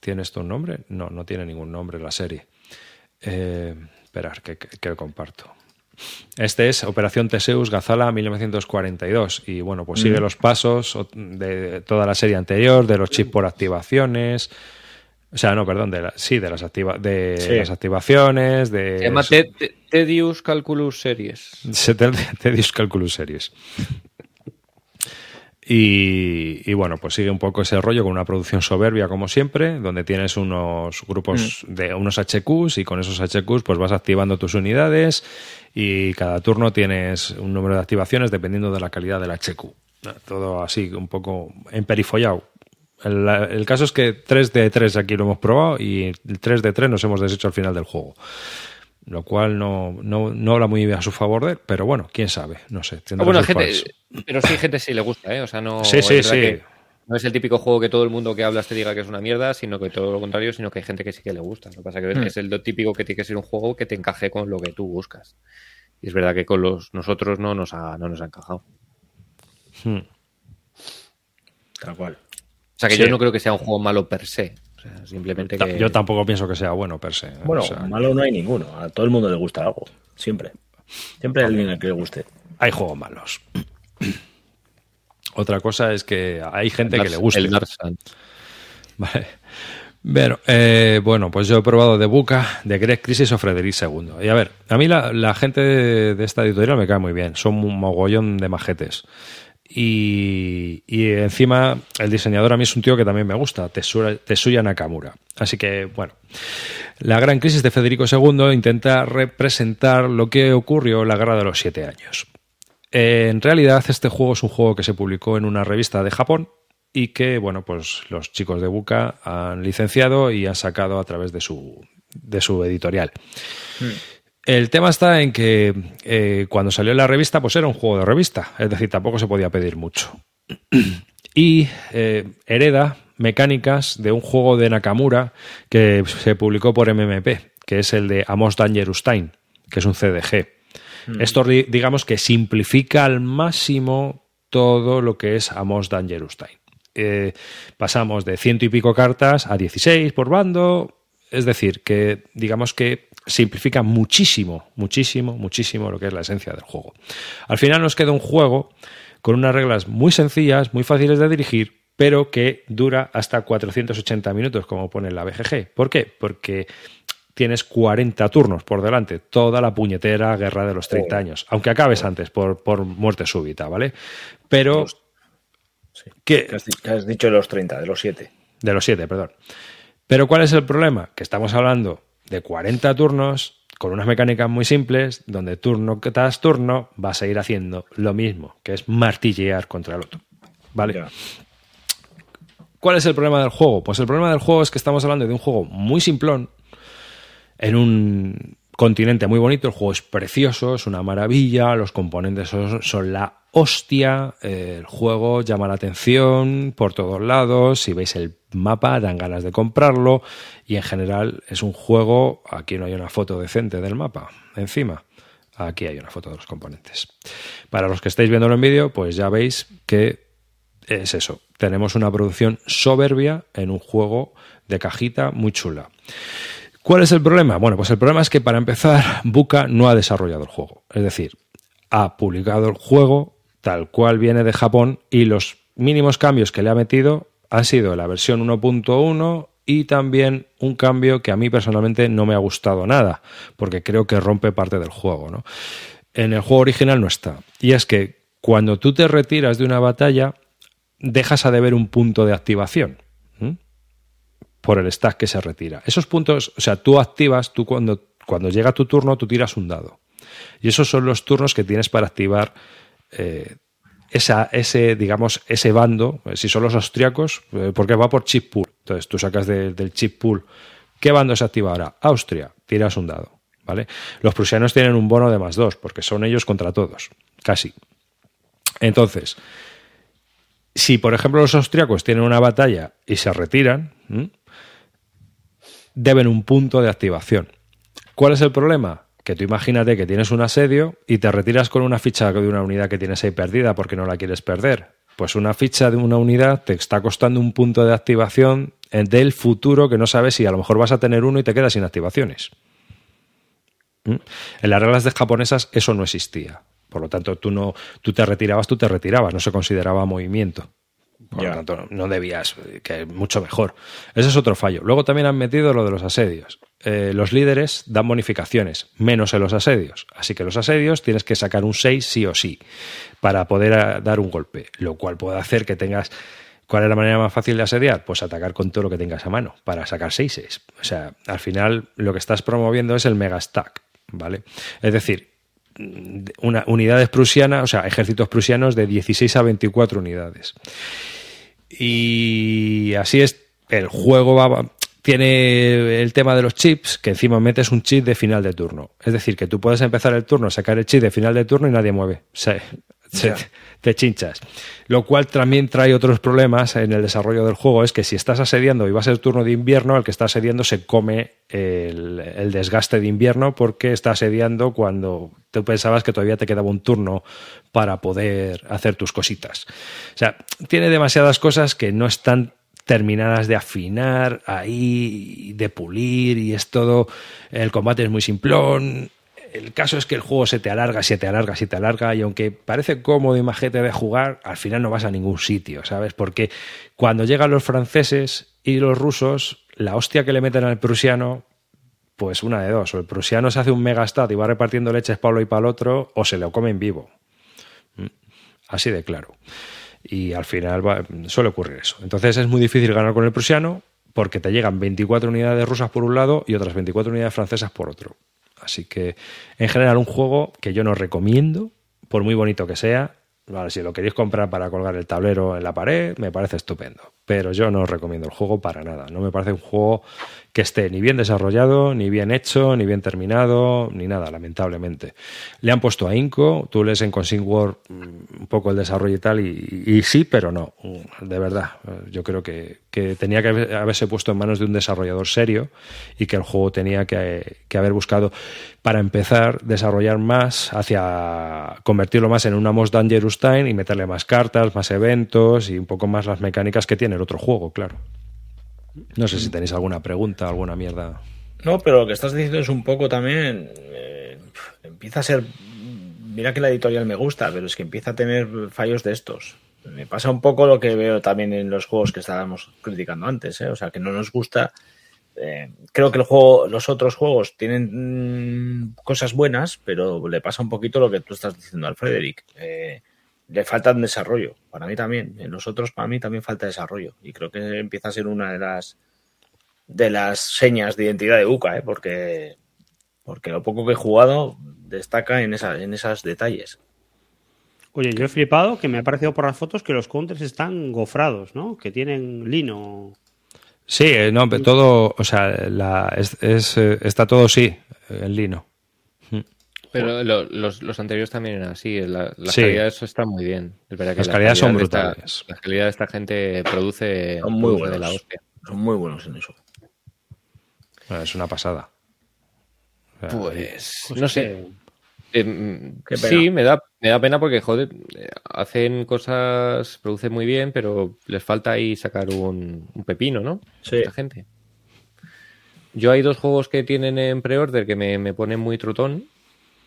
¿Tiene esto un nombre? No, no tiene ningún nombre la serie. Eh, esperar, que, que, que lo comparto. Este es Operación Teseus Gazala 1942 y bueno, pues sigue los pasos de toda la serie anterior, de los chips por activaciones, o sea, no, perdón, de la- sí, de las activa, de Sí. las activaciones, de Se llama Te- Te- Tedious Calculus Series. Se te, te Calculus Series. Y, y, bueno, pues sigue un poco ese rollo con una producción soberbia como siempre, donde tienes unos grupos Mm. de unos HQs y con esos HQs pues vas activando tus unidades y cada turno tienes un número de activaciones dependiendo de la calidad del HQ. Todo así, un poco emperifollado. El, el caso es que 3 de 3 aquí lo hemos probado y el 3 de 3 nos hemos deshecho al final del juego. Lo cual no, no, no habla muy bien a su favor de él, pero bueno, quién sabe, no sé. Ah, tendrá bueno, sus gente, fans. pero sí, gente sí le gusta, ¿eh? O sea, no. Sí, sí, sí. que No es el típico juego que todo el mundo que hablas te diga que es una mierda, sino que todo lo contrario, sino que hay gente que sí que le gusta. Lo que pasa es que Hmm. es el típico que tiene que ser un juego que te encaje con lo que tú buscas. Y es verdad que con los nosotros no nos ha, no nos ha encajado. Hmm. Tal cual. O sea que Sí. yo no creo que sea un juego malo per se. Sea, simplemente que. Yo tampoco pienso que sea bueno per se. ¿eh? Bueno, O sea, malo no hay ninguno. A todo el mundo le gusta algo. Siempre. Siempre hay alguien al que le guste. hay juegos malos. Otra cosa es que hay gente que le gusta. El Dark. Vale. Bueno, eh, bueno, pues yo he probado de Buca, de Greg Crisis o Frederic II. Y a ver, a mí la, la gente de, de esta editorial me cae muy bien. Son un mogollón de majetes. Y, encima el diseñador a mí es un tío que también me gusta, Tetsuya, Nakamura. Así que, bueno, la gran crisis de Federico II intenta representar lo que ocurrió en la Guerra de los Siete Años. En realidad, este juego es un juego que se publicó en una revista de Japón y que, bueno, pues los chicos de Buca han licenciado y han sacado a través de su, de su editorial. El tema está en que eh, cuando salió la revista, pues era un juego de revista, es decir, tampoco se podía pedir mucho. y eh, hereda mecánicas de un juego de Nakamura que se publicó por MMP, que es el de Amos Dangerous Time, que es un CDG. Esto, di- digamos que simplifica al máximo todo lo que es Amos Dangerous Time. Eh, pasamos de ciento y pico cartas a 16 por bando, es decir, que digamos que simplifica muchísimo, muchísimo, muchísimo lo que es la esencia del juego. Al final nos queda un juego con unas reglas muy sencillas, muy fáciles de dirigir, pero que dura hasta 480 minutos, como pone la BGG. ¿Por qué? Porque tienes 40 turnos por delante, toda la puñetera guerra de los 30 años, aunque acabes antes por, por muerte súbita, ¿vale? Pero... Sí. ¿Qué? ¿Qué has, di- qué has dicho de los 30, de los 7? De los 7, perdón. Pero ¿cuál es el problema? Que estamos hablando de 40 turnos con unas mecánicas muy simples, donde turno tras turno vas a ir haciendo lo mismo, que es martillear contra el otro. ¿Vale? ¿Cuál es el problema del juego? Pues el problema del juego es que estamos hablando de un juego muy simplón, en un continente muy bonito, el juego es precioso, es una maravilla, los componentes son, son la hostia, eh, el juego llama la atención por todos lados, si veis el mapa dan ganas de comprarlo y en general es un juego, aquí no hay una foto decente del mapa encima, aquí hay una foto de los componentes. Para los que estáis viéndolo en vídeo, pues ya veis que es eso. Tenemos una producción soberbia en un juego de cajita muy chula. ¿Cuál es el problema? Bueno, pues el problema es que para empezar, Buka no ha desarrollado el juego. Es decir, ha publicado el juego tal cual viene de Japón y los mínimos cambios que le ha metido han sido la versión 1.1 y también un cambio que a mí personalmente no me ha gustado nada, porque creo que rompe parte del juego. ¿no? En el juego original no está. Y es que cuando tú te retiras de una batalla, dejas a deber un punto de activación por el stack que se retira. Esos puntos, o sea, tú activas, tú cuando, cuando llega tu turno, tú tiras un dado. Y esos son los turnos que tienes para activar eh, esa, ese, digamos, ese bando. Si son los austriacos, eh, porque va por chip pool. Entonces tú sacas de- del chip pool. ¿Qué bando se activa ahora? Austria, tiras un dado. ¿vale? Los prusianos tienen un bono de más dos, porque son ellos contra todos, casi. Entonces, si por ejemplo los austriacos tienen una batalla y se retiran, deben un punto de activación. ¿Cuál es el problema? Que tú imagínate que tienes un asedio y te retiras con una ficha de una unidad que tienes ahí perdida porque no la quieres perder. Pues una ficha de una unidad te está costando un punto de activación del futuro que no sabes si a lo mejor vas a tener uno y te quedas sin activaciones. ¿Mm? En las reglas de japonesas eso no existía. Por lo tanto, tú no, tú te retirabas, tú te retirabas, no se consideraba movimiento. Por lo tanto, no debías, que es mucho mejor. Ese es otro fallo. Luego también han metido lo de los asedios. Eh, los líderes dan bonificaciones, menos en los asedios. Así que los asedios tienes que sacar un 6 sí o sí para poder a- dar un golpe, lo cual puede hacer que tengas... ¿Cuál es la manera más fácil de asediar? Pues atacar con todo lo que tengas a mano para sacar 6 O sea, al final lo que estás promoviendo es el mega stack, ¿vale? Es decir, una, unidades prusianas, o sea, ejércitos prusianos de 16 a 24 unidades. Y así es, el juego va, tiene el tema de los chips, que encima metes un chip de final de turno. Es decir, que tú puedes empezar el turno, sacar el chip de final de turno y nadie mueve. Se, se- te chinchas. Lo cual también trae otros problemas en el desarrollo del juego. Es que si estás asediando y va a ser turno de invierno, el que está asediando se come el, el desgaste de invierno porque está asediando cuando tú pensabas que todavía te quedaba un turno para poder hacer tus cositas. O sea, tiene demasiadas cosas que no están terminadas de afinar ahí, de pulir y es todo, el combate es muy simplón. El caso es que el juego se te alarga, se te alarga, se te alarga y aunque parece cómodo y majete de jugar, al final no vas a ningún sitio, ¿sabes? Porque cuando llegan los franceses y los rusos, la hostia que le meten al prusiano, pues una de dos, o el prusiano se hace un megastat y va repartiendo leches para uno y para el otro, o se lo comen vivo. Mm, Así de claro. Y al final va- suele ocurrir eso. Entonces es muy difícil ganar con el prusiano porque te llegan 24 unidades rusas por un lado y otras 24 unidades francesas por otro. Así que, en general, un juego que yo no recomiendo, por muy bonito que sea. Vale, si lo queréis comprar para colgar el tablero en la pared, me parece estupendo. Pero yo no recomiendo el juego para nada. No me parece un juego que esté ni bien desarrollado, ni bien hecho, ni bien terminado, ni nada, lamentablemente. Le han puesto a Inco, tú lees en Consign War mm, un poco el desarrollo y tal, y, sí, pero no, mm, de verdad. Yo creo que, que tenía que haber- haberse puesto en manos de un desarrollador serio y que el juego tenía que, que haber buscado, para empezar, desarrollar más hacia convertirlo más en una Most Dangerous Time y meterle más cartas, más eventos y un poco más las mecánicas que tiene otro juego, claro. No sé si tenéis alguna pregunta, alguna mierda. No, pero lo que estás diciendo es un poco también. eh, empieza a ser. Mira que la editorial me gusta, pero es que empieza a tener fallos de estos. Me pasa un poco lo que veo también en los juegos que estábamos criticando antes, ¿eh? o sea, que no nos gusta. eh, creo que el juego, los otros juegos tienen mm, cosas buenas, pero le pasa un poquito lo que tú estás diciendo al Frederick. Eh, le falta un desarrollo. Para mí también. En los otros, para mí también falta desarrollo. Y creo que empieza a ser una de las de las señas de identidad de Buca, ¿eh? porque, porque lo poco que he jugado destaca en, esa, en esos detalles. Oye, yo he flipado que me ha parecido por las fotos que los counters están gofrados, ¿no? Que tienen lino. Sí, eh, no, pero todo, o sea, la, es, es, eh, está todo sí, en lino. Pero lo- los, los anteriores también eran así. la- las Sí. calidades están muy bien. Es verdad que Las la calidades son de esta- brutales. la calidad de esta gente produce, Son muy produce buenos. de la hostia. Son muy buenos en eso. Bueno, Es una pasada. O sea, Pues, Pues no que- sé. Eh, pena. sí, me da, me da pena porque, joder, eh, hacen cosas, producen muy bien, pero les falta ahí sacar un, un pepino, ¿no? Sí. Esta gente. Yo hay dos juegos que tienen en pre-order que me, me ponen muy trotón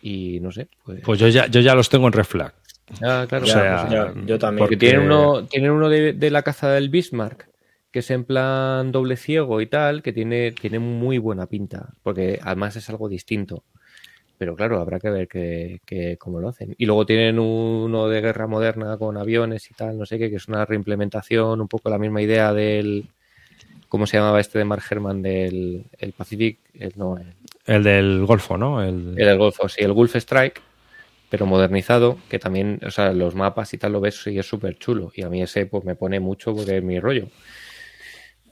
y no sé. Pues, Pues yo ya, yo ya los tengo en Red Flag. ya, claro, o Ya, sea, pues ya, yo también. porque tienen uno, tienen uno de, de la caza del Bismarck, que es en plan doble ciego y tal, que tiene, tiene muy buena pinta, porque además es algo distinto. Pero claro, habrá que ver que, que cómo lo hacen. Y luego tienen uno de guerra moderna con aviones y tal, no sé qué, que es una reimplementación, un poco la misma idea del. ¿Cómo se llamaba este de Mark Herman? Del el Pacific. el- no, el, El del Golfo, ¿no? El, el Golfo, sí, el Gulf Strike, pero modernizado, que también, o sea, los mapas y tal lo ves y es súper chulo. Y a mí ese pues me pone mucho porque es mi rollo.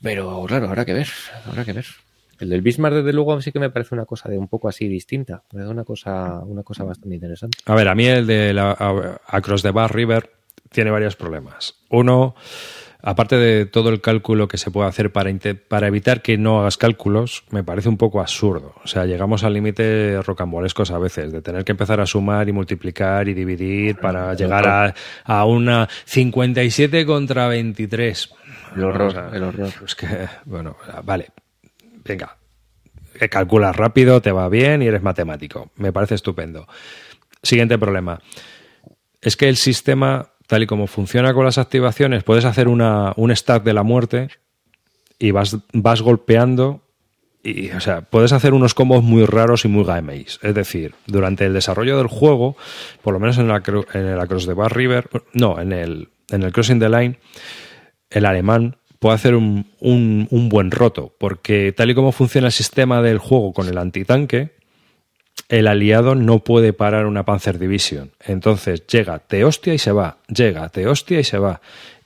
Pero claro, habrá que ver, habrá que ver. El del Bismarck, desde luego, sí que me parece una cosa de un poco así distinta. Me da una cosa, una cosa bastante interesante. A ver, a mí el de la, a- Across the Bar River tiene varios problemas. Uno, aparte de todo el cálculo que se puede hacer para, para evitar que no hagas cálculos, me parece un poco absurdo. O sea, llegamos al límite rocambolescos a veces, de tener que empezar a sumar y multiplicar y dividir para llegar a, a una 57 contra 23. El horror, O sea, el horror. Es que, bueno, vale, venga, que calculas rápido, te va bien y eres matemático. Me parece estupendo. Siguiente problema. Es que el sistema, tal y como funciona con las activaciones, puedes hacer una, un stack de la muerte y vas, vas golpeando y, o sea, puedes hacer unos combos muy raros y muy gameis. Es decir, durante el desarrollo del juego, por lo menos en, la, en el Across the Bar River, no, en el, en el Crossing the Line, el alemán puede hacer un, un, un buen roto, porque tal y como funciona el sistema del juego con el antitanque, el aliado no puede parar una Panzer Division. Entonces llega, te hostia y se va, llega, te hostia y se va.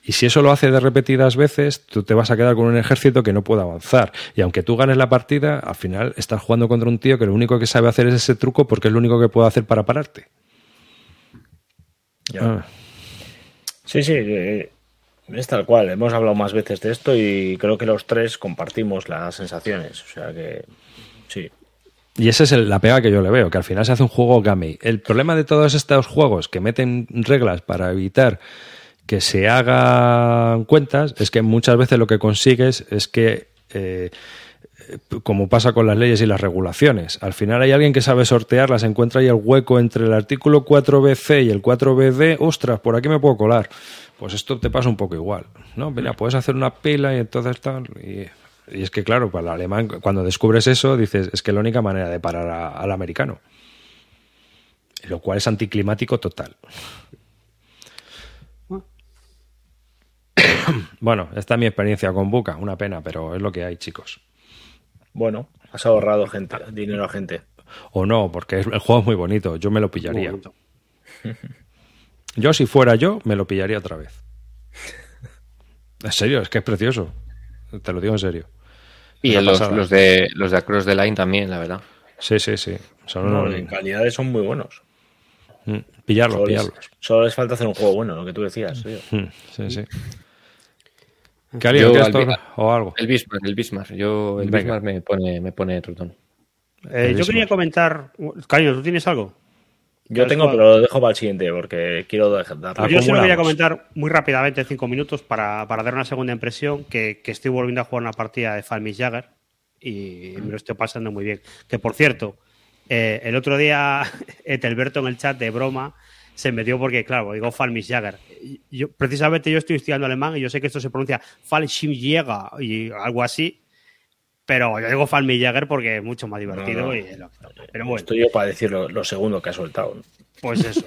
Y si eso lo hace de repetidas veces, tú te vas a quedar con un ejército que no puede avanzar. Y aunque tú ganes la partida, al final estás jugando contra un tío que lo único que sabe hacer es ese truco porque es lo único que puede hacer para pararte. Ya. Ah, Sí, sí, eh, es tal cual. Hemos hablado más veces de esto y creo que los tres compartimos las sensaciones. O sea que sí. Y esa es la pega que yo le veo, que al final se hace un juego gamey. El problema de todos estos juegos que meten reglas para evitar que se hagan cuentas es que muchas veces lo que consigues es que, eh, como pasa con las leyes y las regulaciones, al final hay alguien que sabe sortearlas, encuentra ahí el hueco entre el artículo 4BC y el 4BD, ostras, por aquí me puedo colar. Pues esto te pasa un poco igual, ¿no? Mira, puedes hacer una pila y entonces tal... y es que, claro, para el alemán, cuando descubres eso, dices, es que es la única manera de parar a- al americano. Lo cual es anticlimático total. Bueno, esta es mi experiencia con Buca, una pena, pero es lo que hay, chicos. Bueno, has ahorrado gente, dinero a gente. O no, porque es- el juego es muy bonito, yo me lo pillaría. Yo, si fuera yo, me lo pillaría otra vez. En serio, es que es precioso. Te lo digo en serio. Y en los, de los de Across the Line también, la verdad. Sí, sí, sí. Son No, unos- en calidades son muy buenos. Mm, Pillarlos, Solo les, pillarlos. solo les falta hacer un juego bueno, lo que tú decías. tío. Mm, Sí, sí. ¿Qué alguien Yo o algo? El Bismarck, el Bismarck. Yo, el Venga. Bismarck me pone, me pone trotón. Eh, yo quería comentar. Cariño, ¿tú tienes algo? Yo ¿Sabes tengo, cuál? pero lo dejo para el siguiente porque quiero dejar. Pues yo solo quería Acumulamos. comentar muy rápidamente, cinco minutos, para, para dar una segunda impresión, que, que estoy volviendo a jugar una partida de Falmis Jagger y me lo estoy pasando muy bien. Que por cierto, eh, el otro día Etelberto en el chat de broma se metió porque, claro, digo Falmis Jagger. Yo, precisamente yo estoy estudiando alemán y yo sé que esto se pronuncia Fallschirmjäger y algo así, pero yo digo Falmis Jagger porque es mucho más divertido. No, no. y es lo que toca. Pero bueno. Estoy yo para decir lo, lo segundo que ha soltado. Pues eso.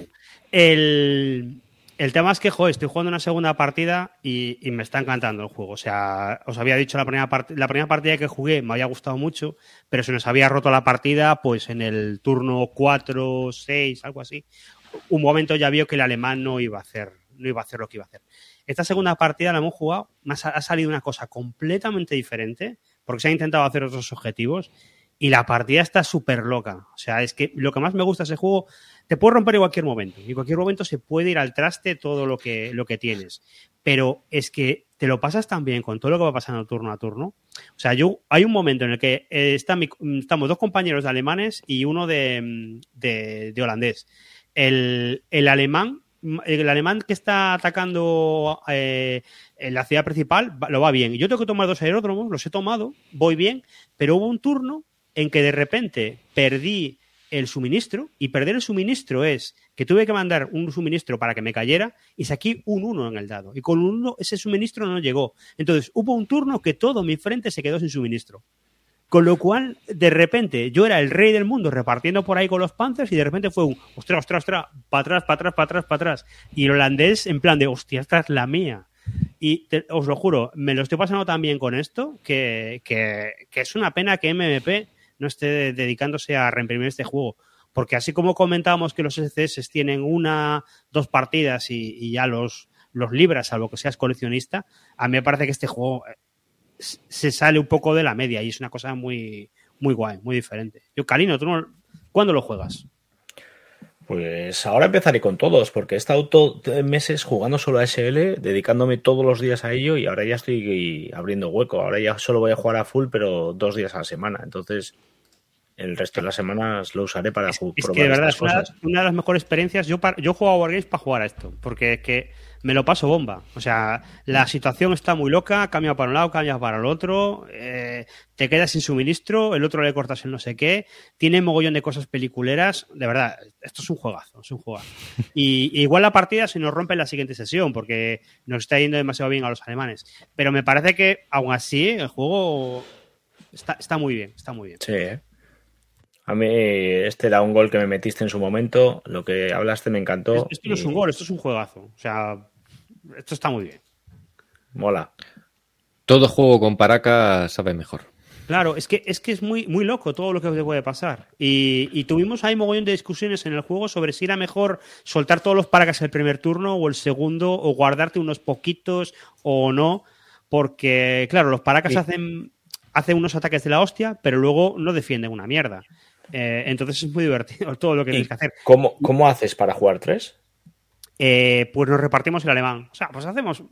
El, el tema es que, joder, estoy jugando una segunda partida y, y me está encantando el juego. O sea, os había dicho la primera, part- la primera partida que jugué me había gustado mucho, pero se nos había roto la partida pues en el turno 4, 6, algo así. Un momento ya vio que el alemán no iba a hacer, no iba a hacer lo que iba a hacer. Esta segunda partida la hemos jugado, ha salido una cosa completamente diferente, porque se han intentado hacer otros objetivos, y la partida está súper loca. O sea, es que lo que más me gusta de ese juego, te puede romper en cualquier momento. Y en cualquier momento se puede ir al traste todo lo que, lo que tienes. Pero es que te lo pasas tan bien con todo lo que va pasando turno a turno. O sea, yo hay un momento en el que eh, estamos dos compañeros de alemanes y uno de, mm, de- de holandés. El, el alemán, el alemán que está atacando eh, la ciudad principal lo va bien. Yo tengo que tomar dos aeródromos, los he tomado, voy bien, pero hubo un turno en que de repente perdí el suministro y perder el suministro es que tuve que mandar un suministro para que me cayera y saqué un 1 en el dado y con un 1 ese suministro no llegó. Entonces hubo un turno que todo mi frente se quedó sin suministro. Con lo cual, de repente, yo era el rey del mundo repartiendo por ahí con los Panzers y de repente fue un, ostras, ostras, ostras, para atrás, para atrás, para atrás, para atrás. Y el holandés en plan de, hostia, esta es la mía. Y os lo juro, me lo estoy pasando tan bien con esto que, que- que es una pena que MMP no esté dedicándose a reimprimir este juego. Porque así como comentábamos que los SCS tienen una, dos partidas y, ya los, los libras, salvo que seas coleccionista, a mí me parece que este juego se sale un poco de la media y es una cosa muy, muy guay, muy diferente. Yo, Calino, ¿tú no- ¿cuándo lo juegas? Pues ahora empezaré con todos, porque he estado to- meses jugando solo a SL, dedicándome todos los días a ello y ahora ya estoy abriendo hueco. Ahora ya solo voy a jugar a full, pero dos días a la semana. Entonces, el resto de las semanas lo usaré para Es probar que de verdad estas es una, de las mejores experiencias. Yo, yo juego a Wargames para jugar a esto, porque es que me lo paso bomba. O sea, la situación está muy loca, cambia para un lado, cambia para el otro, eh, te quedas sin suministro, el otro le cortas el no sé qué, tiene mogollón de cosas peliculeras. De verdad, esto es un juegazo, es un juegazo. Y, y igual la partida se nos rompe en la siguiente sesión, porque nos está yendo demasiado bien a los alemanes. Pero me parece que, aún así, el juego está, está muy bien, está muy bien. Sí, ¿eh? A mí este era un gol que me metiste en su momento. Lo que hablaste me encantó. Esto no es un gol, esto es un juegazo. O sea, esto está muy bien. Mola. Todo juego con Paraca sabe mejor. Claro, es que es, que es muy, muy loco todo lo que te puede pasar. Y, y tuvimos ahí mogollón de discusiones en el juego sobre si era mejor soltar todos los paracas el primer turno o el segundo, o guardarte unos poquitos o no. Porque, claro, los paracas Sí. hacen, hacen unos ataques de la hostia, pero luego no defienden una mierda. Eh, entonces es muy divertido todo lo que ¿Y tienes que hacer. cómo, cómo haces para jugar tres? Eh, pues nos repartimos el alemán. O sea, pues hacemos,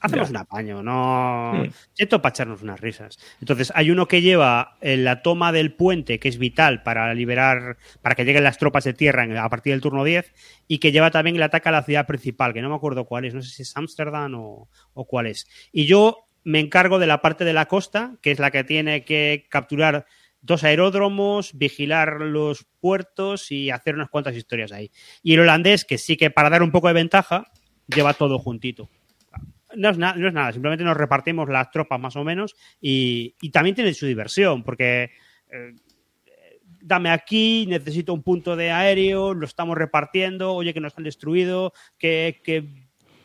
hacemos un apaño, no. Hmm. Esto para echarnos unas risas. Entonces, hay uno que lleva eh, la toma del puente, que es vital para liberar, para que lleguen las tropas de tierra a partir del turno 10, y que lleva también el ataque a la ciudad principal, que no me acuerdo cuál es, no sé si es Ámsterdam o, o cuál es. Y yo me encargo de la parte de la costa, que es la que tiene que capturar dos aeródromos, vigilar los puertos y hacer unas cuantas historias ahí. Y el holandés, que sí que para dar un poco de ventaja, lleva todo juntito. No es, nada, simplemente nos repartimos las tropas más o menos y, también tiene su diversión, porque eh, dame aquí, necesito un punto de aéreo, lo estamos repartiendo, oye que nos han destruido, qué, qué,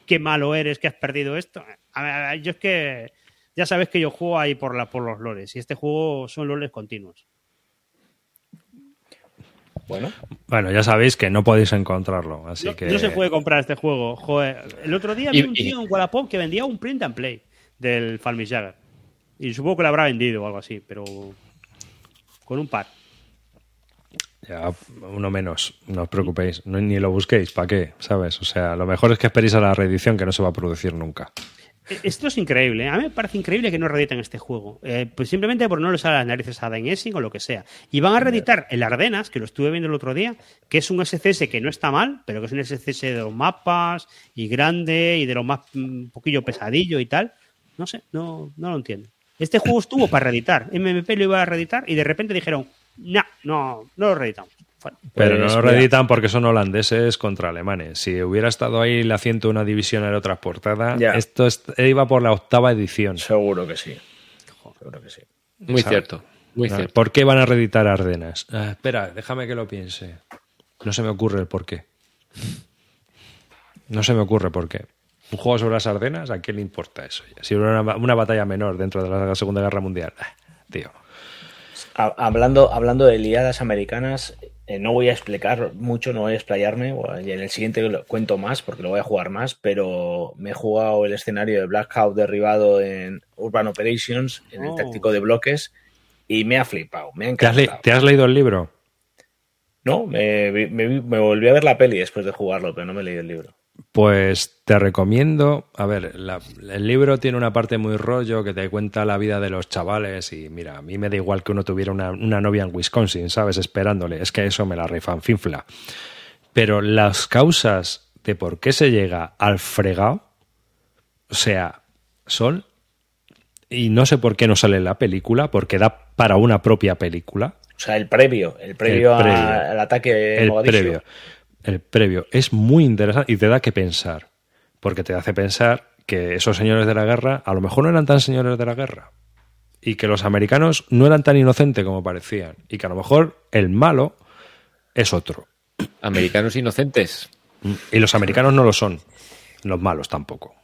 qué malo eres que has perdido esto. A ver, yo es que ya sabes que yo juego ahí por, la, por los lores y este juego son lores continuos. Bueno, Bueno, ya sabéis que no podéis encontrarlo, así No, que... no se puede comprar este juego. Joder. El otro día Y- vi un y- tío en Wallapop que vendía un print and play del Falmis Jagger. Y supongo que lo habrá vendido o algo así, pero con un par. Ya, uno menos, no os preocupéis, no, ni lo busquéis, ¿para qué? ¿Sabes? O sea, lo mejor es que esperéis a la reedición que no se va a producir nunca. E- Esto es increíble. ¿eh? A mí me parece increíble que no reediten este juego. Eh, pues simplemente por no les sale las narices a Dynasing o lo que sea. Y van a reeditar el Ardenas, que lo estuve viendo el otro día, que es un SCS que no está mal, pero que es un SCS de los mapas y grande y de lo más mm, un poquillo pesadillo y tal. No sé, no, no lo entiendo. Este juego estuvo para reeditar. MMP lo iba a reeditar y de repente dijeron, no, no, no lo reeditamos. Bueno, Pero Pues, no lo mira. reeditan porque son holandeses contra alemanes. Si hubiera estado ahí la 101 división aerotransportada, Ya. esto est- iba por la octava edición. seguro que sí. Seguro que sí. Muy cierto. Muy Ah, cierto. ¿Por qué van a reeditar Ardenas? Ah, espera, déjame que lo piense. No se me ocurre el por qué. No se me ocurre por qué. Un juego sobre las Ardenas, ¿a quién le importa eso? Si hubiera una, una batalla menor dentro de la Segunda Guerra Mundial. Ah, Tío. Ha- Hablando, hablando de liadas americanas, eh, no voy a explicar mucho, no voy a explayarme. bueno, y en el siguiente lo cuento más porque lo voy a jugar más, pero me he jugado el escenario de Black Hawk derribado en Urban Operations, en el Oh. táctico de bloques, y me ha flipado, me ha ¿Te has, encantado. te has leído el libro? No, me, vi- me vi- me volví a ver la peli después de jugarlo, pero no me he leído el libro. Pues te recomiendo, a ver, la- el libro tiene una parte muy rollo que te cuenta la vida de los chavales y mira, a mí me da igual que uno tuviera una, una novia en Wisconsin, ¿sabes? Esperándole, es que eso me la refanfinfla. Pero las causas de por qué se llega al fregado, o sea, son, y no sé por qué no sale en la película, porque da para una propia película, O sea, el previo, el previo, al ataque el Mogadishu. previo. El previo es muy interesante y te da que pensar. Porque te hace pensar que esos señores de la guerra a lo mejor no eran tan señores de la guerra. Y que los americanos no eran tan inocentes como parecían. Y que a lo mejor el malo es otro. Americanos inocentes. Y los americanos no lo son. Los malos tampoco.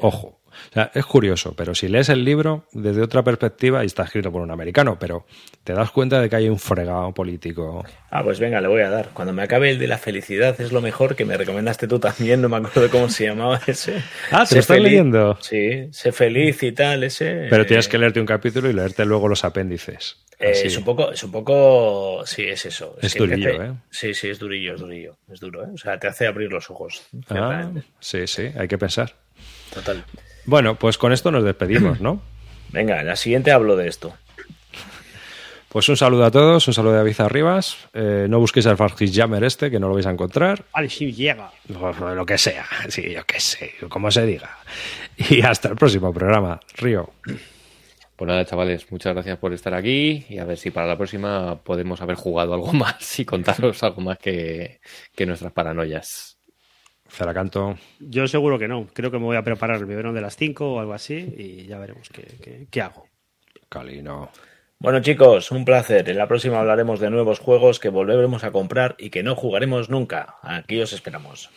Ojo. O sea, es curioso, pero si lees el libro desde otra perspectiva, y está escrito por un americano, pero te das cuenta de que hay un fregado político. Ah, pues venga, le voy a dar. Cuando me acabe el de la felicidad es lo mejor que me recomendaste tú también, no me acuerdo cómo se llamaba ese. Ah, ¿te lo estás leyendo? Sí, sé feliz y tal, ese. Pero tienes que leerte un capítulo y leerte luego los apéndices. eh, es un poco, es un poco, sí, es eso. Es que durillo, hace- ¿eh? Sí, sí, es durillo, es durillo, es duro, ¿eh? O sea, te hace abrir los ojos. Ah, sí, sí, hay que pensar. Total. Bueno, pues con esto nos despedimos, ¿no? Venga, en la siguiente hablo de esto. Pues un saludo a todos, un saludo de David Arribas. Eh, no busquéis al Fargis Jammer este, que no lo vais a encontrar. Sí, llega. Lo lo que sea, sí, yo qué sé, como se diga. Y hasta el próximo programa. Río. Pues nada, chavales, muchas gracias por estar aquí y a ver si para la próxima podemos haber jugado algo más y contaros algo más que, que nuestras paranoias. Ceracanto. Yo seguro que no. Creo que me voy a preparar el biberón de las 5 o algo así y ya veremos qué, qué- qué hago. Calino. Bueno chicos, un placer. En la próxima hablaremos de nuevos juegos que volveremos a comprar y que no jugaremos nunca. Aquí os esperamos.